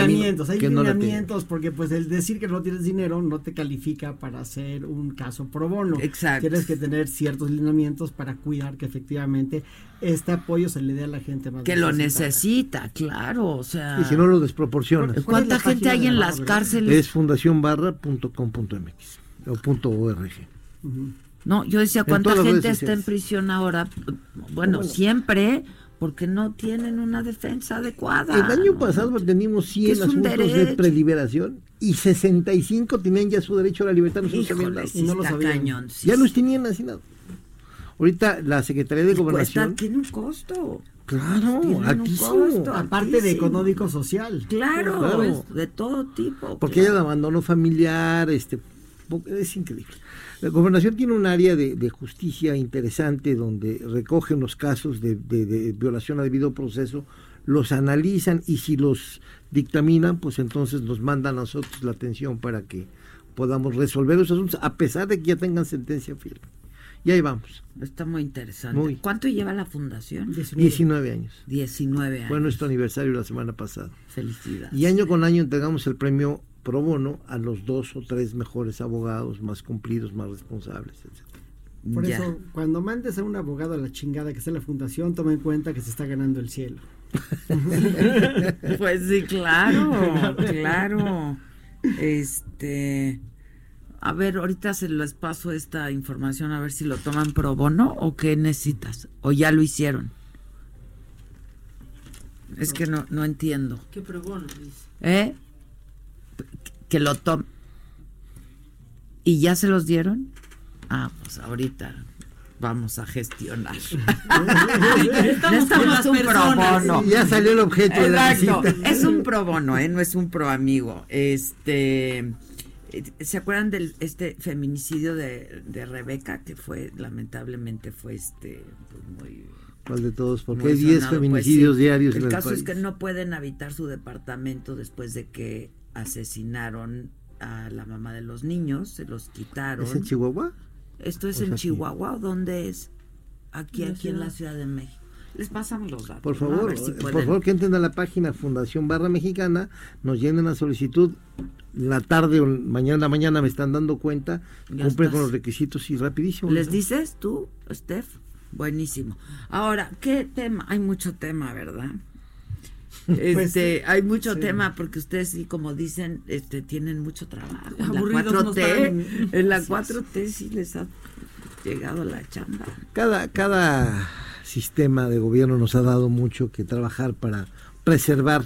Q: hay
R: que no tiene.
Q: lineamientos, porque pues el decir que no tienes dinero no te califica para hacer un caso pro bono.
A: Exacto.
Q: Tienes que tener ciertos lineamientos para cuidar que efectivamente este apoyo se le dé a la gente más
A: Que lo necesita, claro, o sea.
R: Y si no lo desproporcionas.
Q: ¿Cuál es
A: ¿Cuánta gente hay en
Q: la
A: las
Q: barra?
A: cárceles?
R: Es fundacionbarra.com.mx o punto .org.
A: No, yo decía, ¿cuánta gente está en prisión ahora? Bueno, siempre, porque no tienen una defensa adecuada.
R: El año
A: ¿no?
R: pasado teníamos
A: Que
R: 100
A: es un
R: asuntos de preliberación y 65 tenían ya su derecho a la libertad. No
A: Híjole, sí
Q: Y no lo sabían.
A: cañón. sí,
R: ya los tenían asignado. Ahorita la Secretaría de
A: Y cuesta,
R: Gobernación.
A: tiene un costo.
R: Claro,
A: Tiene un
R: altísimo.
A: costo,
Q: Aparte de económico social.
A: Claro,
R: Claro.
A: de todo tipo.
R: Porque hay
A: claro.
R: el abandono familiar, este, es increíble. La gobernación tiene un área de, de justicia interesante donde recogen los casos de, de- de violación a debido proceso, los analizan y si los dictaminan, pues entonces nos mandan a nosotros la atención para que podamos resolver los asuntos, a pesar de que ya tengan sentencia firme. Y ahí vamos,
A: Está muy interesante.
R: Muy.
A: ¿Cuánto lleva la fundación?
R: 19 años.
A: 19 años.
R: Fue nuestro aniversario la semana pasada.
A: Felicidades.
R: Y año con año entregamos el premio pro bono a los dos o tres mejores abogados más cumplidos, más responsables, etc.
Q: Por
A: Ya.
Q: eso, cuando mandes a un abogado a la chingada que está en la fundación, toma en cuenta que se está ganando el cielo.
A: Pues sí, claro, claro. Este, a ver, ahorita se les paso esta información a ver si lo toman pro bono o qué necesitas o ya lo hicieron. Es que no no entiendo.
E: Qué pregón, dice.
A: ¿Eh? Que lo tomen. ¿Y ya se los dieron? Ah, pues ahorita vamos a gestionar.
E: Estamos
A: un pro bono.
R: Ya salió el objeto de la
A: Exacto.
R: visita.
A: Es un pro bono, ¿eh? No es un pro amigo. Este. eh, ¿Se acuerdan del este feminicidio de, de Rebeca? Que fue, lamentablemente, fue este pues, muy
R: ¿Cuál de todos? Porque hay 10
A: sonado, pues,
R: feminicidios
A: sí.
R: diarios
A: El
R: en el
A: caso
R: país.
A: es que no pueden habitar su departamento después de que asesinaron a la mamá de los niños, se los quitaron.
R: ¿Es en Chihuahua?
A: ¿Esto es
R: ¿O es
A: en? Chihuahua o dónde es? Aquí,
E: En
A: aquí en la
E: ciudad.
A: De México. Les pasamos los datos.
R: Por
A: ¿no? A
R: favor,
A: ver si
R: eh, por favor que entren a la página Fundación Barra Mexicana, nos llenen la solicitud, la tarde o mañana en la mañana me están dando cuenta,
A: Ya
R: cumplen
A: estás.
R: con los requisitos y rapidísimo.
A: ¿Les
R: ¿no?
A: dices tú, Steph? Buenísimo. Ahora, ¿qué tema? Hay mucho tema, ¿verdad? Este, hay mucho
Q: sí.
A: tema porque ustedes sí, como dicen, este, tienen mucho trabajo. En la
E: Aburridos no
A: 4T,
E: están.
A: en la
E: Así es.
A: 4T sí les ha llegado la chamba.
R: Cada, cada sistema de gobierno nos ha dado mucho que trabajar para preservar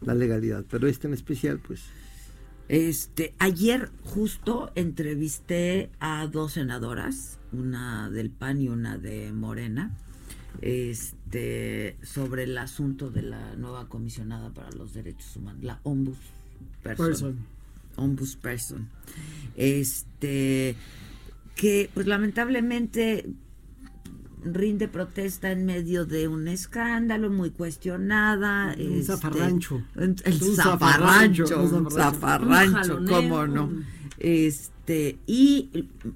R: la legalidad, pero este en especial, pues
A: Este, ayer justo entrevisté a dos senadoras, una del PAN y una de Morena, este, sobre el asunto de la nueva comisionada para los derechos humanos, la ombudsperson.
Q: Person.
A: Ombudsperson. Este, que pues lamentablemente rinde protesta en medio de un escándalo muy cuestionada.
Q: Un
A: este,
Q: zafarrancho.
A: El
Q: Un
A: zafarrancho,
Q: zafarrancho, un
A: un
Q: zafarrancho.
A: zafarrancho, cómo no. Este, y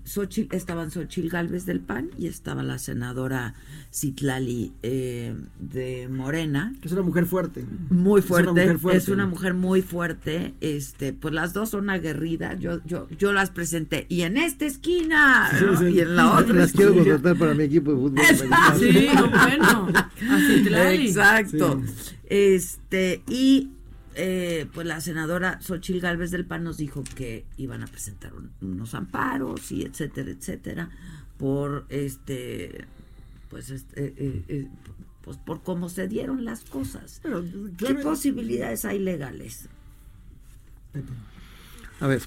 A: Xochitl- estaban Xochil Gálvez del PAN y estaba la senadora Citlali eh, de Morena.
Q: Que es una mujer fuerte.
A: Muy
Q: Es una
A: fuerte,
Q: mujer fuerte.
A: es una mujer muy fuerte, este, pues las dos son aguerridas, yo, yo, yo las presenté, y en esta esquina, ¿no? y en la otra
R: las quiero contratar para mi equipo de fútbol.
A: Exacto.
E: Sí, no, bueno. Así Tlali.
A: Exacto. Este, y eh, pues la senadora Xochil Gálvez del PAN nos dijo que iban a presentar un- unos amparos y etcétera, etcétera, por este, pues, este, eh, eh, eh, pues por cómo se dieron las cosas. ¿Qué
Q: claro-
A: posibilidades hay legales?
R: A ver,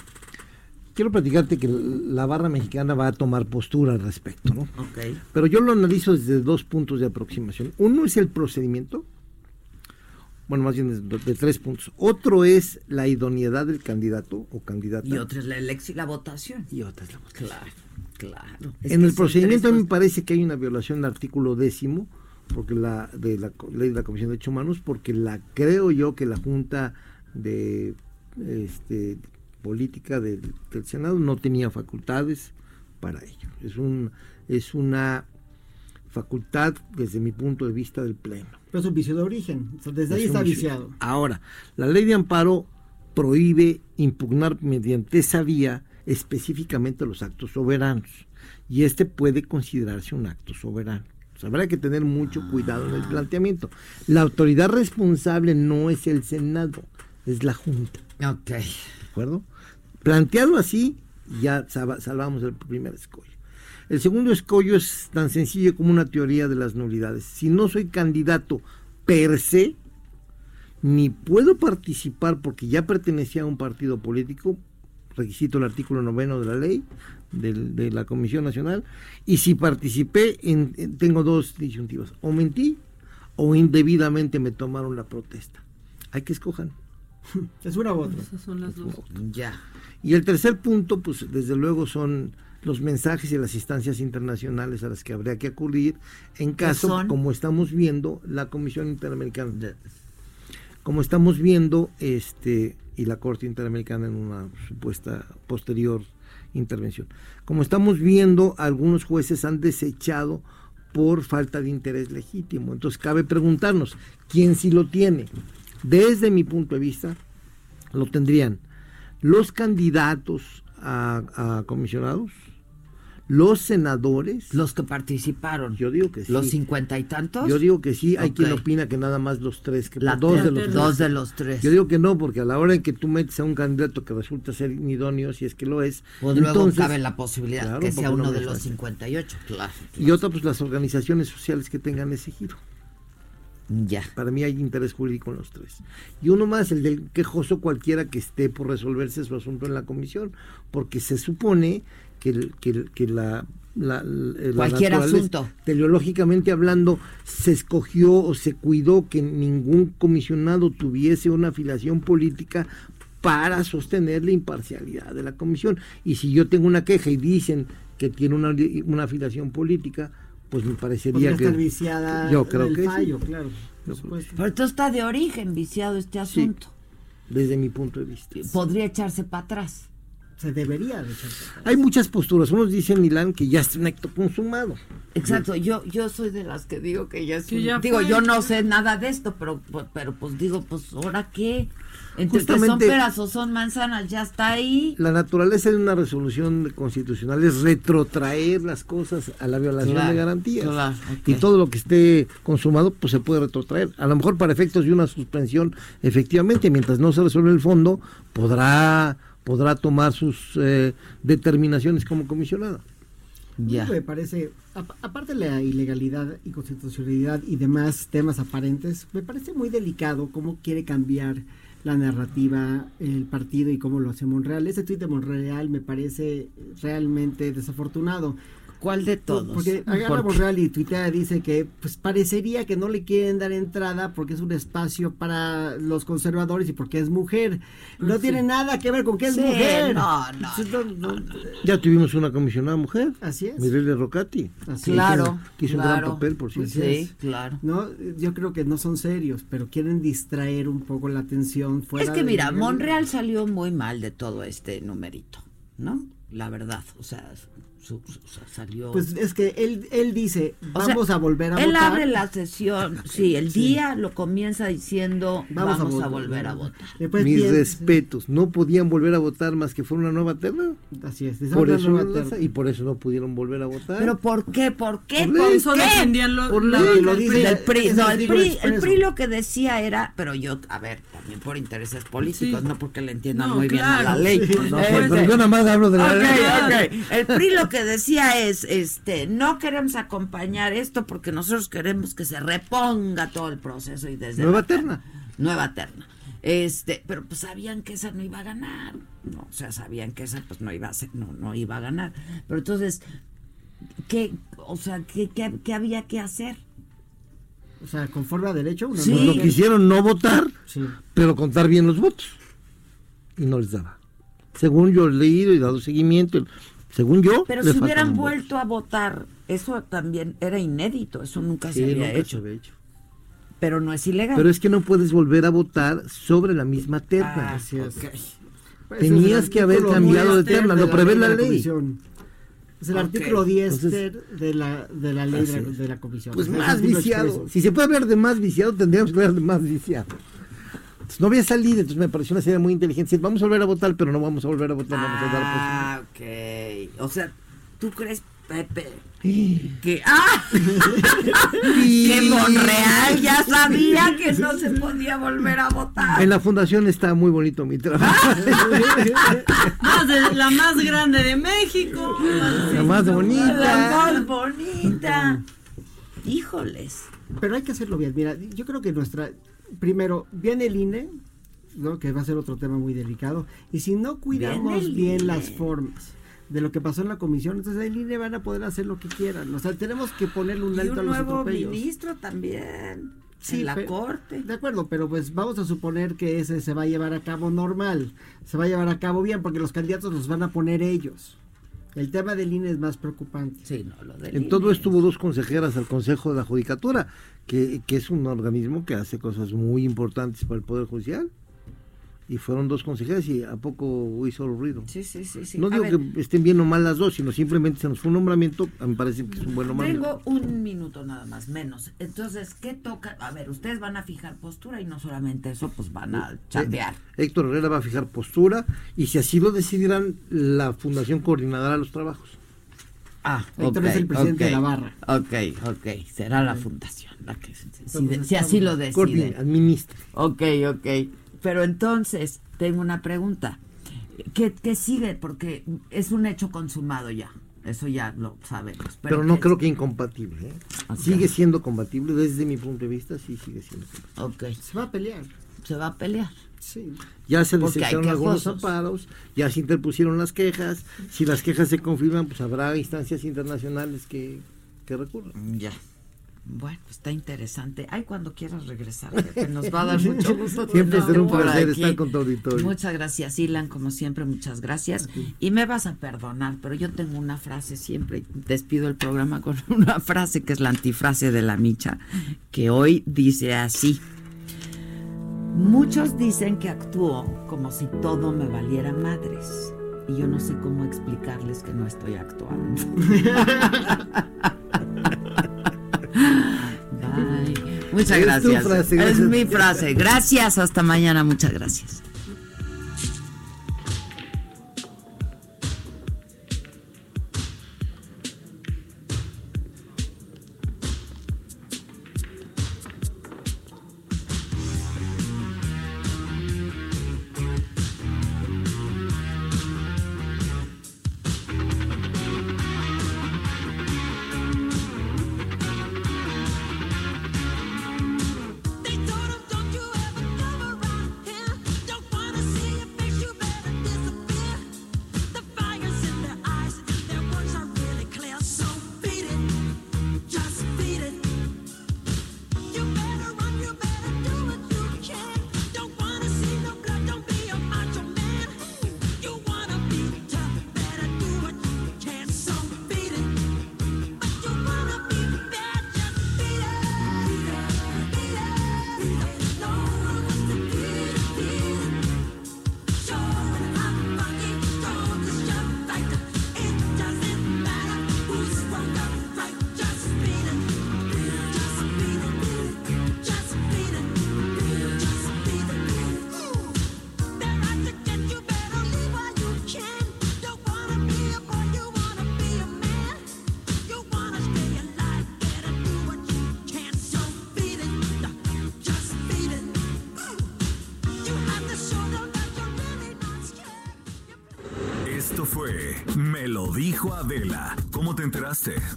R: quiero platicarte que la barra mexicana va a tomar postura al respecto, ¿no?
A: Ok.
R: Pero yo lo analizo desde dos puntos de aproximación. Uno es el procedimiento, bueno, más bien de, de tres puntos. Otro es la idoneidad del candidato o candidata.
A: Y otra es la elección, la votación.
R: Y otra es la votación.
A: Claro, claro. Es
R: en el procedimiento me parece que hay una violación del artículo décimo porque la de la ley de la Comisión de Derechos Humanos porque la creo yo que la Junta de este, política del, del Senado no tenía facultades para ello. Es un es una facultad desde mi punto de vista del pleno.
Q: Pero es un vicio de origen. O sea, desde ahí
R: Es
Q: está viciado.
R: Ahora, la ley de amparo prohíbe impugnar mediante esa vía específicamente los actos soberanos y este puede considerarse un acto soberano. O sea, habrá que tener mucho cuidado en el planteamiento. La autoridad responsable no es el Senado, es la Junta.
A: Ok.
R: ¿De acuerdo? Planteado así, ya salva- salvamos el primer escollo. El segundo escollo es tan sencillo como una teoría de las nulidades. Si no soy candidato per se, ni puedo participar porque ya pertenecía a un partido político, requisito el artículo noveno de la ley del- de la Comisión Nacional, y si participé, en, en- tengo dos disyuntivas, o mentí o indebidamente me tomaron la protesta. Hay que escojan.
Q: Es una u otra.
E: Esas son las dos.
A: Ya.
R: Y el tercer punto, pues desde luego son los mensajes y las instancias internacionales a las que habría que acudir en caso, como estamos viendo, la Comisión Interamericana, como estamos viendo, este y la Corte Interamericana en una supuesta posterior intervención. Como estamos viendo, algunos jueces han desechado por falta de interés legítimo. Entonces cabe preguntarnos, ¿quién sí lo tiene? Desde mi punto de vista, lo tendrían los candidatos a, a comisionados, los senadores.
A: Los que participaron.
R: Yo digo que sí.
A: ¿Los cincuenta y tantos?
R: Yo digo que sí, hay quien opina que nada más los tres, que
A: La
R: dos de los tres.
A: dos de los tres.
R: Yo digo que no, porque a la hora en que tú metes a un candidato que resulta ser inidóneo, si es que lo es,
A: Pues luego
R: entonces,
A: cabe la posibilidad
R: Claro,
A: que sea
R: no
A: uno de los
R: falta.
A: 58, claro.
R: Y otra, pues las organizaciones sociales que tengan ese giro.
A: Ya.
R: Para mí hay interés jurídico en los tres. Y uno más, el del quejoso cualquiera que esté por resolverse su asunto en la comisión, porque se supone que, el- que, el- que la, la- la
A: Cualquier asunto.
R: Teleológicamente hablando, se escogió o se cuidó que ningún comisionado tuviese una afiliación política para sostener la imparcialidad de la comisión. Y si yo tengo una queja y dicen que tiene una, una afiliación política, pues me parecería
Q: Podría
R: que...
Q: estar viciada
R: yo creo
Q: el
R: que sí.
Q: fallo, claro.
A: Pero esto está de origen viciado este asunto.
R: desde mi punto de vista.
A: Podría echarse para atrás.
Q: Se debería de echar.
R: Hay muchas posturas. Unos dicen, Milán, que ya es un acto consumado.
A: Exacto, yo yo soy de las que digo que ya es un-
E: ya
A: digo,
E: fue.
A: yo no sé nada de esto, pero pero, pero, pues digo, pues ahora qué? Entre que son
R: Justamente-
A: peras o son manzanas, ya está ahí.
R: La naturaleza de una resolución constitucional es retrotraer las cosas a la violación
A: Claro,
R: de garantías.
A: claro.
R: Y todo lo que esté consumado, pues se puede retrotraer. A lo mejor para efectos de una suspensión, efectivamente, mientras no se resuelve el fondo, podrá, podrá tomar sus eh, determinaciones como comisionada.
A: Ya.
Q: Me parece, ap- aparte de la ilegalidad y constitucionalidad y demás temas aparentes, me parece muy delicado cómo quiere cambiar la narrativa el partido y cómo lo hace Monreal. Ese tuit de Monreal me parece realmente desafortunado.
A: ¿Cuál de todos?
Q: Porque agarra
A: ¿Por qué?
Q: Monreal y tuitea dice que pues parecería que no le quieren dar entrada porque es un espacio para los conservadores y porque es mujer. No
A: Sí.
Q: tiene nada que ver con que es
A: Sí,
Q: mujer.
A: no, no,
Q: no, no.
R: Ya tuvimos una comisionada mujer.
Q: Así es.
R: Mireille Rocati.
Q: Así
A: Claro,
R: Que hizo un
A: claro.
R: gran papel, por cierto.
A: Sí, claro.
Q: No, yo creo que no son serios, pero quieren distraer un poco la atención fuera
A: Es que
Q: de-
A: mira, Monreal salió muy mal de todo este numerito, ¿no? La verdad, o sea, su- su- salió...
Q: Pues es que él, él dice,
A: O sea,
Q: vamos a volver a
A: él
Q: votar.
A: abre la sesión, sí, el
Q: Sí.
A: día lo comienza diciendo vamos,
Q: Vamos a
A: a,
Q: volver,
A: a votar.
Q: Después
R: Mis respetos. No podían volver a votar más que fuera una nueva terna.
Q: Así es.
R: Por eso,
Q: nueva
R: no-
Q: terna.
R: y por eso no pudieron volver a votar.
A: Pero ¿por qué? ¿Por qué?
R: Por
A: ¿Por,
R: ley.
E: Eso
A: qué?
E: defendían lo,
Q: Por
E: lo-
Q: ley,
E: lo-
Q: lo
E: el
Q: dice-
E: PRI.
A: No,
Q: el
A: PRI, el. PRI lo que decía era, pero yo, a ver, también por intereses políticos,
E: Sí.
A: no porque le entiendan
E: No,
A: muy bien a la ley.
E: sí.
R: No,
A: Eh,
R: pero yo nada más hablo de la ley.
A: El PRI lo que decía es, este, no queremos acompañar esto porque nosotros queremos que se reponga todo el proceso y desde
R: Nueva terna.
A: nueva terna. Este, pero pues sabían que esa no iba a ganar, no, o sea, sabían que esa pues no iba a ser, no, no iba a ganar. Pero entonces, ¿qué, o sea, qué, qué, qué había que hacer?
Q: O sea, conforme a derecho. una
A: Sí.
R: lo quisieron no votar,
Q: Sí.
R: pero contar bien los votos. Y no les daba. Según yo he leído y dado seguimiento, según yo.
A: Pero si hubieran
R: votos.
A: vuelto a votar, eso también era inédito, eso nunca
R: Sí,
A: se había
R: nunca
A: hecho.
R: se había hecho.
A: Pero no es ilegal.
R: Pero es que no puedes volver a votar sobre la misma terna.
A: Ah,
Q: Así es.
A: ok.
Q: Pues
R: Tenías
Q: es
R: que haber cambiado de
Q: 10
R: terna, lo prevé la ley.
Q: comisión. Es el artículo 10
R: Entonces-
Q: ter de la, de la ley de la, de la comisión.
R: Pues más viciado.
Q: expreso.
R: Si se puede hablar de más viciado, tendríamos que hablar de más viciado. Entonces, no había salido, entonces me pareció una serie muy inteligente. Decir, Vamos a volver a votar, pero no vamos a volver a votar, vamos a dar
A: Ah, ok. O sea, ¿tú crees, Pepe, que... ¡Ah! que Monreal ya sabía que no se podía volver a votar.
R: En la fundación está muy bonito mi trabajo.
E: Más de- la más grande de México.
R: La más
A: La
R: bonita.
A: más bonita. Híjoles.
Q: Pero hay que hacerlo bien. Mira, yo creo que nuestra. Primero, viene el INE, ¿no? que va a ser otro tema muy delicado. Y si no cuidamos bien
A: INE.
Q: las formas de lo que pasó en la comisión, entonces el INE van a poder hacer lo que quieran. O sea, tenemos que ponerle un
A: Y
Q: alto a
A: un
Q: los
A: nuevo
Q: atropellos.
A: ministro también.
Q: Sí,
A: en la corte.
Q: De acuerdo, pero pues vamos a suponer que ese se va a llevar a cabo normal, se va a llevar a cabo bien, porque los candidatos los van a poner ellos. El tema del INE es más preocupante.
A: Sí, no, lo del
R: En todo
A: INE.
R: esto hubo dos consejeras al Consejo de la Judicatura, que, que es un organismo que hace cosas muy importantes para el Poder Judicial. Y fueron dos consejeras y a poco hizo ruido.
A: Sí, sí, sí. sí.
R: No
A: A
R: digo
A: ver,
R: que estén bien o mal las dos, sino simplemente se nos fue un nombramiento, a mí me parece que es un buen nombramiento.
A: Tengo un minuto nada más, menos. Entonces, ¿qué toca? A ver, ustedes van a fijar postura y no solamente eso, pues van a chambear.
R: Héctor Herrera va a fijar postura y si así lo decidirán, la Fundación coordinará los trabajos.
A: Ah,
Q: Héctor es el presidente de la barra.
A: Ok, ok. Será la fundación la que, si, si-
Q: Entonces,
A: si así lo
R: Coordina,
A: decide.
R: administra.
A: Ok, ok. Pero entonces, tengo una pregunta. ¿Qué, qué sigue? Porque es un hecho consumado ya. Eso ya lo sabemos.
R: Pero, no
A: ¿qué-
R: creo que incompatible. ¿eh? Sigue siendo compatible, desde mi punto de vista, sí sigue siendo compatible.
A: Ok,
Q: Se va a pelear.
A: se va a pelear.
Q: Sí.
R: Ya se
A: hay
R: desecharon algunos amparos, ya se interpusieron las quejas. Si las quejas se confirman, pues habrá instancias internacionales que, que recurran.
A: Ya. Bueno, pues está interesante. Ay, cuando quieras regresar, Pepe, nos va a dar mucho gusto.
R: Siempre será un placer estar con tu auditorio.
A: Muchas gracias, Ilan, como siempre, muchas gracias. Y me vas a perdonar, pero yo tengo una frase siempre, despido el programa con una frase que es la antifrase de la micha, que hoy dice así. Muchos dicen que actúo como si todo me valiera madres. Y yo no sé cómo explicarles que no estoy actuando. Muchas
R: Es
A: gracias.
R: frase,
A: es mi frase. Gracias, hasta mañana. Muchas gracias.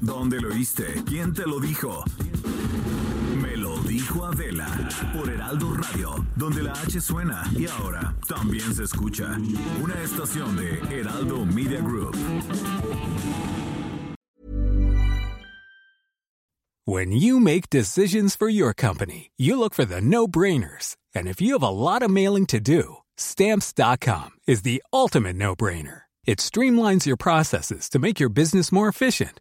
D: ¿Dónde lo oíste? ¿Quién te lo dijo? Me lo dijo Adela por Heraldo Radio, donde la H suena y ahora también se escucha. Una estación de Heraldo Media Group.
S: When you make decisions for your company, you look for the no-brainers. And if you have a lot of mailing to do, stamps.com is the ultimate no-brainer. It streamlines your processes to make your business more efficient,